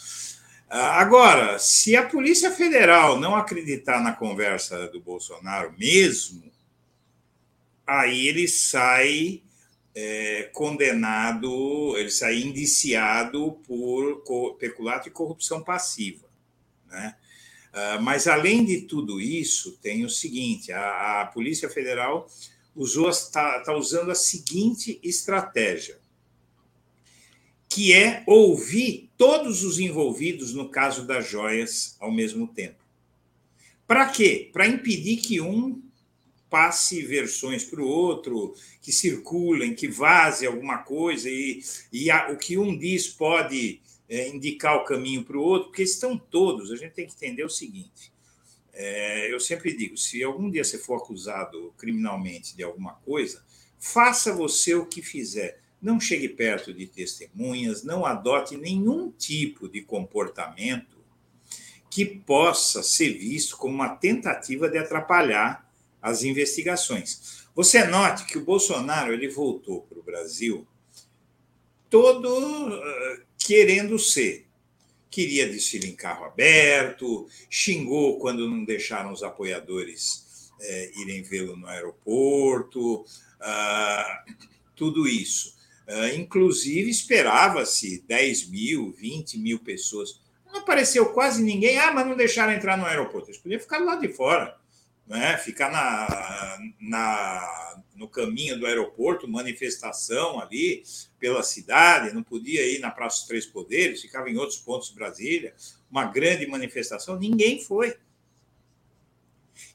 Ah, agora, se a Polícia Federal não acreditar na conversa do Bolsonaro mesmo, aí ele sai é, condenado, ele sai indiciado por peculato e corrupção passiva. Né? Uh, mas, além de tudo isso, tem o seguinte: a, a Polícia Federal está tá usando a seguinte estratégia, que é ouvir todos os envolvidos no caso das joias ao mesmo tempo. Para quê? Para impedir que um passe versões para o outro, que circulem, que vaze alguma coisa, e, e a, o que um diz pode é, indicar o caminho para o outro, porque estão todos. A gente tem que entender o seguinte: é, eu sempre digo, se algum dia você for acusado criminalmente de alguma coisa, faça você o que fizer. Não chegue perto de testemunhas, não adote nenhum tipo de comportamento que possa ser visto como uma tentativa de atrapalhar as investigações. Você note que o Bolsonaro ele voltou para o Brasil todo uh, querendo ser. Queria desfile em carro aberto, xingou quando não deixaram os apoiadores é, irem vê-lo no aeroporto, ah, tudo isso. Ah, inclusive, esperava-se 10 mil, 20 mil pessoas. Não apareceu quase ninguém. Ah, mas não deixaram entrar no aeroporto. Eles podiam ficar lá de fora né? ficar na, na, no caminho do aeroporto, manifestação ali pela cidade, não podia ir na Praça dos Três Poderes, ficava em outros pontos de Brasília, uma grande manifestação, ninguém foi.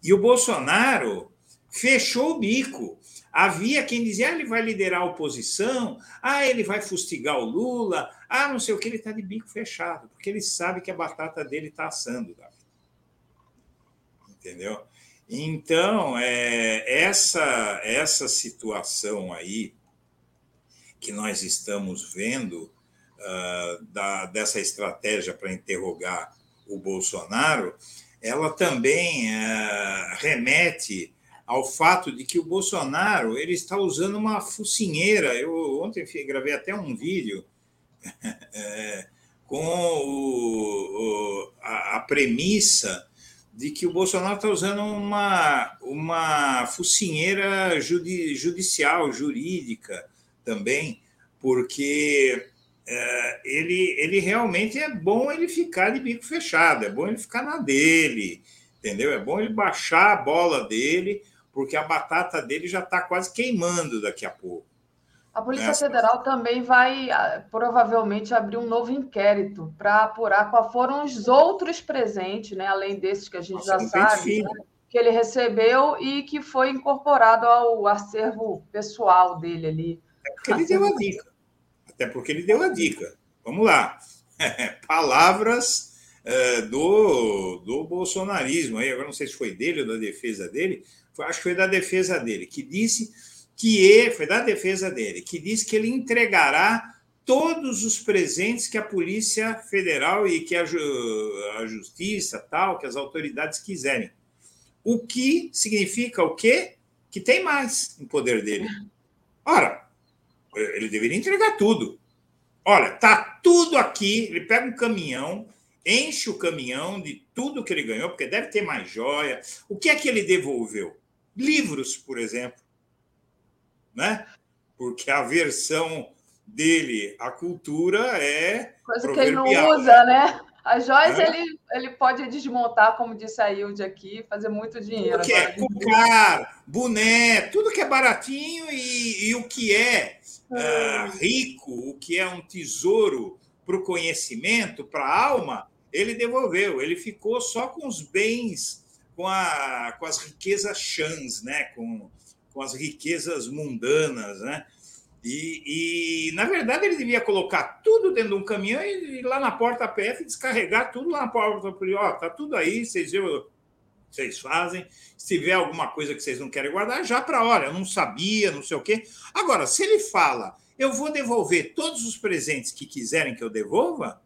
E o Bolsonaro fechou o bico. Havia quem dizia, ah, ele vai liderar a oposição, ah, ele vai fustigar o Lula, ah, não sei o que, ele está de bico fechado, porque ele sabe que a batata dele está assando, Davi. Entendeu? Então, é, essa, essa situação aí que nós estamos vendo uh, da, dessa estratégia para interrogar o Bolsonaro, ela também uh, remete ao fato de que o Bolsonaro ele está usando uma focinheira. Eu ontem gravei até um vídeo é, com o, o, a, a premissa de que o Bolsonaro está usando uma, uma focinheira judi, judicial, jurídica também, porque é, ele, ele realmente é bom ele ficar de bico fechado, é bom ele ficar na dele, entendeu? É bom ele baixar a bola dele, porque a batata dele já está quase queimando daqui a pouco. A Polícia. Federal também vai ah, provavelmente abrir um novo inquérito para apurar quais foram os outros presentes, né, além desses que a gente Nossa, já sabe, né, que ele recebeu e que foi incorporado ao acervo pessoal dele ali. É porque ele deu a dica. Até porque ele deu a dica. Vamos lá. Palavras é, do, do bolsonarismo. Aí, agora não sei se foi dele ou da defesa dele, acho que foi da defesa dele, que disse que foi da defesa dele, que diz que ele entregará todos os presentes que a Polícia Federal e que a, a Justiça, tal, que as autoridades quiserem. O que significa o quê? Que tem mais em poder dele. Ora, ele deveria entregar tudo. Olha, tá tudo aqui. Ele pega um caminhão, enche o caminhão de tudo que ele ganhou, porque deve ter mais joia. O que é que ele devolveu? Livros, por exemplo né? Porque a versão dele à cultura é. Coisa que ele não usa, né? As joias é. ele, ele pode desmontar, como disse a Hilde aqui, fazer muito dinheiro. O que é cocar, boné, tudo que é baratinho e, e o que é uh, rico, o que é um tesouro para o conhecimento, para a alma, ele devolveu. Ele ficou só com os bens, com, a, com as riquezas chãs, né? com, com as riquezas mundanas, né? E, e, na verdade, ele devia colocar tudo dentro de um caminhão e ir lá na porta PF descarregar tudo lá na porta. Ó, tá tudo aí, vocês viram, vocês fazem. Se tiver alguma coisa que vocês não querem guardar, já para olha, eu não sabia, não sei o quê. Agora, se ele fala, eu vou devolver todos os presentes que quiserem que eu devolva,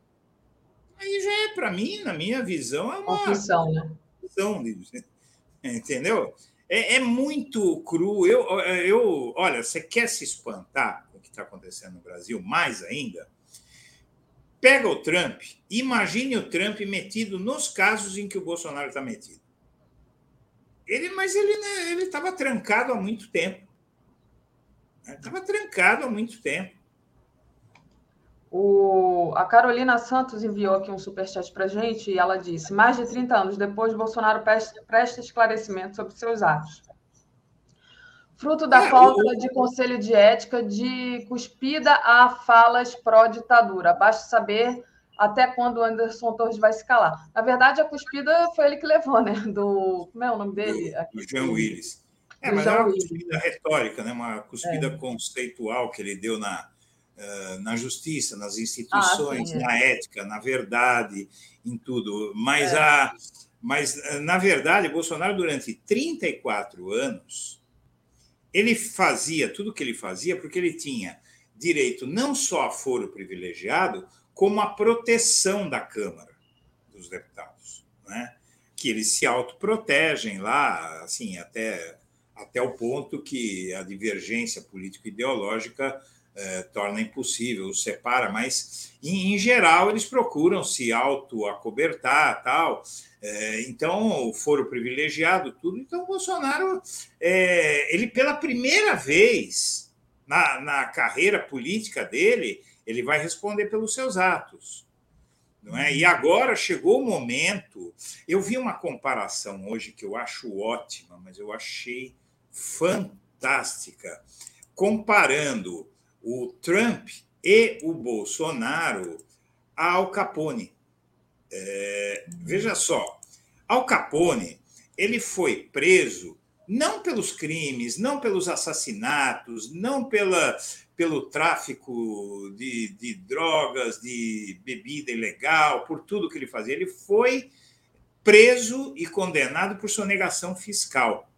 aí já é, para mim, na minha visão, é uma. Confissão, né? Confissão, entendeu? É, é, muito cru. Eu, eu, olha, você quer se espantar com o que está acontecendo no Brasil, mais ainda? Pega o Trump, imagine o Trump metido nos casos em que o Bolsonaro está metido. Ele, mas ele né, ele estava trancado há muito tempo. Estava trancado há muito tempo. O, a Carolina Santos enviou aqui um superchat para a gente e ela disse: mais de 30 anos depois, Bolsonaro presta, presta esclarecimento sobre seus atos. Fruto da é, falta de conselho de ética de cuspida a falas pró-ditadura. Basta saber até quando o Anderson Torres vai se calar. Na verdade, a cuspida foi ele que levou, né? Do. Como é o nome dele? Do, do Jean Willis. É, mas é uma cuspida retórica, né? uma cuspida é. conceitual que ele deu na, na justiça, nas instituições, ah, sim, é. na ética, na verdade, em tudo. Mas, é. a, mas, na verdade, Bolsonaro, durante 34 anos, ele fazia tudo o que ele fazia porque ele tinha direito não só a foro privilegiado, como a proteção da Câmara dos Deputados, né? que eles se autoprotegem lá, assim, até, até o ponto que a divergência político-ideológica eh, torna impossível, os separa, mas, em, em, geral, eles procuram se auto-acobertar, tal. Eh, então, o foro privilegiado, tudo. Então, o Bolsonaro, eh, ele, pela primeira vez na, na carreira política dele, ele vai responder pelos seus atos. Não é? E agora chegou o momento. Eu vi uma comparação hoje que eu acho ótima, mas eu achei fantástica, comparando o Trump e o Bolsonaro ao Capone. É, veja só, Al Capone ele foi preso não pelos crimes, não pelos assassinatos, não pela, pelo tráfico de, de drogas, de bebida ilegal, por tudo que ele fazia. Ele foi preso e condenado por sonegação fiscal.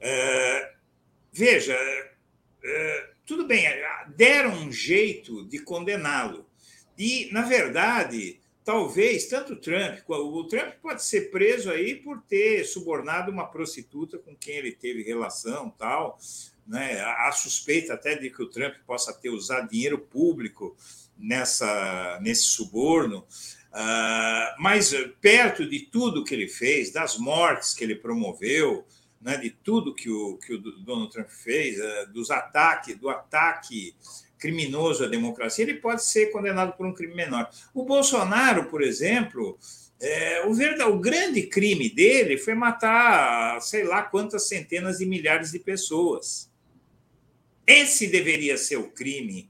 É, veja, é, tudo bem, deram um jeito de condená-lo. E, na verdade, talvez tanto o Trump, o Trump pode ser preso aí por ter subornado uma prostituta com quem ele teve relação, tal, né? Há suspeita até de que o Trump possa ter usado dinheiro público nessa, nesse suborno. Uh, mas perto de tudo que ele fez, das mortes que ele promoveu, né, de tudo que o, que o Donald Trump fez, uh, dos ataques, do ataque criminoso à democracia, ele pode ser condenado por um crime menor. O Bolsonaro, por exemplo, é, o, verdade, o grande crime dele foi matar sei lá quantas centenas de milhares de pessoas. Esse deveria ser o crime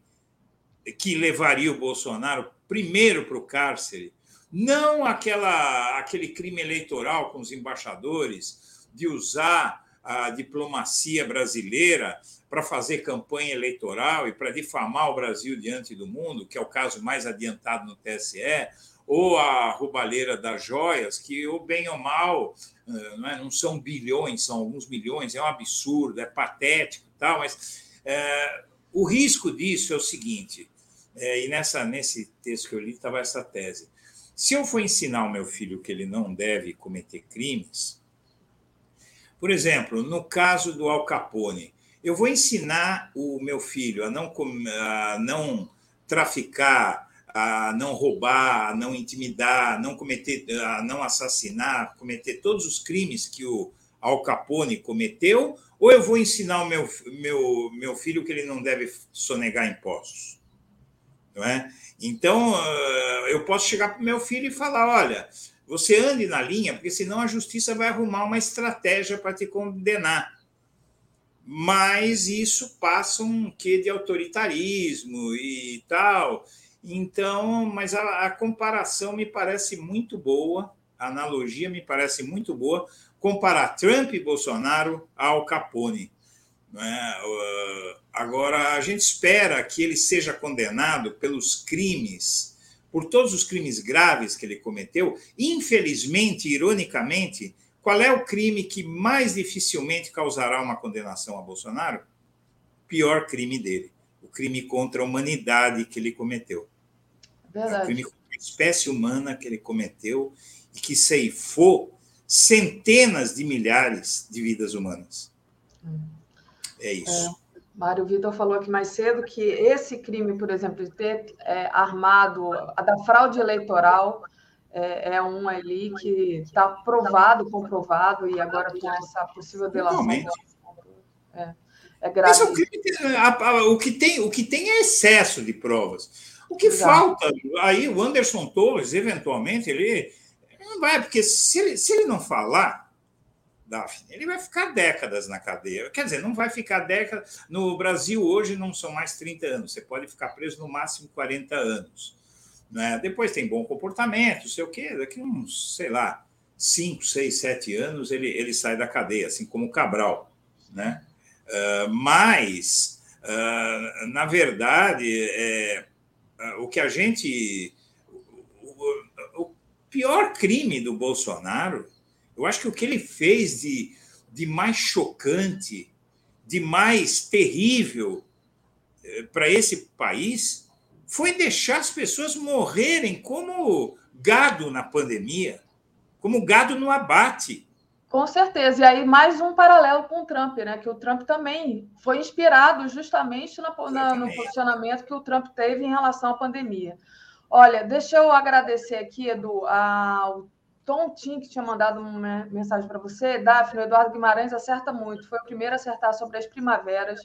que levaria o Bolsonaro primeiro para o cárcere, não aquela, aquele crime eleitoral com os embaixadores de usar a diplomacia brasileira para fazer campanha eleitoral e para difamar o Brasil diante do mundo, que é o caso mais adiantado no TSE, ou a roubalheira das joias, que, ou bem ou mal, eh, não, é, não são bilhões, são alguns milhões, é um absurdo, é patético, tal, mas é, o risco disso é o seguinte, é, e nessa, nesse texto que eu li estava essa tese. Se eu for ensinar o meu filho que ele não deve cometer crimes, por exemplo, no caso do Al Capone, eu vou ensinar o meu filho a não, a não traficar, a não roubar, a não intimidar, a não cometer, a não assassinar, cometer todos os crimes que o Al Capone cometeu, ou eu vou ensinar o meu, meu, meu filho que ele não deve sonegar impostos? Não é? Então, eu posso chegar para o meu filho e falar: olha, você ande na linha, porque senão a justiça vai arrumar uma estratégia para te condenar. Mas isso passa um quê de autoritarismo e tal. Então, mas a, a comparação me parece muito boa, a analogia me parece muito boa, comparar Trump e Bolsonaro ao Capone. É? Agora, a gente espera que ele seja condenado pelos crimes, por todos os crimes graves que ele cometeu. Infelizmente, ironicamente, qual é o crime que mais dificilmente causará uma condenação a Bolsonaro? Pior crime dele, o crime contra a humanidade que ele cometeu. Verdade. É o crime contra a espécie humana que ele cometeu e que ceifou centenas de milhares de vidas humanas. É isso. É. Mário Vitor falou aqui mais cedo que esse crime, por exemplo, de ter é, armado a da fraude eleitoral é, é um ali que está provado, comprovado, e agora com essa possível delação. É, é grave. É o, crime, a, a, o, que tem, o que tem é excesso de provas. O que Exato. falta, aí o Anderson Torres, eventualmente, ele, ele não vai, porque se ele, se ele não falar, Daphne, ele vai ficar décadas na cadeia. Quer dizer, não vai ficar décadas. No Brasil, hoje, não são mais 30 anos. Você pode ficar preso no máximo 40 anos. Né? Depois tem bom comportamento, sei o quê. Daqui uns, sei lá, 5, 6, 7 anos, ele, ele sai da cadeia, assim como o Cabral. Né? Uh, mas, uh, na verdade, é, uh, o que a gente. O, o pior crime do Bolsonaro eu acho que o que ele fez de, de mais chocante, de mais terrível eh, para esse país foi deixar as pessoas morrerem como gado na pandemia, como gado no abate. Com certeza. E aí, mais um paralelo com o Trump, né? Que o Trump também foi inspirado justamente na, na, no posicionamento que o Trump teve em relação à pandemia. Olha, deixa eu agradecer aqui, Edu, ao Tom Tim, que tinha mandado uma mensagem para você, Daphne, o Eduardo Guimarães acerta muito. Foi o primeiro a acertar sobre as primaveras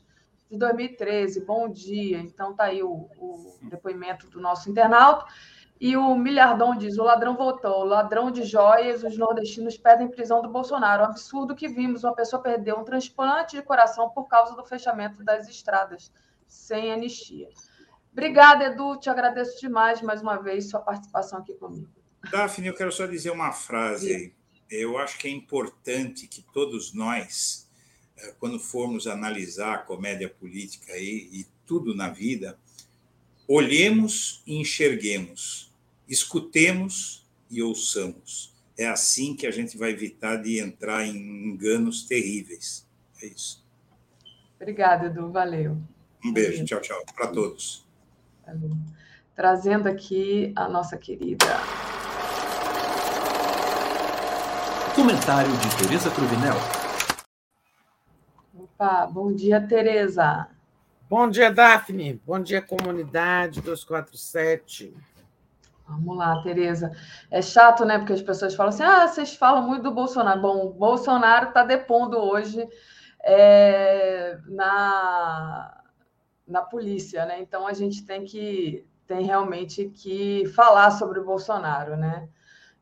de 2013. Bom dia. Então, tá aí o, o depoimento do nosso internauta. E o Milhardão diz: o ladrão voltou, o ladrão de joias, os nordestinos pedem prisão do Bolsonaro. Um absurdo que vimos: uma pessoa perdeu um transplante de coração por causa do fechamento das estradas, sem anistia. Obrigada, Edu. Te agradeço demais mais uma vez sua participação aqui comigo. Daphne, eu quero só dizer uma frase. Eu acho que é importante que todos nós, eh, quando formos analisar a comédia política aí, e tudo na vida, olhemos e enxerguemos, escutemos e ouçamos. É assim que a gente vai evitar de entrar em enganos terríveis. É isso. Obrigada, Edu. Valeu. Um beijo. Valeu. Tchau, tchau. Para todos. Valeu. Trazendo aqui a nossa querida Comentário de Tereza Cruvinel. Opa, bom dia, Tereza. Bom dia, Daphne. Bom dia, comunidade 247. Vamos lá, Tereza. É chato, né? Porque as pessoas falam assim: ah, vocês falam muito do Bolsonaro. Bom, o Bolsonaro está depondo hoje é, na, na polícia, né? Então a gente tem que tem realmente que falar sobre o Bolsonaro, né?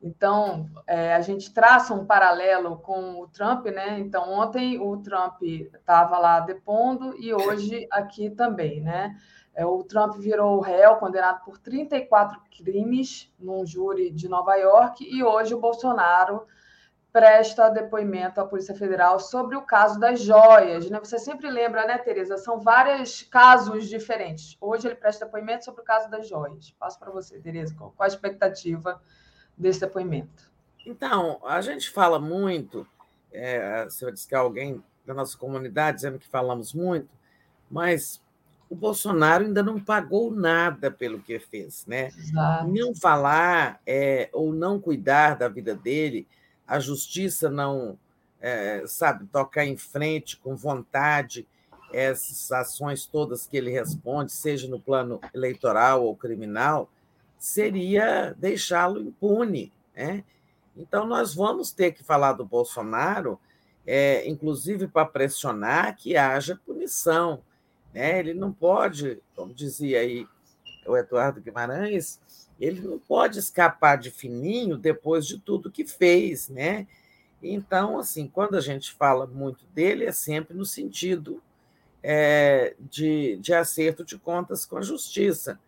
Então, é, a gente traça um paralelo com o Trump, né? Então, ontem o Trump estava lá depondo e hoje aqui também, né? É, o Trump virou réu, condenado por 34 crimes num júri de Nova York, e hoje o Bolsonaro presta depoimento à Polícia Federal sobre o caso das joias. Né? Você sempre lembra, né, Tereza? São vários casos diferentes. Hoje ele presta depoimento sobre o caso das joias. Passo para você, Tereza, qual a expectativa desse depoimento? Então, a gente fala muito, é, se eu disse que alguém da nossa comunidade dizendo que falamos muito, mas o Bolsonaro ainda não pagou nada pelo que fez, né? Exato. Não falar é, ou não cuidar da vida dele, a justiça não, é, sabe, tocar em frente com vontade essas ações todas que ele responde, seja no plano eleitoral ou criminal, seria deixá-lo impune. Né? Então, nós vamos ter que falar do Bolsonaro, é, inclusive para pressionar que haja punição. Né? Ele não pode, como dizia aí o Eduardo Guimarães, ele não pode escapar de fininho depois de tudo que fez. Né? Então, assim, quando a gente fala muito dele, é sempre no sentido é, de, de acerto de contas com a justiça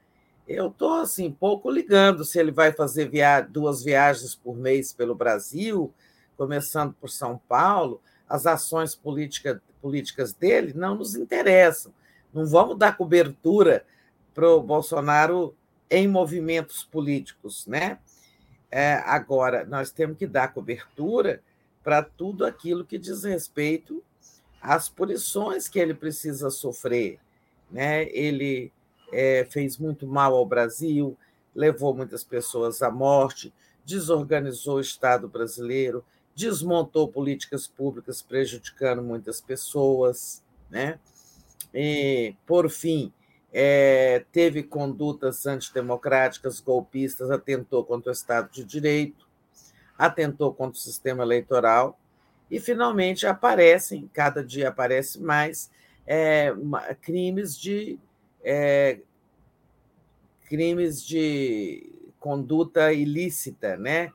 eu estou assim, pouco ligando se ele vai fazer via duas viagens por mês pelo Brasil, começando por São Paulo. As ações política, políticas dele não nos interessam. Não vamos dar cobertura para o Bolsonaro em movimentos políticos, né? É, agora, nós temos que dar cobertura para tudo aquilo que diz respeito às punições que ele precisa sofrer. Né? Ele é, fez muito mal ao Brasil, levou muitas pessoas à morte, desorganizou o Estado brasileiro, desmontou políticas públicas prejudicando muitas pessoas, né? E, por fim, é, teve condutas antidemocráticas, golpistas, atentou contra o Estado de Direito, atentou contra o sistema eleitoral, e finalmente aparecem, cada dia aparece mais, é, crimes de é, crimes de conduta ilícita, né?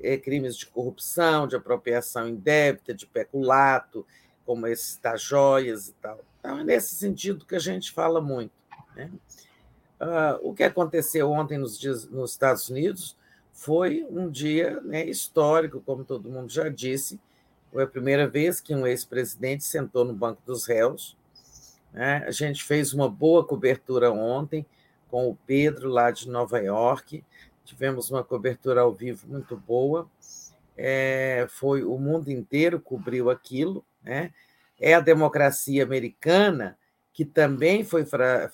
É, crimes de corrupção, de apropriação indébita, de peculato, como esses das joias e tal. Então, é nesse sentido que a gente fala muito. Né? Uh, o que aconteceu ontem nos, dias, nos Estados Unidos foi um dia né, histórico, como todo mundo já disse. Foi a primeira vez que um ex-presidente sentou no banco dos réus. Né? A gente fez uma boa cobertura ontem com o Pedro, lá de Nova York. Tivemos uma cobertura ao vivo muito boa. É, foi o mundo inteiro cobriu aquilo. Né? É a democracia americana que também foi,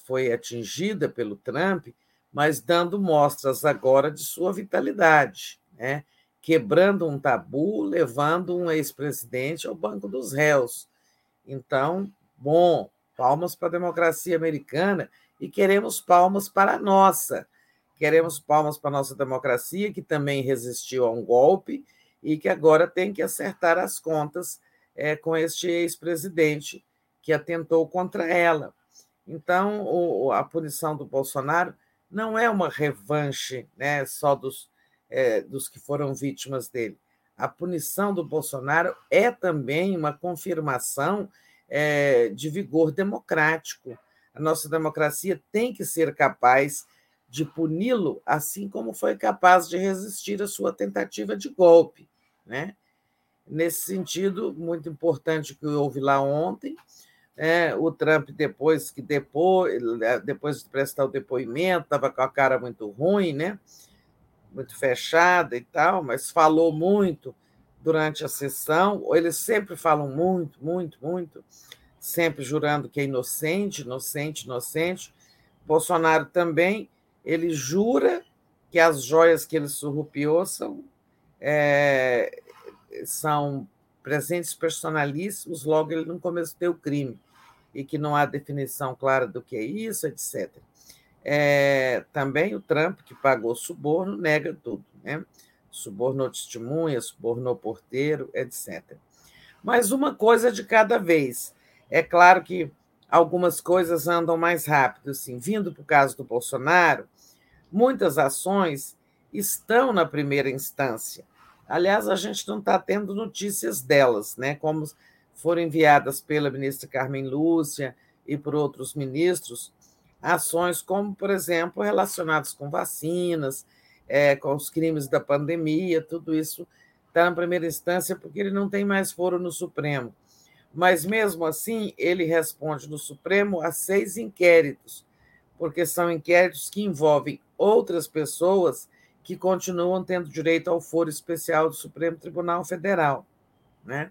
foi atingida pelo Trump, mas dando mostras agora de sua vitalidade, né? quebrando um tabu, levando um ex-presidente ao banco dos réus. Então, bom, palmas para a democracia americana e queremos palmas para a nossa. Queremos palmas para a nossa democracia, que também resistiu a um golpe e que agora tem que acertar as contas é, com este ex-presidente que atentou contra ela. Então, o, a punição do Bolsonaro não é uma revanche né, só dos, é, dos que foram vítimas dele. A punição do Bolsonaro é também uma confirmação é, de vigor democrático. A nossa democracia tem que ser capaz de puni-lo, assim como foi capaz de resistir à sua tentativa de golpe. Né? Nesse sentido, muito importante que houve lá ontem, é, o Trump, depois que depois, é, depois de prestar o depoimento, estava com a cara muito ruim, né? muito fechada e tal, mas falou muito durante a sessão. Eles sempre falam muito, muito, muito, sempre jurando que é inocente, inocente, inocente. Bolsonaro também, ele jura que as joias que ele surrupiou são, é, são presentes personalíssimos, logo ele não cometeu o crime e que não há definição clara do que é isso, etc. É, também o Trump, que pagou suborno, nega tudo, né? Subornou testemunha, subornou porteiro, etc. Mas uma coisa de cada vez. É claro que algumas coisas andam mais rápido, assim, vindo para o caso do Bolsonaro, muitas ações estão na primeira instância. Aliás, a gente não está tendo notícias delas, né? Como foram enviadas pela ministra Carmen Lúcia e por outros ministros, ações como, por exemplo, relacionadas com vacinas, é, com os crimes da pandemia, tudo isso está na primeira instância porque ele não tem mais foro no Supremo. Mas, mesmo assim, ele responde no Supremo a seis inquéritos, porque são inquéritos que envolvem outras pessoas que continuam tendo direito ao foro especial do Supremo Tribunal Federal. Né?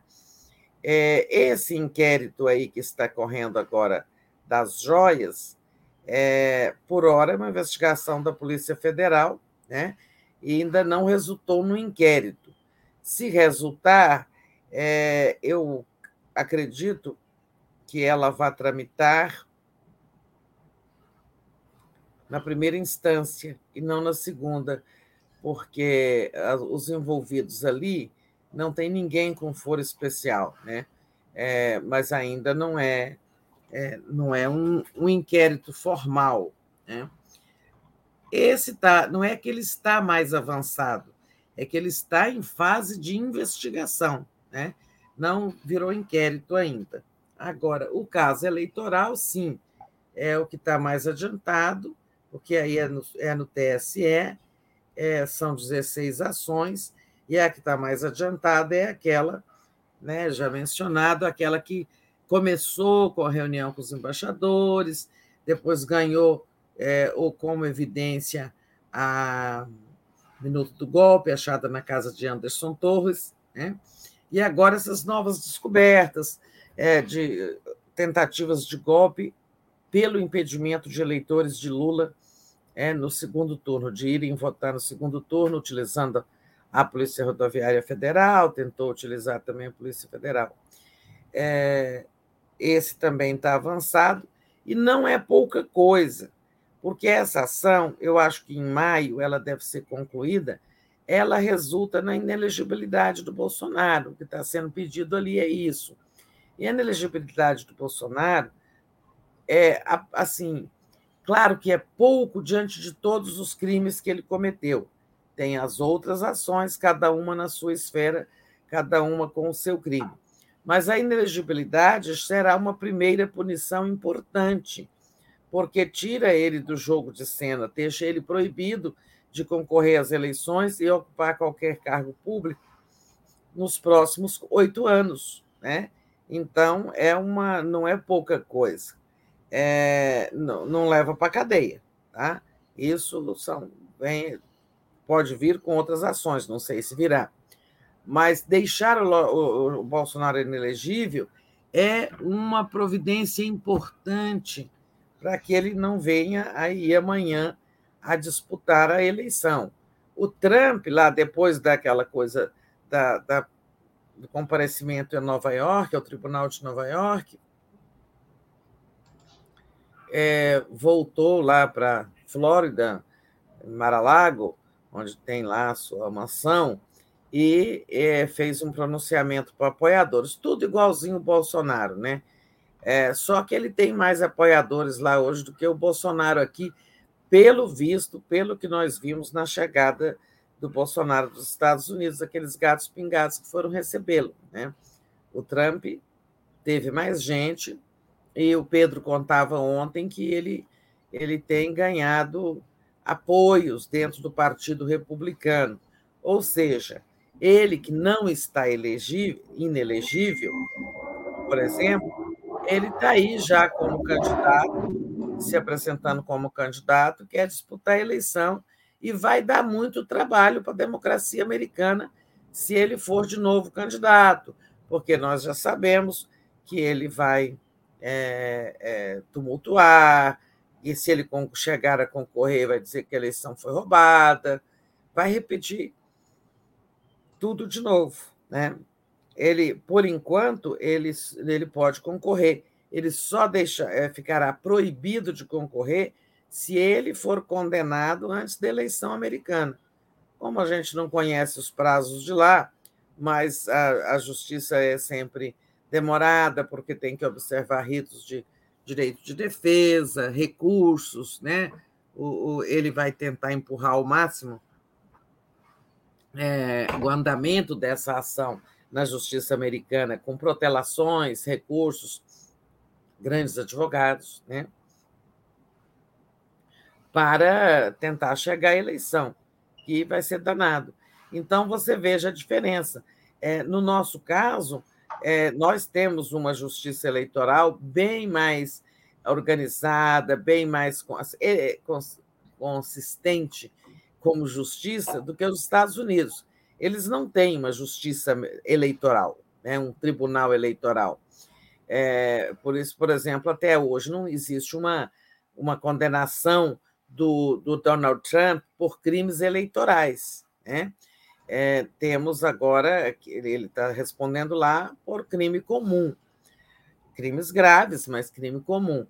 É, esse inquérito aí que está correndo agora das joias, é, por hora, é uma investigação da Polícia Federal, né? E ainda não resultou no inquérito. Se resultar, é, eu acredito que ela vai tramitar na primeira instância e não na segunda, porque os envolvidos ali não tem ninguém com foro especial, né? É, mas ainda não é, é não é um, um, inquérito formal. Né? Esse tá, não é que ele está mais avançado, é que ele está em fase de investigação, né? não virou inquérito ainda. Agora, o caso eleitoral, sim, é o que está mais adiantado, porque aí é no, é no TSE, é, são 16 ações, e a que está mais adiantada é aquela, né, já mencionado, aquela que começou com a reunião com os embaixadores, depois ganhou, é, ou como evidência, a minuto do golpe, achada na casa de Anderson Torres, né? e agora essas novas descobertas é, de tentativas de golpe pelo impedimento de eleitores de Lula é, no segundo turno, de irem votar no segundo turno, utilizando a Polícia Rodoviária Federal, tentou utilizar também a Polícia Federal. É, esse também está avançado, e não é pouca coisa, porque essa ação, eu acho que em maio ela deve ser concluída, ela resulta na inelegibilidade do Bolsonaro. O que está sendo pedido ali é isso. E a inelegibilidade do Bolsonaro é assim, claro que é pouco diante de todos os crimes que ele cometeu. Tem as outras ações, cada uma na sua esfera, cada uma com o seu crime. Mas a inelegibilidade será uma primeira punição importante, porque tira ele do jogo de cena, deixa ele proibido de concorrer às eleições e ocupar qualquer cargo público nos próximos oito anos. Né? Então, é uma, não é pouca coisa. É, não, não leva para cadeia. Tá? Isso são, vem, pode vir com outras ações, não sei se virá. Mas deixar o, o, o Bolsonaro inelegível é uma providência importante para que ele não venha aí amanhã a disputar a eleição. O Trump, lá depois daquela coisa da, da, do comparecimento em Nova York, ao Tribunal de Nova York, é, voltou lá para Flórida, Mar-a-Lago, onde tem lá a sua mansão, e é, fez um pronunciamento para apoiadores, tudo igualzinho o Bolsonaro, né? É, só que ele tem mais apoiadores lá hoje do que o Bolsonaro aqui, pelo visto, pelo que nós vimos na chegada do Bolsonaro dos Estados Unidos, aqueles gatos pingados que foram recebê-lo. Né? O Trump teve mais gente, e o Pedro contava ontem que ele, ele tem ganhado apoios dentro do Partido Republicano. Ou seja, ele que não está elegível, inelegível, por exemplo, ele está aí já como candidato, se apresentando como candidato, quer disputar a eleição e vai dar muito trabalho para a democracia americana se ele for de novo candidato, porque nós já sabemos que ele vai é, é, tumultuar, e se ele chegar a concorrer, vai dizer que a eleição foi roubada, vai repetir tudo de novo. Né? Ele, por enquanto, ele, ele pode concorrer. Ele só deixa, é, ficará proibido de concorrer se ele for condenado antes da eleição americana. Como a gente não conhece os prazos de lá, mas a, a justiça é sempre demorada, porque tem que observar ritos de direito de defesa, recursos, né? O, o, ele vai tentar empurrar ao máximo é, o andamento dessa ação na justiça americana, com protelações, recursos, grandes advogados, né? para tentar chegar à eleição, que vai ser danado. Então, você veja a diferença. É, no nosso caso, é, nós temos uma justiça eleitoral bem mais organizada, bem mais é, consistente como justiça do que os Estados Unidos. Eles não têm uma justiça eleitoral, né, um tribunal eleitoral. É, por isso, por exemplo, até hoje não existe uma, uma condenação do, do Donald Trump por crimes eleitorais. Né? É, temos agora, ele está respondendo lá por crime comum. Crimes graves, mas crime comum.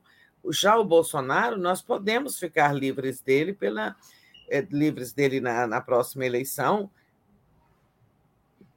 Já o Bolsonaro, nós podemos ficar livres dele pela é, livres dele na, na próxima eleição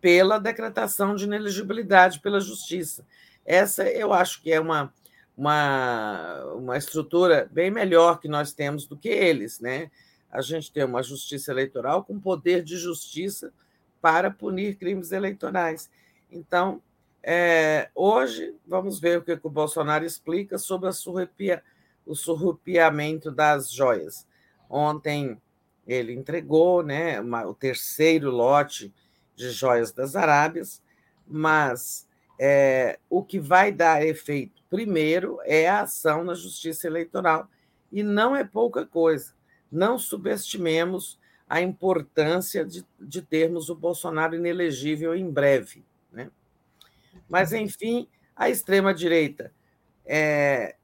pela decretação de inelegibilidade pela justiça. Essa eu acho que é uma, uma, uma estrutura bem melhor que nós temos do que eles, né? A gente tem uma justiça eleitoral com poder de justiça para punir crimes eleitorais. Então, é, hoje, vamos ver o que, o Bolsonaro explica sobre surrupia, o surrupiamento das joias. Ontem ele entregou né, uma, o terceiro lote de joias das Arábias, mas é, o que vai dar efeito primeiro é a ação na justiça eleitoral. E não é pouca coisa. Não subestimemos a importância de, de termos o Bolsonaro inelegível em breve. Né? Mas, enfim, a extrema-direita, é,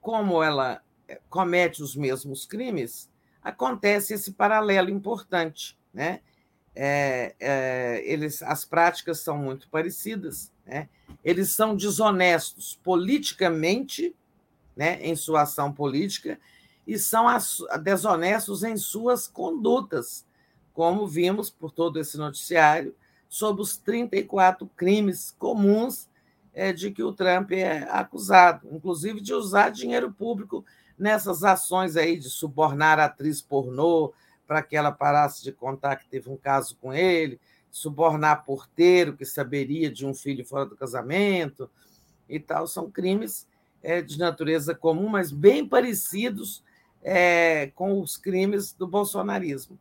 como ela comete os mesmos crimes, acontece esse paralelo importante. Né? é, é, eles, as práticas são muito parecidas, né? eles são desonestos politicamente, né, em sua ação política, e são desonestos em suas condutas, como vimos por todo esse noticiário, sobre os 34 crimes comuns é, de que o Trump é acusado, inclusive de usar dinheiro público nessas ações aí de subornar a atriz pornô para que ela parasse de contar que teve um caso com ele, subornar porteiro que saberia de um filho fora do casamento e tal. São crimes é, de natureza comum, mas bem parecidos é, com os crimes do bolsonarismo,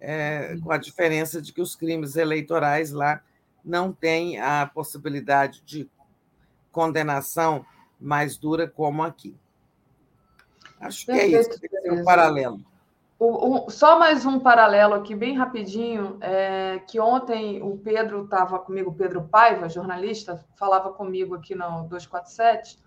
é, com a diferença de que os crimes eleitorais lá não têm a possibilidade de condenação mais dura como aqui. Acho que é isso, é um paralelo. O, o, só mais um paralelo aqui, bem rapidinho, é, que ontem o Pedro estava comigo, o Pedro Paiva, jornalista, falava comigo aqui no 247,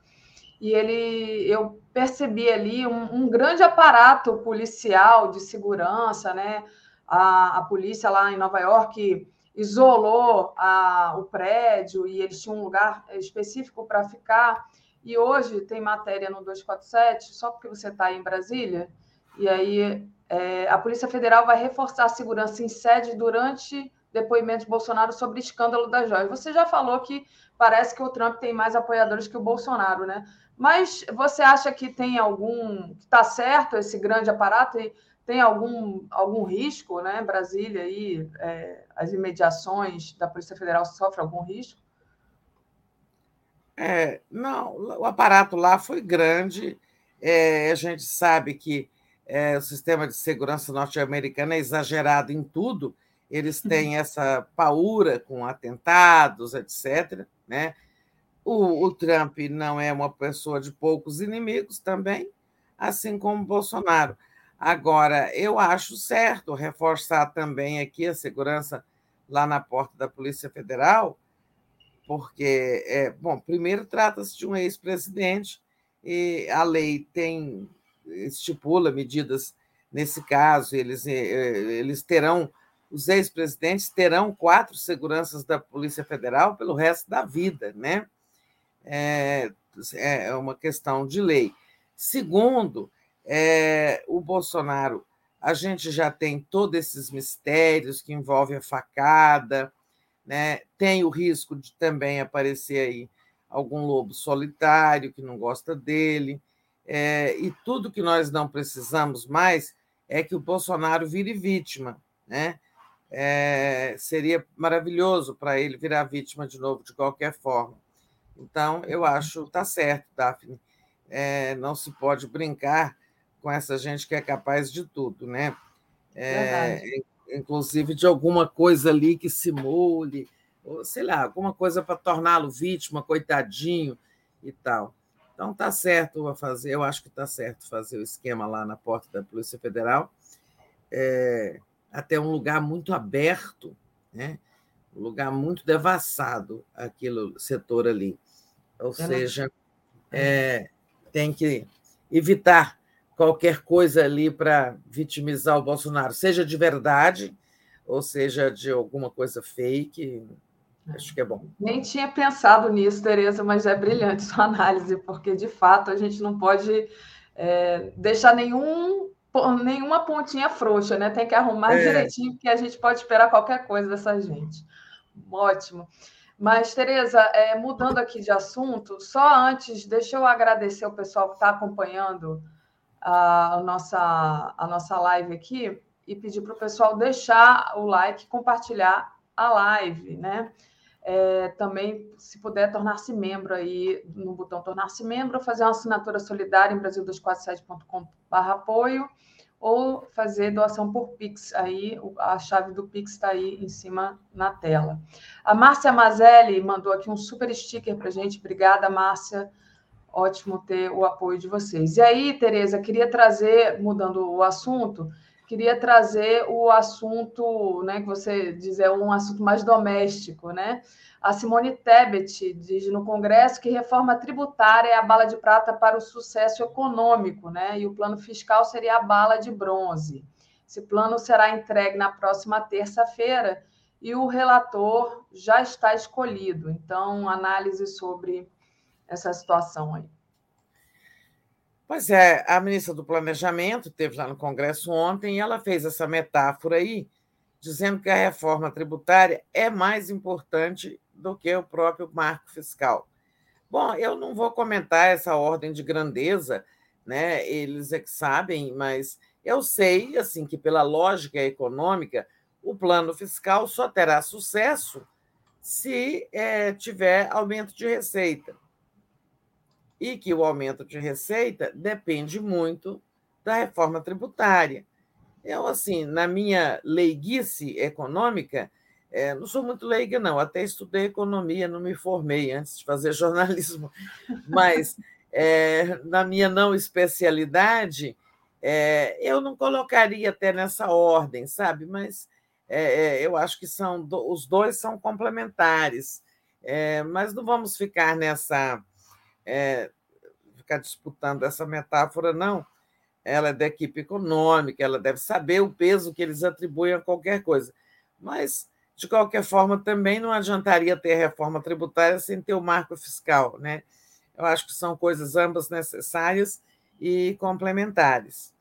e ele, eu percebi ali um, um grande aparato policial de segurança, né? A, a polícia lá em Nova York isolou a, o prédio e eles tinham um lugar específico para ficar. E hoje tem matéria no 247, só porque você está em Brasília, e aí é, a Polícia Federal vai reforçar a segurança em sede durante depoimento de Bolsonaro sobre escândalo das joias. Você já falou que parece que o Trump tem mais apoiadores que o Bolsonaro, né? Mas você acha que tem algum. está certo esse grande aparato e tem algum, algum risco, né? Brasília aí, é, as imediações da Polícia Federal sofrem algum risco? É, não, o aparato lá foi grande. É, a gente sabe que é, o sistema de segurança norte-americano é exagerado em tudo, eles uhum. têm essa paura com atentados, etc. Né? O, o, Trump não é uma pessoa de poucos inimigos também, assim como Bolsonaro. Agora, eu acho certo reforçar também aqui a segurança lá na porta da Polícia Federal, porque, é, bom, primeiro trata-se de um ex-presidente e a lei tem estipula medidas nesse caso, eles, eh, eh, eles terão, os ex-presidentes terão quatro seguranças da Polícia Federal pelo resto da vida, né? É, é uma questão de lei. Segundo, é, o Bolsonaro, a gente já tem todos esses mistérios que envolvem a facada, né? tem o risco de também aparecer aí algum lobo solitário que não gosta dele. É, e tudo que nós não precisamos mais é que o Bolsonaro vire vítima. Né? É, seria maravilhoso para ele virar vítima de novo, de qualquer forma. Então, eu acho que está certo, Daphne. É, não se pode brincar com essa gente que é capaz de tudo, né? É, inclusive de alguma coisa ali que simule, ou sei lá, alguma coisa para torná-lo vítima, coitadinho e tal. Então tá certo a fazer, eu acho que está certo fazer o esquema lá na porta da Polícia Federal, é, até um lugar muito aberto, né? um lugar muito devassado aquele setor ali. Ou seja, é, tem que evitar qualquer coisa ali para vitimizar o Bolsonaro, seja de verdade ou seja de alguma coisa fake, Acho que é bom. Nem tinha pensado nisso, Tereza, mas é brilhante sua análise, porque de fato a gente não pode é, deixar nenhum, nenhuma pontinha frouxa, né? Tem que arrumar é. direitinho, porque a gente pode esperar qualquer coisa dessa gente. Ótimo. Mas, Tereza, é, mudando aqui de assunto, só antes, deixa eu agradecer o pessoal que está acompanhando a, a, nossa, a nossa live aqui e pedir para o pessoal deixar o like, compartilhar a live, né? É, também, se puder, tornar-se membro aí no botão tornar-se membro, fazer uma assinatura solidária em brasil247.com.br apoio ou fazer doação por Pix. Aí a chave do Pix está aí em cima na tela. A Márcia Mazelli mandou aqui um super sticker para gente. Obrigada, Márcia. Ótimo ter o apoio de vocês. E aí, Tereza, queria trazer, mudando o assunto, queria trazer o assunto, né, que você diz é um assunto mais doméstico, né? A Simone Tebet diz no Congresso que reforma tributária é a bala de prata para o sucesso econômico, né? E o plano fiscal seria a bala de bronze. Esse plano será entregue na próxima terça-feira e o relator já está escolhido. Então, análise sobre essa situação aí. Pois é, a ministra do Planejamento teve lá no Congresso ontem e ela fez essa metáfora aí, dizendo que a reforma tributária é mais importante do que o próprio marco fiscal. Bom, eu não vou comentar essa ordem de grandeza, né? Eles é que sabem, mas eu sei, assim, que pela lógica econômica, o plano fiscal só terá sucesso se é, tiver aumento de receita e que o aumento de receita depende muito da reforma tributária. Eu, assim, na minha leiguice econômica, é, não sou muito leiga, não, até estudei economia, não me formei antes de fazer jornalismo, mas é, na minha não especialidade, é, eu não colocaria até nessa ordem, sabe? Mas é, é, eu acho que são os dois são complementares, é, mas não vamos ficar nessa é, ficar disputando essa metáfora, não. Ela é da equipe econômica, ela deve saber o peso que eles atribuem a qualquer coisa. Mas, de qualquer forma, também não adiantaria ter reforma tributária sem ter o marco fiscal. Né? Eu acho que são coisas ambas necessárias e complementares.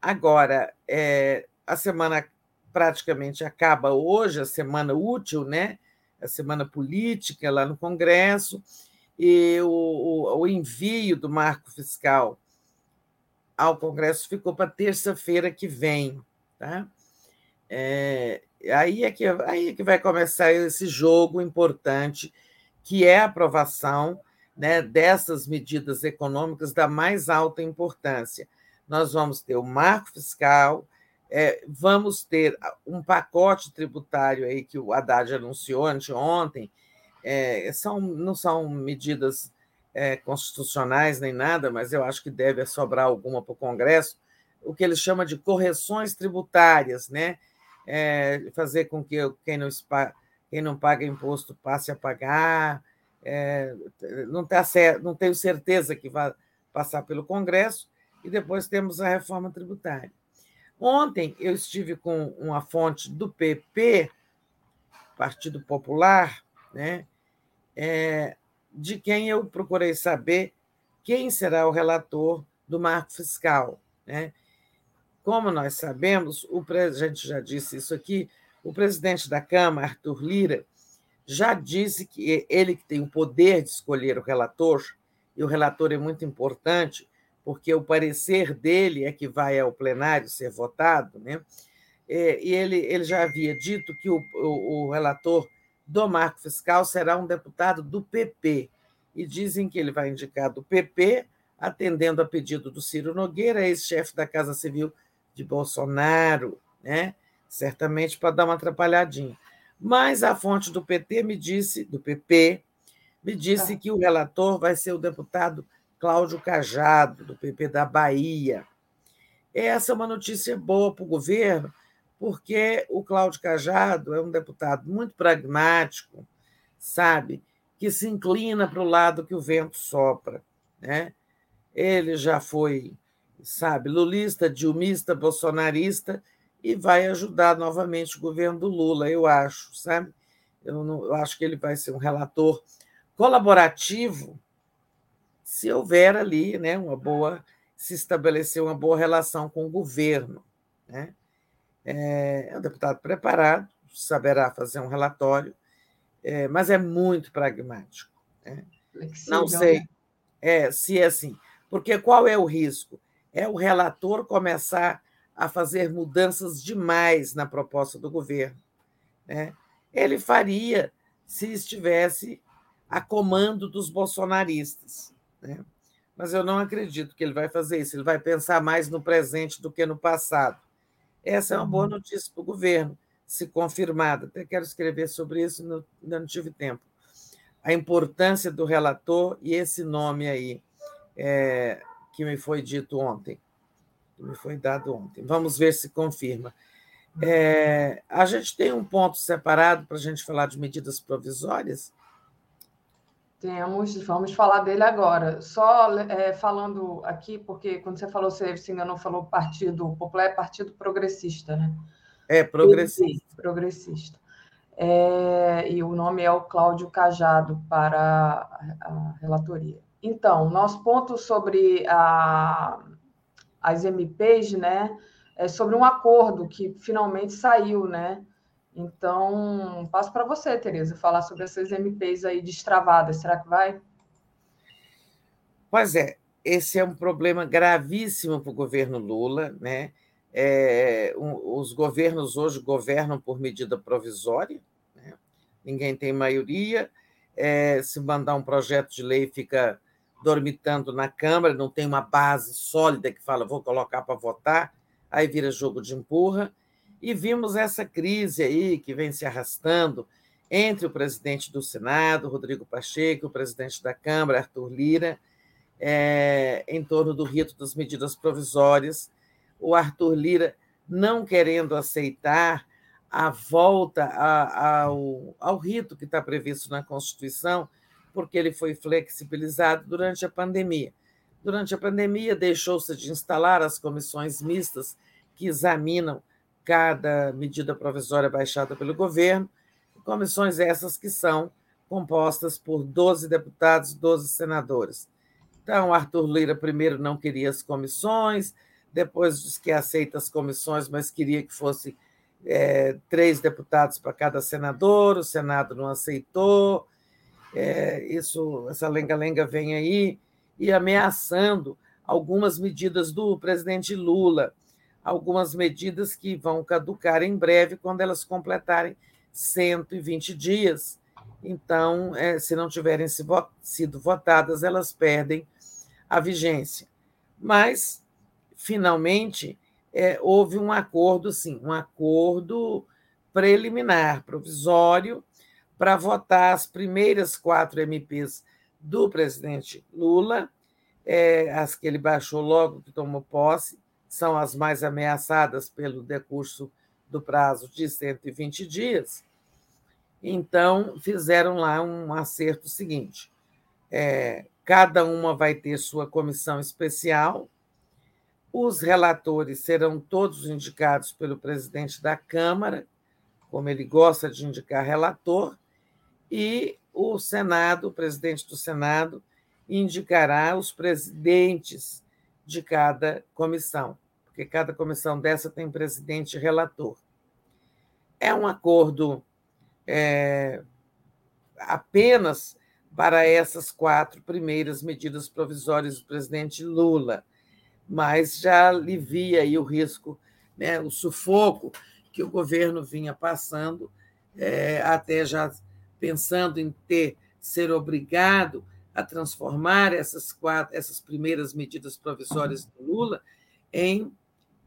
Agora, é, a semana praticamente acaba hoje, a semana útil, né? a semana política lá no Congresso, e o, o, o envio do marco fiscal ao Congresso ficou para terça-feira que vem. Tá? É, aí, é que, aí é que vai começar esse jogo importante, que é a aprovação né, dessas medidas econômicas da mais alta importância. Nós vamos ter o marco fiscal, é, vamos ter um pacote tributário aí que o Haddad anunciou anteontem, é, são, não são medidas é, constitucionais nem nada, mas eu acho que deve sobrar alguma para o Congresso, o que ele chama de correções tributárias, né? É, fazer com que quem não, quem não paga imposto passe a pagar. É, não, tá certo, não tenho certeza que vai passar pelo Congresso, e depois temos a reforma tributária. Ontem eu estive com uma fonte do PP, Partido Popular, né, é, de quem eu procurei saber quem será o relator do marco fiscal. Né? Como nós sabemos, o a gente já disse isso aqui, o presidente da Câmara, Arthur Lira, já disse que ele que tem o poder de escolher o relator, e o relator é muito importante, porque o parecer dele é que vai ao plenário ser votado, né? É, e ele, ele já havia dito que o, o, o relator do marco fiscal será um deputado do PP. E dizem que ele vai indicar do PP, atendendo a pedido do Ciro Nogueira, ex-chefe da Casa Civil de Bolsonaro, né? certamente para dar uma atrapalhadinha. Mas a fonte do PT me disse, do PP, me disse ah. que o relator vai ser o deputado Cláudio Cajado, do PP da Bahia. Essa é uma notícia boa para o governo, porque o Cláudio Cajado é um deputado muito pragmático, sabe, que se inclina para o lado que o vento sopra. Né? Ele já foi, sabe, lulista, dilmista, bolsonarista e vai ajudar novamente o governo do Lula, eu acho, sabe? Eu, não, eu acho que ele vai ser um relator colaborativo se houver ali né, uma boa, se estabelecer uma boa relação com o governo. Né? É, é um deputado preparado, saberá fazer um relatório, é, mas é muito pragmático. Né? Não sei né? é, se é assim, porque qual é o risco? É o relator começar a fazer mudanças demais na proposta do governo. Né? Ele faria se estivesse a comando dos bolsonaristas. Né? Mas eu não acredito que ele vai fazer isso. Ele vai pensar mais no presente do que no passado. Essa é uma boa uhum. notícia para o governo, se confirmada. Até quero escrever sobre isso, ainda não tive tempo. A importância do relator e esse nome aí, é, que me foi dito ontem, que me foi dado ontem. Vamos ver se confirma. É, a gente tem um ponto separado para a gente falar de medidas provisórias? Temos, vamos falar dele agora. Só é, falando aqui, porque quando você falou, você ainda não falou Partido Popular, é Partido Progressista, né? É, progressista. Progressista. É, e o nome é o Cláudio Cajado para a, a relatoria. Então, nosso ponto sobre a, as MPs, né, é sobre um acordo que finalmente saiu, né, então, passo para você, Tereza, falar sobre essas MPs aí destravadas. Será que vai? Pois é, esse é um problema gravíssimo para o governo Lula. Né? É, um, os governos hoje governam por medida provisória, né? ninguém tem maioria. É, se mandar um projeto de lei, fica dormitando na Câmara, não tem uma base sólida que fala, vou colocar para votar, aí vira jogo de empurra. E vimos essa crise aí que vem se arrastando entre o presidente do Senado, Rodrigo Pacheco, o presidente da Câmara, Arthur Lira, é, em torno do rito das medidas provisórias. O Arthur Lira não querendo aceitar a volta a, ao, ao rito que está previsto na Constituição, porque ele foi flexibilizado durante a pandemia. Durante a pandemia, deixou-se de instalar as comissões mistas que examinam cada medida provisória baixada pelo governo, comissões essas que são compostas por 12 deputados, 12 senadores. Então, Arthur Lira primeiro não queria as comissões, depois disse que aceita as comissões, mas queria que fosse é, três deputados para cada senador, o Senado não aceitou. É, isso, essa lenga-lenga vem aí e ameaçando algumas medidas do presidente Lula algumas medidas que vão caducar em breve quando elas completarem 120 dias. Então, é, se não tiverem sido votadas, elas perdem a vigência. Mas, finalmente, é, houve um acordo, sim, um acordo preliminar, provisório, para votar as primeiras quatro MPs do presidente Lula, é, as que ele baixou logo que tomou posse, são as mais ameaçadas pelo decurso do prazo de 120 dias. Então, fizeram lá um acerto seguinte: é, cada uma vai ter sua comissão especial, os relatores serão todos indicados pelo presidente da Câmara, como ele gosta de indicar relator, e o Senado, o presidente do Senado, indicará os presidentes de cada comissão, porque cada comissão dessa tem presidente e relator. É um acordo é, apenas para essas quatro primeiras medidas provisórias do presidente Lula, mas já alivia o risco, né, o sufoco que o governo vinha passando, é, até já pensando em ter ser obrigado a transformar essas quatro, essas primeiras medidas provisórias do Lula em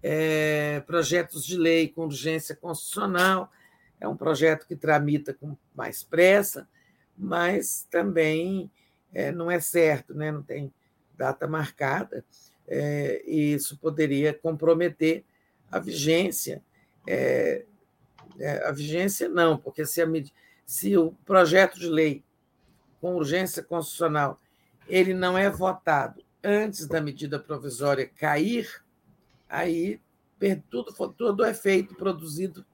é, projetos de lei com urgência constitucional. É um projeto que tramita com mais pressa, mas também é, não é certo, né? não tem data marcada, é, e isso poderia comprometer a vigência. É, é, a vigência não, porque se, a, se o projeto de lei com urgência constitucional, ele não é votado antes da medida provisória cair, aí tudo, todo o efeito produzido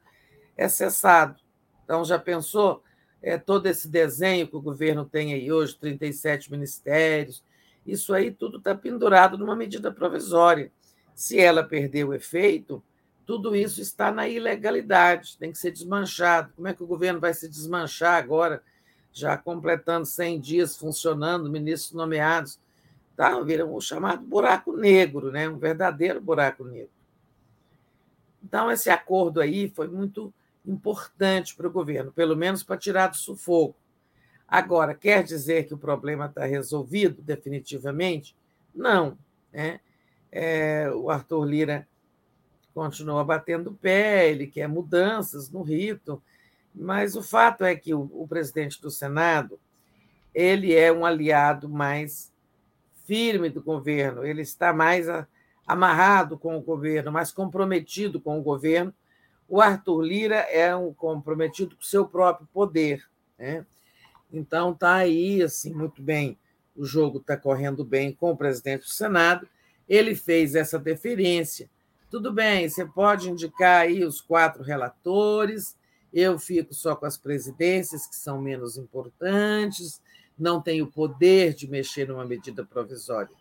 é cessado. Então, já pensou é, todo esse desenho que o governo tem aí hoje, 37 ministérios, isso aí tudo está pendurado numa medida provisória. Se ela perder o efeito, tudo isso está na ilegalidade, tem que ser desmanchado. Como é que o governo vai se desmanchar agora já completando 100 dias funcionando, ministros nomeados, tá? vira um chamado buraco negro, né? um verdadeiro buraco negro. Então, esse acordo aí foi muito importante para o governo, pelo menos para tirar do sufoco. Agora, quer dizer que o problema está resolvido definitivamente? Não. Né? É, o Arthur Lira continua batendo pé, ele quer mudanças no rito, mas o fato é que o, o presidente do Senado ele é um aliado mais firme do governo, ele está mais a, amarrado com o governo, mais comprometido com o governo. O Arthur Lira é um comprometido com o seu próprio poder. Né? Então está aí assim muito bem, o jogo está correndo bem com o presidente do Senado. Ele fez essa deferência. Tudo bem, você pode indicar aí os quatro relatores. Eu fico só com as presidências que são menos importantes. Não tenho poder de mexer numa medida provisória,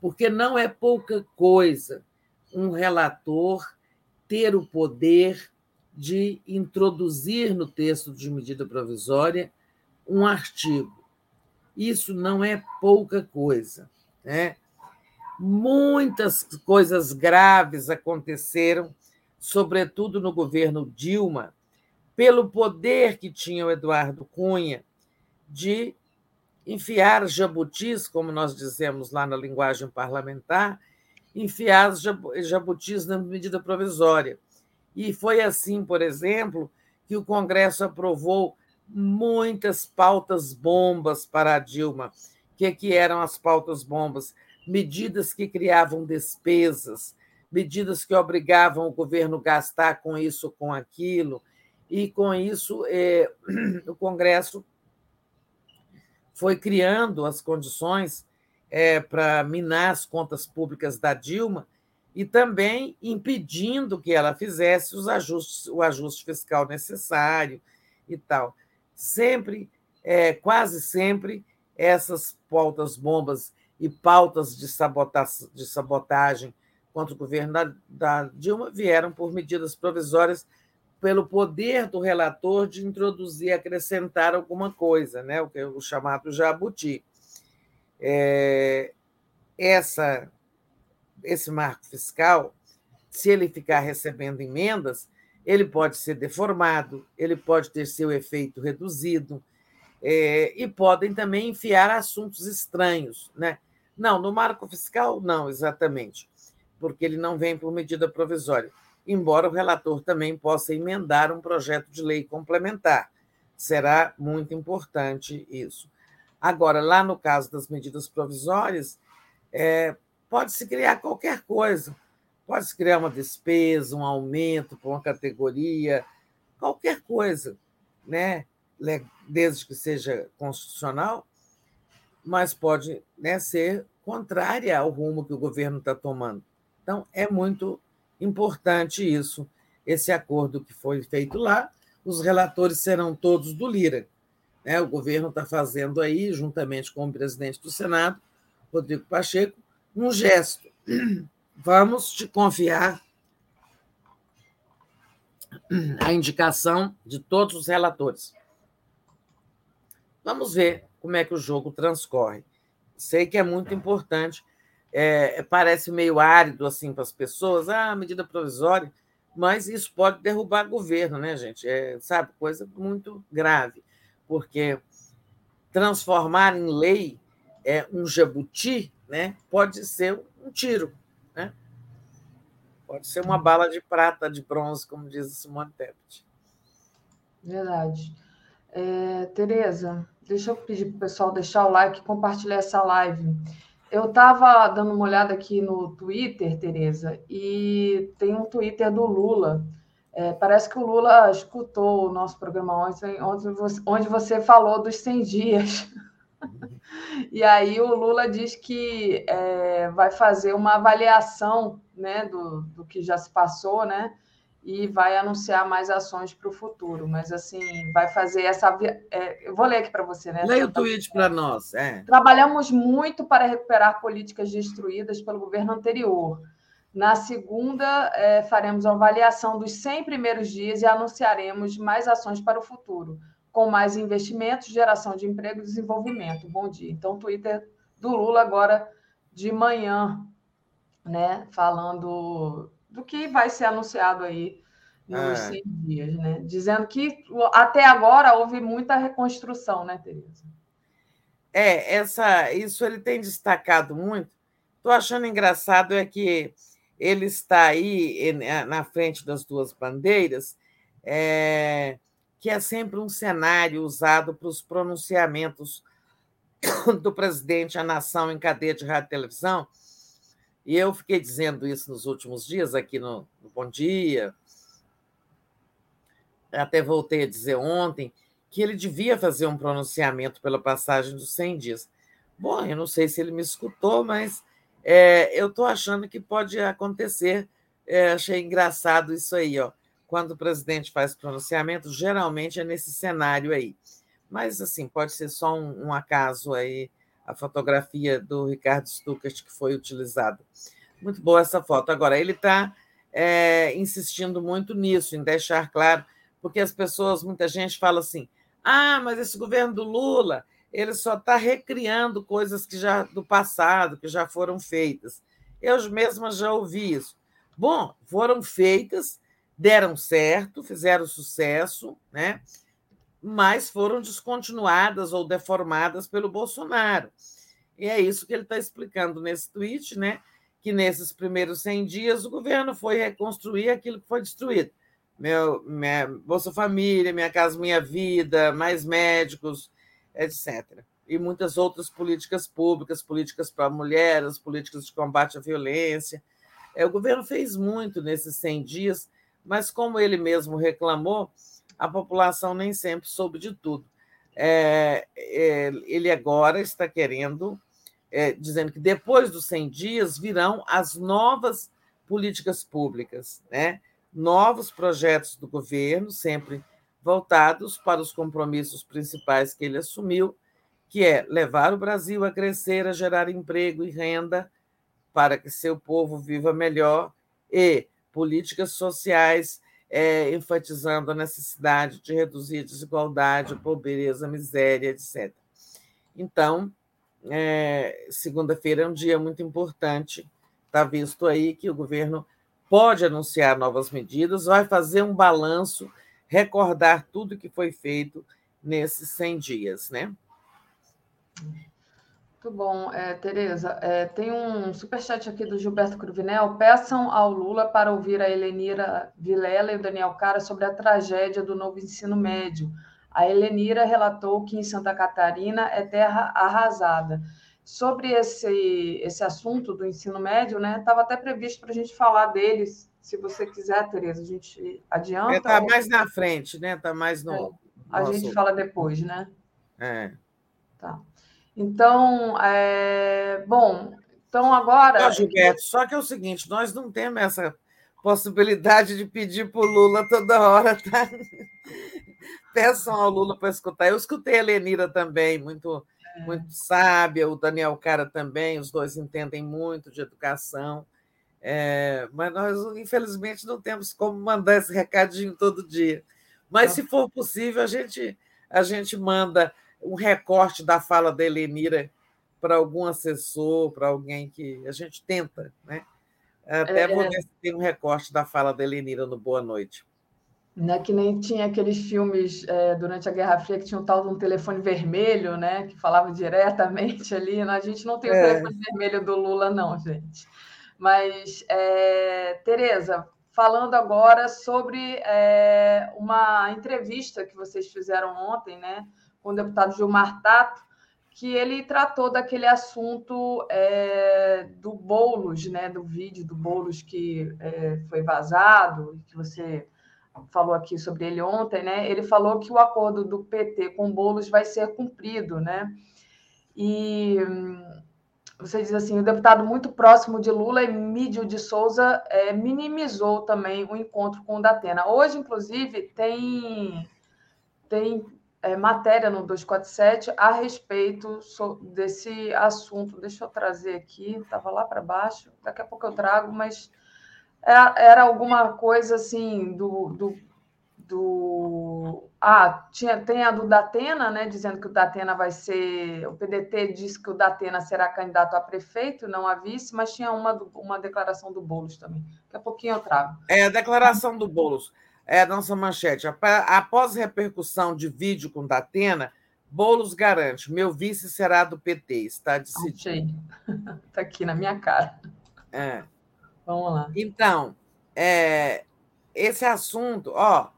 porque não é pouca coisa um relator ter o poder de introduzir no texto de medida provisória um artigo. Isso não é pouca coisa. Né? Muitas coisas graves aconteceram, sobretudo no governo Dilma, pelo poder que tinha o Eduardo Cunha de enfiar jabutis, como nós dizemos lá na linguagem parlamentar, enfiar jabutis na medida provisória. E foi assim, por exemplo, que o Congresso aprovou muitas pautas bombas para a Dilma. O que, que eram as pautas bombas? Medidas que criavam despesas, medidas que obrigavam o governo a gastar com isso, com aquilo, e com isso é, o Congresso foi criando as condições é, para minar as contas públicas da Dilma e também impedindo que ela fizesse os ajustes, o ajuste fiscal necessário e tal. Sempre, é, quase sempre, essas pautas bombas e pautas de, sabota de sabotagem contra o governo da, da Dilma vieram por medidas provisórias pelo poder do relator de introduzir, acrescentar alguma coisa, né? o, é o chamado jabuti. É, essa esse marco fiscal, se ele ficar recebendo emendas, ele pode ser deformado, ele pode ter seu efeito reduzido, é, e podem também enfiar assuntos estranhos. Né? Não, no marco fiscal, não, exatamente, porque ele não vem por medida provisória, embora o relator também possa emendar um projeto de lei complementar. Será muito importante isso. Agora, lá no caso das medidas provisórias, é, pode-se criar qualquer coisa. Pode-se criar uma despesa, um aumento para uma categoria, qualquer coisa, né? desde que seja constitucional, mas pode né, ser contrária ao rumo que o governo está tomando. Então, é muito importante isso, esse acordo que foi feito lá. Os relatores serão todos do Lira. Né? O governo está fazendo aí, juntamente com o presidente do Senado, Rodrigo Pacheco, um gesto. Vamos te confiar a indicação de todos os relatores. Vamos ver como é que o jogo transcorre. Sei que é muito importante. É, parece meio árido assim para as pessoas, ah, medida provisória, mas isso pode derrubar governo, né, gente? É, sabe, coisa muito grave, porque transformar em lei é, um jabuti né, pode ser um tiro, né? pode ser uma bala de prata, de bronze, como diz Simone Tebet. Verdade. É, Tereza, deixa eu pedir para o pessoal deixar o like e compartilhar essa live. Eu estava dando uma olhada aqui no Twitter, Tereza, e tem um Twitter do Lula. É, parece que o Lula escutou o nosso programa ontem, onde você, falou dos 100 dias. E aí o Lula diz que é, vai fazer uma avaliação né, do, do que já se passou, né? E vai anunciar mais ações para o futuro. Mas assim, vai fazer essa. É, eu vou ler aqui para você, né? Leia o tweet para nós. É. Trabalhamos muito para recuperar políticas destruídas pelo governo anterior. Na segunda, é, faremos uma avaliação dos 100 primeiros dias e anunciaremos mais ações para o futuro com mais investimentos, geração de emprego e desenvolvimento. Bom dia. Então, Twitter do Lula agora de manhã, né, falando do que vai ser anunciado aí nos é. 100 dias, né? Dizendo que até agora houve muita reconstrução, né, Tereza? É, essa, isso ele tem destacado muito. Estou achando engraçado é que ele está aí na frente das duas bandeiras, é, que é sempre um cenário usado para os pronunciamentos do presidente à nação em cadeia de rádio e televisão. E eu fiquei dizendo isso nos últimos dias aqui no, no Bom Dia. Até voltei a dizer ontem que ele devia fazer um pronunciamento pela passagem dos 100 dias. Bom, eu não sei se ele me escutou, mas é, eu estou achando que pode acontecer. É, achei engraçado isso aí, ó. Quando o presidente faz pronunciamento, geralmente é nesse cenário aí. Mas, assim, pode ser só um, um acaso aí, a fotografia do Ricardo Stuckert que foi utilizada. Muito boa essa foto. Agora, ele está é, insistindo muito nisso, em deixar claro, porque as pessoas, muita gente fala assim: ah, mas esse governo do Lula, ele só está recriando coisas que já do passado, que já foram feitas. Eu mesma já ouvi isso. Bom, foram feitas, deram certo, fizeram sucesso, né? Mas foram descontinuadas ou deformadas pelo Bolsonaro. E é isso que ele está explicando nesse tweet, né? que nesses primeiros 100 dias o governo foi reconstruir aquilo que foi destruído meu, minha Bolsa Família, Minha Casa Minha Vida, mais médicos, etc. E muitas outras políticas públicas, políticas para mulheres, políticas de combate à violência. É, o governo fez muito nesses 100 dias, mas como ele mesmo reclamou, a população nem sempre soube de tudo. É, é, ele agora está querendo, é, dizendo que depois dos 100 dias virão as novas políticas públicas, né? novos projetos do governo, sempre voltados para os compromissos principais que ele assumiu, que é levar o Brasil a crescer, a gerar emprego e renda para que seu povo viva melhor e políticas sociais é, enfatizando a necessidade de reduzir a desigualdade, a pobreza, a miséria, etc. Então, é, segunda-feira é um dia muito importante. Está visto aí que o governo pode anunciar novas medidas, vai fazer um balanço, recordar tudo que foi feito nesses 100 dias, né? Muito bom, é, Tereza. É, tem um superchat aqui do Gilberto Cruvinel. Peçam ao Lula para ouvir a Helenira Vilela e o Daniel Cara sobre a tragédia do novo ensino médio. A Helenira relatou que em Santa Catarina é terra arrasada sobre esse, esse assunto do ensino médio, né? Estava até previsto para a gente falar deles. Se você quiser, Tereza, a gente adianta. Está ou... mais na frente, né? Está mais no. É, a gente fala depois, né? É. Tá. Então, é... bom, então agora. Não, Gilberto, só que é o seguinte: nós não temos essa possibilidade de pedir para o Lula toda hora, tá? Peçam ao Lula para escutar. Eu escutei a Lenira também, muito muito sábia, o Daniel Cara também, os dois entendem muito de educação. É, mas nós, infelizmente, não temos como mandar esse recadinho todo dia. Mas, se for possível, a gente, a gente manda um recorte da fala da Helenira para algum assessor, para alguém que a gente tenta, né? Até é, vou ver se tem um recorte da fala da Helenira no Boa Noite. Né, que nem tinha aqueles filmes é, durante a Guerra Fria que tinha um tal de um telefone vermelho, né? Que falava diretamente ali. Né? A gente não tem o é. telefone vermelho do Lula, não, gente. Mas, é, Tereza, falando agora sobre é, uma entrevista que vocês fizeram ontem, né? Com o deputado Gilmar Tato, que ele tratou daquele assunto é, do Boulos, né? Do vídeo do Boulos que é, foi vazado, que você falou aqui sobre ele ontem, né? Ele falou que o acordo do PT com Bolos vai ser cumprido, né? E você diz assim, o deputado muito próximo de Lula, Emílio de Souza, é, minimizou também o encontro com o Datena. Hoje, inclusive, tem tem é, matéria no 247 a respeito desse assunto. Deixa eu trazer aqui, estava lá para baixo, daqui a pouco eu trago, mas é, era alguma coisa assim do, do, do... ah tinha tem a do Datena né dizendo que o Datena vai ser o PDT disse que o Datena será candidato a prefeito não a vice mas tinha uma uma declaração do Bolos também. Daqui a pouquinho eu trago. É a declaração do Bolos é a nossa manchete. Após repercussão de vídeo com Datena Bolos garante meu vice será do PT está decidido. Está aqui na minha cara. É. Vamos lá. Então, é, esse assunto, ó,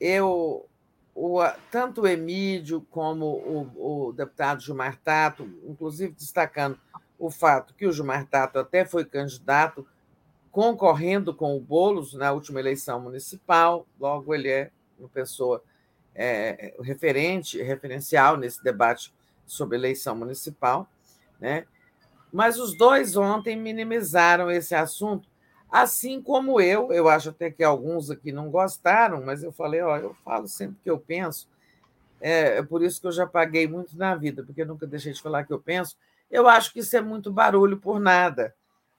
eu, o, tanto o Emílio como o, o deputado Gilmar Tato, inclusive destacando o fato que o Gilmar Tato até foi candidato concorrendo com o Boulos na última eleição municipal, logo ele é uma pessoa é, referente, referencial nesse debate sobre eleição municipal, né? Mas os dois ontem minimizaram esse assunto, assim como eu. Eu acho até que alguns aqui não gostaram, mas eu falei, ó, eu falo sempre que eu penso. É, é por isso que eu já paguei muito na vida, porque eu nunca deixei de falar que eu penso. Eu acho que isso é muito barulho por nada.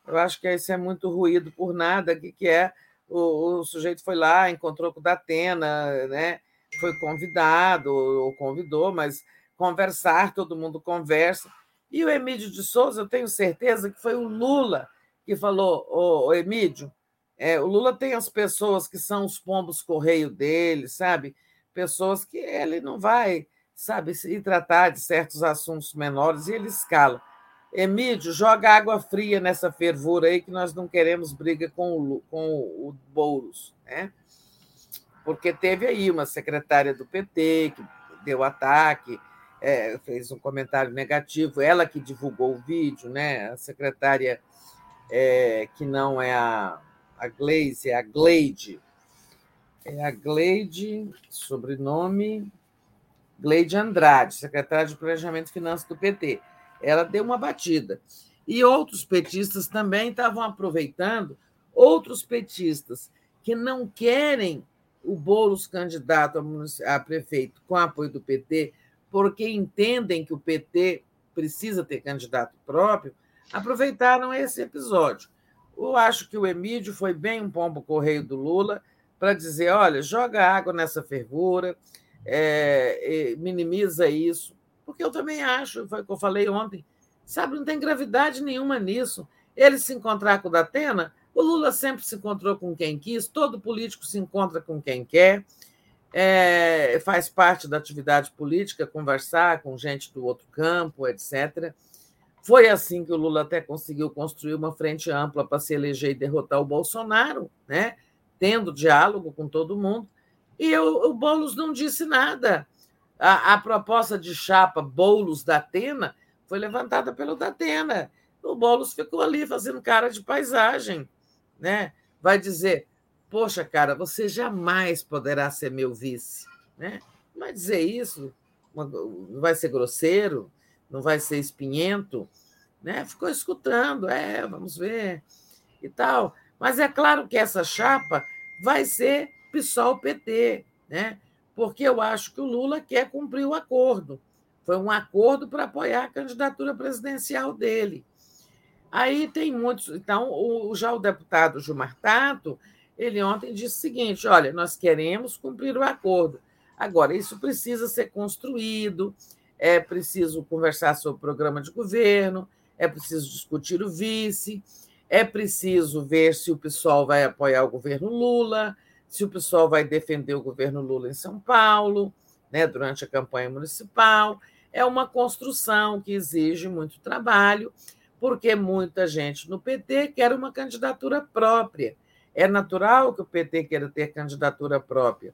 Eu acho que isso é muito ruído por nada, que, que é o, o sujeito foi lá, encontrou com o Datena, né? foi convidado ou convidou, mas conversar, todo mundo conversa. E o Emílio de Souza, eu tenho certeza que foi o Lula que falou, ô, ô Emílio, é, o Lula tem as pessoas que são os pombos correio dele, sabe? Pessoas que ele não vai, sabe, se tratar de certos assuntos menores e ele escala. Emílio, joga água fria nessa fervura aí que nós não queremos briga com o, com o Boulos, né? Porque teve aí uma secretária do PT que deu ataque, é, fez um comentário negativo, ela que divulgou o vídeo, né? A secretária é, que não é a, a Glaze, é a Gleide. É a Gleide, sobrenome Gleide Andrade, secretária de Planejamento e Finanças do PT. Ela deu uma batida. E outros petistas também estavam aproveitando, outros petistas que não querem o Boulos candidato a prefeito com apoio do PT, porque entendem que o PT precisa ter candidato próprio, aproveitaram esse episódio. Eu acho que o Emílio foi bem um pombo correio do Lula para dizer: olha, joga água nessa fervura, é, minimiza isso, porque eu também acho, foi o que eu falei ontem, sabe, não tem gravidade nenhuma nisso. Ele se encontrar com o Datena, o Lula sempre se encontrou com quem quis, todo político se encontra com quem quer, é, faz parte da atividade política conversar com gente do outro campo, etc. Foi assim que o Lula até conseguiu construir uma frente ampla para se eleger e derrotar o Bolsonaro, né? tendo diálogo com todo mundo. E o, o Boulos não disse nada. A, a proposta de chapa Boulos da Atena foi levantada pelo Datena. O Boulos ficou ali fazendo cara de paisagem né? vai dizer: Poxa, cara, você jamais poderá ser meu vice. Né? Vai dizer isso, não vai ser grosseiro, não vai ser espinhento. Né? Ficou escutando, é, vamos ver e tal. Mas é claro que essa chapa vai ser PSOL-PT, né? Porque eu acho que o Lula quer cumprir o acordo. Foi um acordo para apoiar a candidatura presidencial dele. Aí tem muitos. Então, o, já o deputado Gilmar Tato, ele ontem disse o seguinte: olha, nós queremos cumprir o acordo. Agora, isso precisa ser construído, é preciso conversar sobre o programa de governo, é preciso discutir o vice, é preciso ver se o pessoal vai apoiar o governo Lula, se o pessoal vai defender o governo Lula em São Paulo, né, durante a campanha municipal. É uma construção que exige muito trabalho porque muita gente no PT quer uma candidatura própria. É natural que o PT queira ter candidatura própria,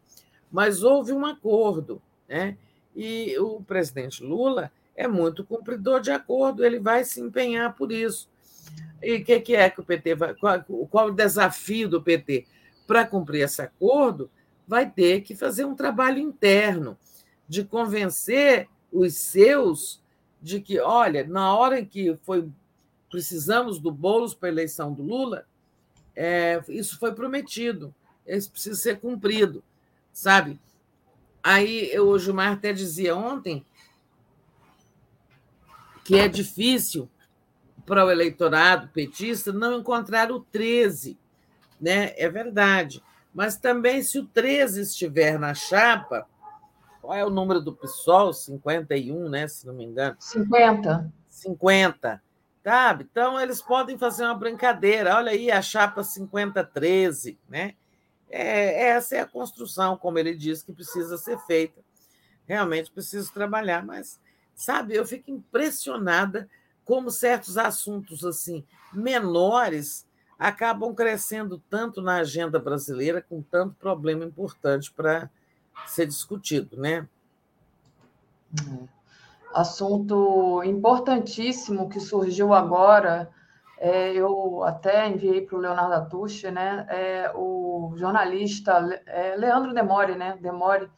mas houve um acordo, né? E o presidente Lula é muito cumpridor de acordo, ele vai se empenhar por isso. E o que, que, é que o PT vai. Qual, qual o desafio do PT? Para cumprir esse acordo, vai ter que fazer um trabalho interno de convencer os seus de que, olha, na hora em que foi precisamos do Boulos para a eleição do Lula, é, isso foi prometido, isso precisa ser cumprido, sabe? Aí o Gilmar até dizia ontem que é difícil para o eleitorado petista não encontrar o 13, né? É verdade. Mas também, se o 13 estiver na chapa, qual é o número do PSOL? 51, né? Se não me engano. 50. 50. Sabe? Então, eles podem fazer uma brincadeira. Olha aí a chapa 5013, né? É, essa é a construção, como ele disse, que precisa ser feita. Realmente preciso trabalhar, mas, sabe, eu fico impressionada como certos assuntos assim menores acabam crescendo tanto na agenda brasileira com tanto problema importante para ser discutido, né? Uhum assunto importantíssimo que surgiu agora. É, eu até enviei para o Leonardo Atucci, né? É, o jornalista é, Leandro Demore, né? Demore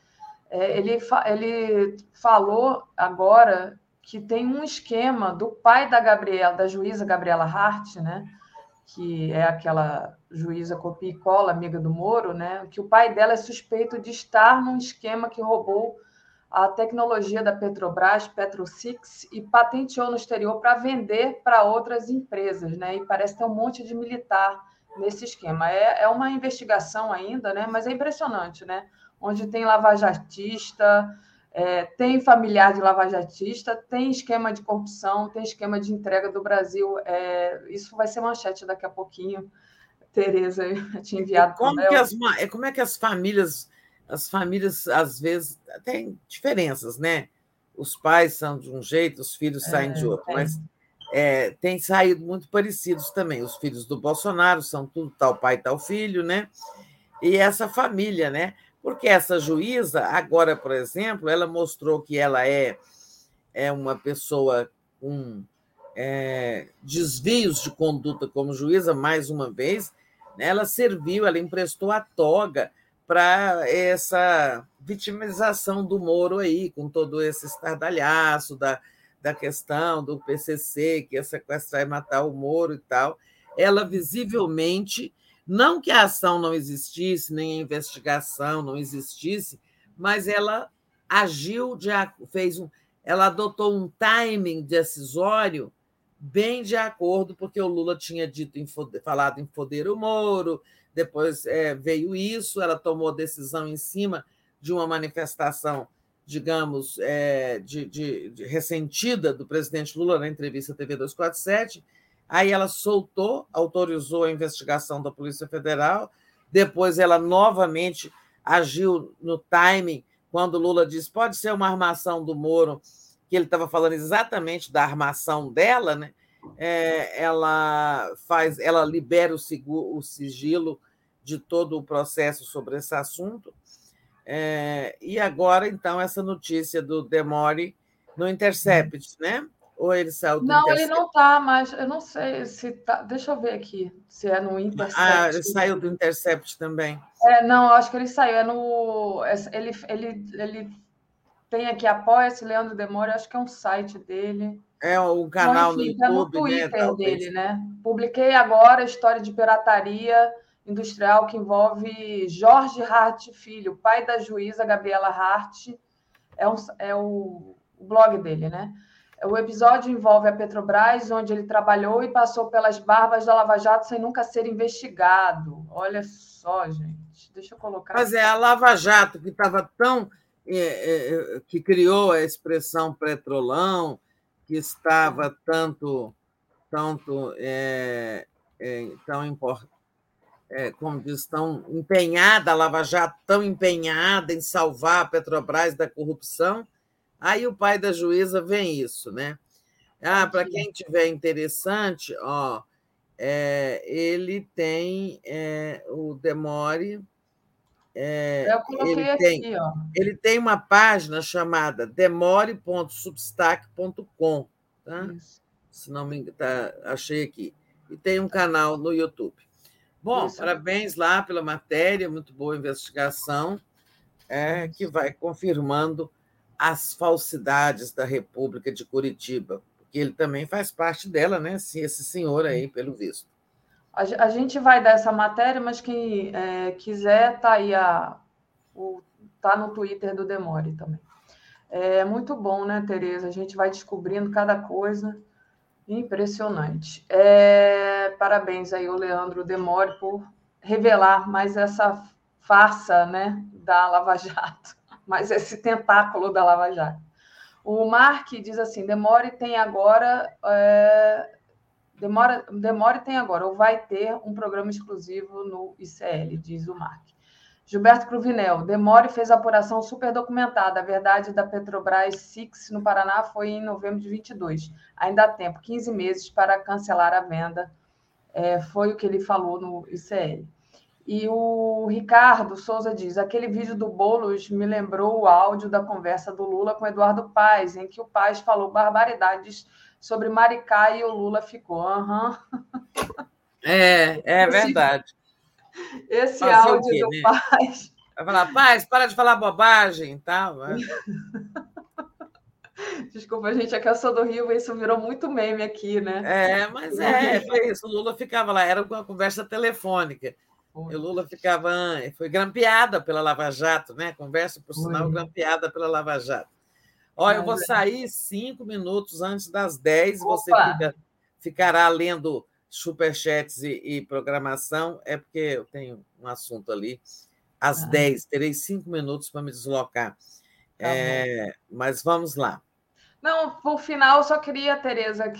É, ele, ele falou agora que tem um esquema do pai da Gabriela, da juíza Gabriela Hart, né? Que é aquela juíza copia e cola, amiga do Moro, né? que o pai dela é suspeito de estar num esquema que roubou a tecnologia da Petrobras, PetroSix, e patenteou no exterior para vender para outras empresas. Né? E parece ter um monte de militar nesse esquema. É, é uma investigação ainda, né? mas é impressionante, né? onde tem lavajatista, é, tem familiar de lavajatista, tem esquema de corrupção, tem esquema de entrega do Brasil. É, isso vai ser manchete daqui a pouquinho. Tereza tinha enviado. Como, que as, é, como é que as famílias, as famílias, às vezes, têm diferenças, né? Os pais são de um jeito, os filhos saem é, de outro, tem. mas é, tem saído muito parecidos também. Os filhos do Bolsonaro são tudo tal pai, tal filho, né? E essa família, né? Porque essa juíza, agora, por exemplo, ela mostrou que ela é, é uma pessoa com é, desvios de conduta como juíza, mais uma vez, né? ela serviu, ela emprestou a toga para essa vitimização do Moro aí, com todo esse estardalhaço da, da questão do PCC, que ia sequestrar e matar o Moro e tal. Ela visivelmente não que a ação não existisse, nem a investigação não existisse, mas ela agiu, de, fez um, ela adotou um timing decisório bem de acordo, porque o Lula tinha dito em, falado em foder o Moro, depois é, veio isso, ela tomou decisão em cima de uma manifestação, digamos, é, de, de, de ressentida do presidente Lula na entrevista à TV 247, Aí ela soltou, autorizou a investigação da Polícia Federal. Depois ela novamente agiu no timing quando Lula disse pode ser uma armação do Moro, que ele estava falando exatamente da armação dela, né? É, ela faz, ela libera o, o, sigilo de todo o processo sobre esse assunto. É, e agora, então, essa notícia do Demore no Intercept, né? Ou ele saiu do Não, ele não está, mas eu não sei se tá. Deixa eu ver aqui se é no Intercept. Ah, ele saiu do Intercept também. É, não, acho que ele saiu. É no. Ele, ele, ele tem aqui Apoia-se, Leandro Demore, acho que é um site dele. É o canal enfim, no YouTube, é no Twitter né, dele, né? Publiquei agora a história de pirataria industrial que envolve Jorge Hart Filho, pai da juíza Gabriela Hart. É, um, é o, o blog dele, né? O episódio envolve a Petrobras, onde ele trabalhou e passou pelas barbas da Lava Jato sem nunca ser investigado. Olha só, gente. Deixa eu colocar. Mas é a Lava Jato que estava tão. É, é, que criou a expressão petrolão, que estava tanto, tanto é, é, tão importante. É, como diz, tão empenhada, a Lava Jato tão empenhada em salvar a Petrobras da corrupção, Aí o pai da juíza vem isso, né? Ah, para quem tiver interessante, ó, é, ele tem é, o Demore. É, Eu coloquei ele aqui, tem, ó. Ele tem uma página chamada demore.substack.com, tá? Isso. Se não me tá, achei aqui. E tem um canal no YouTube. Bom, Isso. parabéns lá pela matéria, muito boa investigação, é, que vai confirmando as falsidades da República de Curitiba, porque ele também faz parte dela, né? Esse senhor aí, pelo visto. A gente vai dar essa matéria, mas quem é, quiser, tá aí a, o, tá no Twitter do Demore também. É muito bom, né, Tereza? A gente vai descobrindo cada coisa impressionante. É, parabéns aí ao Leandro Demore por revelar mais essa farsa, né, da Lava Jato mas esse tentáculo da Lava Jato. O Mark diz assim: demore tem agora. É, demora, demore tem agora, ou vai ter um programa exclusivo no ICL, diz o Mark. Gilberto Cruvinel, Demore fez apuração super documentada. A verdade da Petrobras Six no Paraná foi em novembro de 22. Ainda há tempo, 15 meses para cancelar a venda. É, foi o que ele falou no ICL. E o Ricardo Souza diz: aquele vídeo do Boulos me lembrou o áudio da conversa do Lula com Eduardo Paes, em que o Paes falou barbaridades sobre Maricá e o Lula ficou. Uhum. É, é verdade. Esse Fazer áudio quê, do né? Paes Vai falar, paz, para de falar bobagem e tal. Né? Desculpa, gente, é que eu sou do Rio e isso virou muito meme aqui, né? É, mas é, foi isso. O Lula ficava lá, era uma conversa telefônica. Foi. O Lula ficava, foi grampeada pela Lava Jato, né? Conversa, por sinal, foi. grampeada pela Lava Jato. Olha, eu vou sair cinco minutos antes das dez, você fica, ficará lendo superchats e, e programação, é porque eu tenho um assunto ali. Às ah. dez, terei cinco minutos para me deslocar. Tá é, mas vamos lá. Não, por final, eu só queria, Tereza,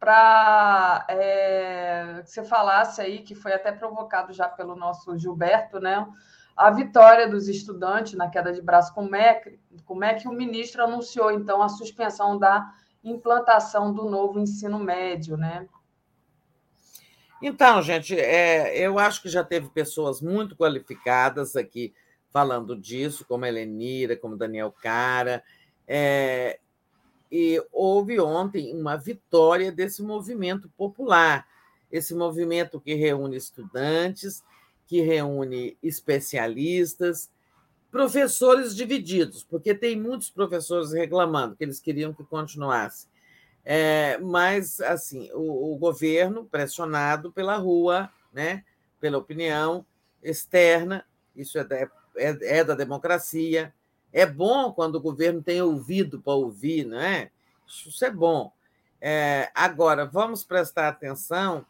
para é, que você falasse aí, que foi até provocado já pelo nosso Gilberto, né? A vitória dos estudantes na queda de braço, como é, como é que o ministro anunciou, então, a suspensão da implantação do novo ensino médio, né? Então, gente, é, eu acho que já teve pessoas muito qualificadas aqui falando disso, como a Helenira, como Daniel Cara. É, e houve ontem uma vitória desse movimento popular, esse movimento que reúne estudantes, que reúne especialistas, professores divididos, porque tem muitos professores reclamando que eles queriam que continuasse. É, mas, assim, o, o, governo, pressionado pela rua, né, pela opinião externa, isso é da, é, é da democracia, é bom quando o governo tem ouvido para ouvir, não é? Isso é bom. É, agora, vamos prestar atenção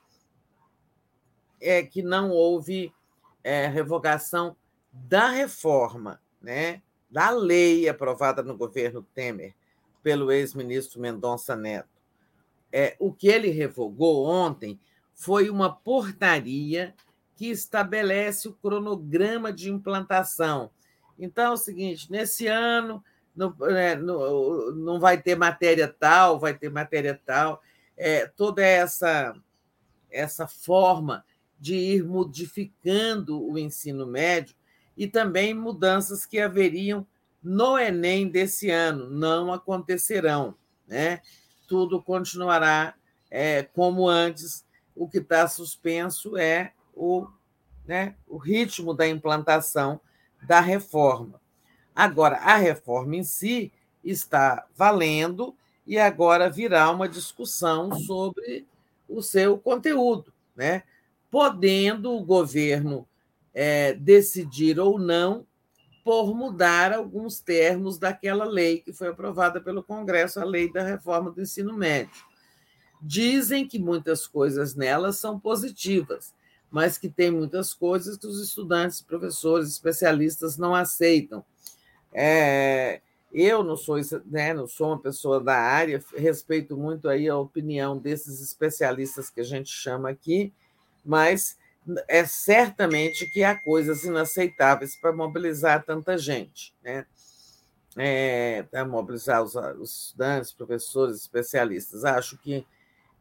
é que não houve é, revogação da reforma, né, da lei aprovada no governo Temer pelo ex-ministro Mendonça Neto. É, o que ele revogou ontem foi uma portaria que estabelece o cronograma de implantação então é o seguinte: nesse ano não, é, não, não vai ter matéria tal, vai ter matéria tal. É, toda essa, essa forma de ir modificando o ensino médio e também mudanças que haveriam no Enem desse ano não acontecerão. Né? Tudo continuará é, como antes. O que está suspenso é o, né, o ritmo da implantação da reforma. Agora, a reforma em si está valendo e agora virá uma discussão sobre o seu conteúdo, né? podendo o governo é, decidir ou não por mudar alguns termos daquela lei que foi aprovada pelo Congresso, a lei da reforma do ensino médio. Dizem que muitas coisas nela são positivas, mas que tem muitas coisas que os estudantes, professores, especialistas não aceitam. É, eu não sou, né, não sou uma pessoa da área, respeito muito aí a opinião desses especialistas que a gente chama aqui, mas é certamente que há coisas inaceitáveis para mobilizar tanta gente, né? É, para mobilizar os, os, estudantes, professores, especialistas. Acho que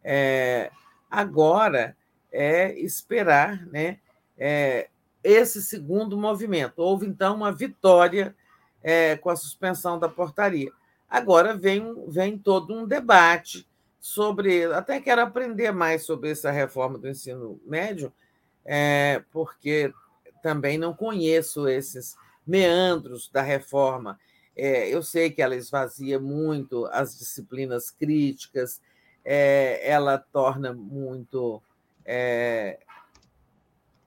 é, agora é esperar né, é, esse segundo movimento. Houve, então, uma vitória é, com a suspensão da portaria. Agora vem, vem todo um debate sobre. Até quero aprender mais sobre essa reforma do ensino médio, é, porque também não conheço esses meandros da reforma. É, eu sei que ela esvazia muito as disciplinas críticas, é, ela torna muito é,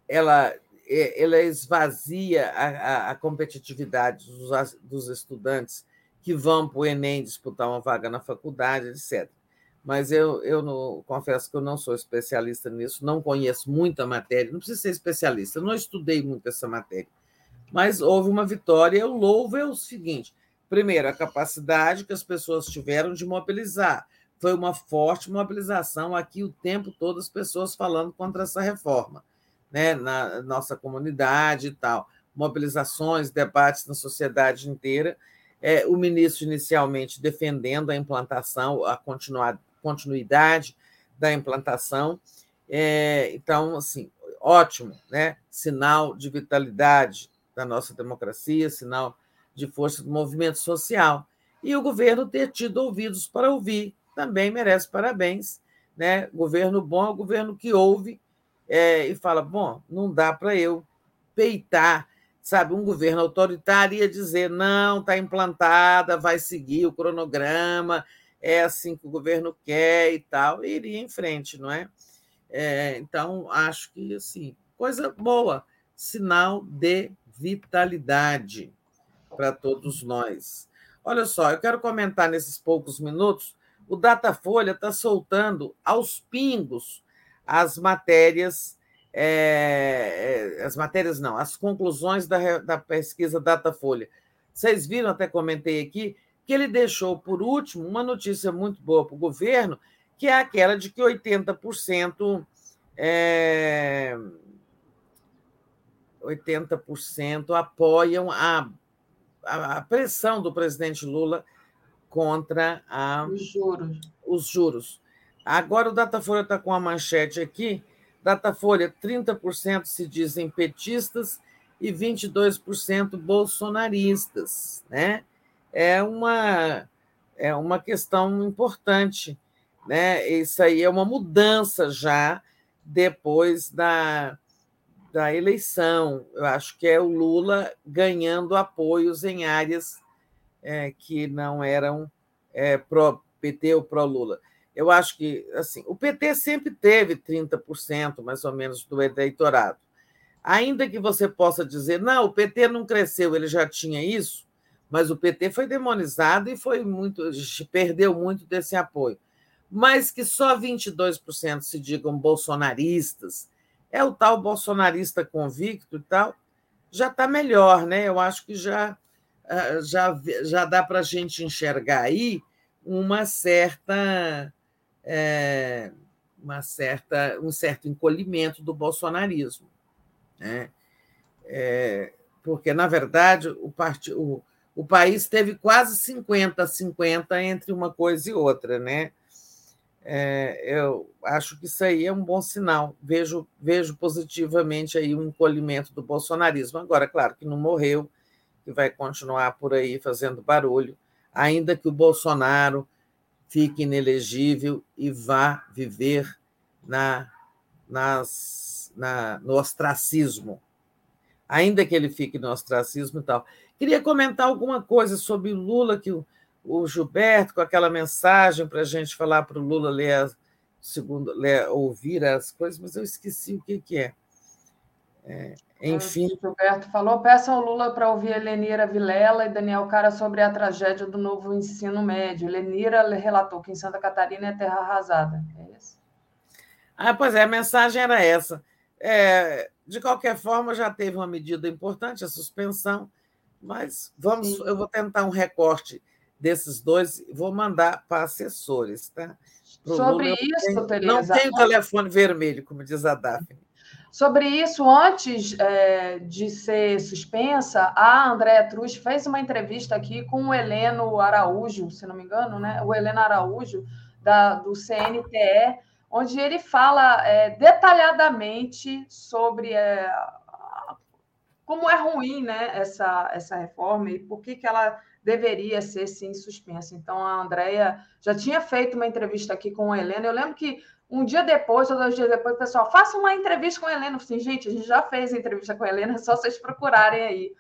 ela, é, ela esvazia a, a competitividade dos, dos estudantes que vão para o Enem disputar uma vaga na faculdade, etc. Mas eu, eu não, confesso que eu não sou especialista nisso, não conheço muita matéria, não preciso ser especialista, não estudei muito essa matéria. Mas houve uma vitória, eu louvo é o seguinte: primeiro, a capacidade que as pessoas tiveram de mobilizar foi uma forte mobilização aqui o tempo todo, as pessoas falando contra essa reforma, né? na nossa comunidade e tal. Mobilizações, debates na sociedade inteira. É, o ministro inicialmente defendendo a implantação, a continuidade da implantação. É, então, assim, ótimo, né? sinal de vitalidade da nossa democracia, sinal de força do movimento social. E o governo ter tido ouvidos para ouvir, também merece parabéns. Né? Governo bom é o governo que ouve é, e fala: bom, não dá para eu peitar sabe, um governo autoritário ia dizer não, está implantada, vai seguir o cronograma, é assim que o governo quer e tal, e iria em frente, não é? é então, acho que, assim, coisa boa, sinal de vitalidade para todos nós. Olha só, eu quero comentar nesses poucos minutos, o Datafolha está soltando aos pingos as matérias é, é, as matérias não, as conclusões da, da pesquisa Datafolha. Vocês viram, até comentei aqui, que ele deixou, por último, uma notícia muito boa para o governo, que é aquela de que 80% é, 80% apoiam a, a, a, pressão do presidente Lula contra a, os juros. Os juros. Agora o Datafolha está com a manchete aqui Datafolha, 30% se dizem petistas e 22% bolsonaristas. Né? É, uma, é uma questão importante. Né? Isso aí é uma mudança já depois da, da eleição. Eu acho que é o Lula ganhando apoios em áreas é, que não eram é, pró-PT ou pró-Lula. Eu acho que assim, o PT sempre teve 30% mais ou menos do eleitorado. Ainda que você possa dizer, não, o PT não cresceu, ele já tinha isso, mas o PT foi demonizado e foi muito, perdeu muito desse apoio. Mas que só 22% se digam bolsonaristas, é o tal bolsonarista convicto e tal, já está melhor, né? Eu acho que já, já, já dá para a gente enxergar aí uma certa é, uma certa, um certo encolhimento do bolsonarismo. Né? É, porque, na verdade, o, part... o, o país teve quase 50 a 50 entre uma coisa e outra. Né? É, eu acho que isso aí é um bom sinal. Vejo, vejo positivamente aí um encolhimento do bolsonarismo. Agora, claro que não morreu, que vai continuar por aí fazendo barulho, ainda que o Bolsonaro fique inelegível e vá viver na, nas, na, no ostracismo. Ainda que ele fique no ostracismo e tal. Queria comentar alguma coisa sobre Lula, que o, o Gilberto, com aquela mensagem para a gente falar para o Lula ler, segundo, ler, ouvir as coisas, mas eu esqueci o que, que é. É enfim. O Gilberto falou: peçam ao Lula para ouvir Elenira Vilela e Daniel Cara sobre a tragédia do novo ensino médio. Elenira relatou que em Santa Catarina é terra arrasada. É isso? Ah, pois é, a mensagem era essa. É, de qualquer forma, já teve uma medida importante, a suspensão, mas vamos, eu vou tentar um recorte desses dois, vou mandar para assessores, tá? Pro Sobre Lula, isso, não tem, Tereza. Não tem o telefone vermelho, como diz a Daphne. Sobre isso, antes é, de ser suspensa, a Andréa Truz fez uma entrevista aqui com o Heleno Araújo, se não me engano, né? O Heleno Araújo, da, do CNTE, onde ele fala é, detalhadamente sobre é, como é ruim né, essa, essa reforma e por que, que ela deveria ser sim suspensa. Então, a Andrea já tinha feito uma entrevista aqui com o Heleno. Eu lembro que um dia depois, ou dois dias depois, o pessoal, faça uma entrevista com a Helena. Assim, gente, a gente já fez a entrevista com a Helena, é só vocês procurarem aí.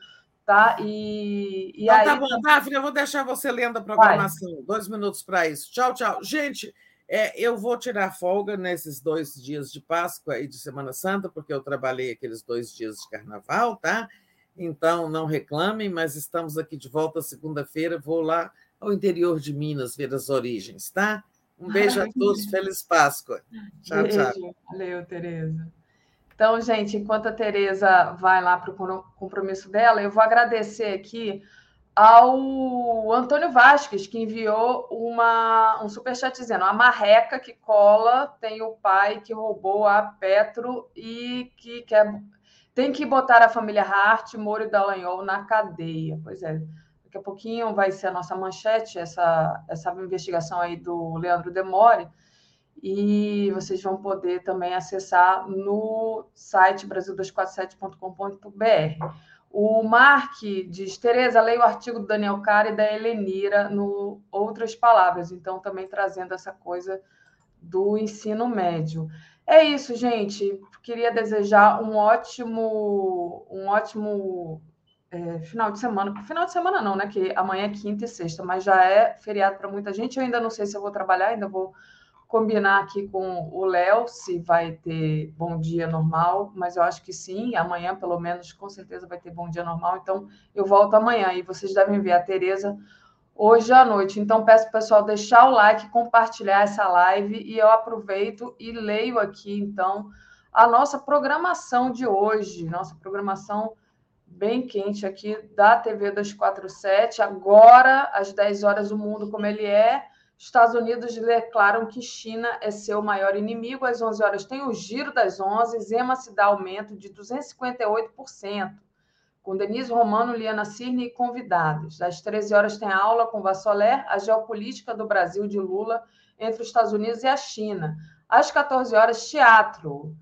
Tá? E, e então, aí... Tá bom, Daphne, eu vou deixar você lendo a programação. Vai. Dois minutos para isso. Tchau, tchau. Gente, é, eu vou tirar folga nesses dois dias de Páscoa e de Semana Santa, porque eu trabalhei aqueles dois dias de carnaval, tá? Então, não reclamem, mas estamos aqui de volta segunda-feira. Vou lá ao interior de Minas ver as origens, tá? Um beijo a todos, feliz Páscoa. Tchau, beijo. tchau. Valeu, Tereza. Então, gente, enquanto a Tereza vai lá para o compromisso dela, eu vou agradecer aqui ao Antônio Vasques, que enviou uma, um superchat dizendo: a marreca que cola tem o pai que roubou a Petro e que quer, tem que botar a família Hart, Moro e Dallagnol na cadeia. Pois é. Daqui a pouquinho vai ser a nossa manchete, essa, essa investigação aí do Leandro Demore, e vocês vão poder também acessar no site brasil247.com.br. O Mark diz, Tereza, leia o artigo do Daniel Cara e da Helenira no Outras Palavras, então também trazendo essa coisa do ensino médio. É isso, gente. Queria desejar um ótimo, um ótimo é, final de semana. Final de semana não, né? Que amanhã é quinta e sexta, mas já é feriado para muita gente. Eu ainda não sei se eu vou trabalhar, ainda vou combinar aqui com o Léo se vai ter bom dia normal, mas eu acho que sim. Amanhã, pelo menos, com certeza vai ter bom dia normal. Então, eu volto amanhã e vocês devem ver a Tereza hoje à noite. Então, peço pessoal deixar o like, compartilhar essa live e eu aproveito e leio aqui, então, a nossa programação de hoje, nossa programação bem quente aqui da TV 247. Agora, às 10 horas, o mundo como ele é. Estados Unidos declaram que China é seu maior inimigo. Às 11 horas tem o giro das 11. Zema se dá aumento de 258%. Com Denise Romano, Liana Cirne e convidados. Às 13 horas tem aula com Vassoler, a geopolítica do Brasil de Lula entre os Estados Unidos e a China. Às 14 horas, teatro.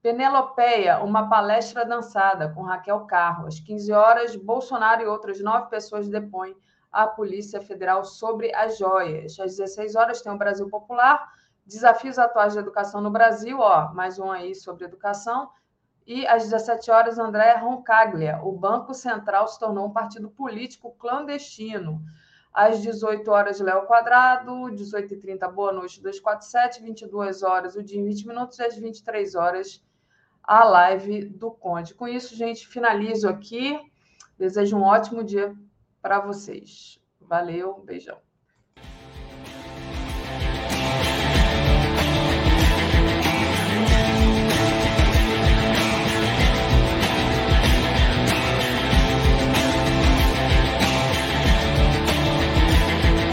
Penelopeia, uma palestra dançada com Raquel Carro. Às 15 horas, Bolsonaro e outras nove pessoas depõem à Polícia Federal sobre as joias. Às 16 horas, tem o Brasil Popular, desafios atuais de educação no Brasil, ó, mais um aí sobre educação. E às 17 horas, André Roncaglia, o Banco Central se tornou um partido político clandestino. Às 18 horas, Léo Quadrado, 18h30, Boa Noite 247, 22 horas, o dia em 20 minutos, e às 23 horas, a live do Conde. Com isso, gente, finalizo aqui. Desejo um ótimo dia para vocês. Valeu, beijão.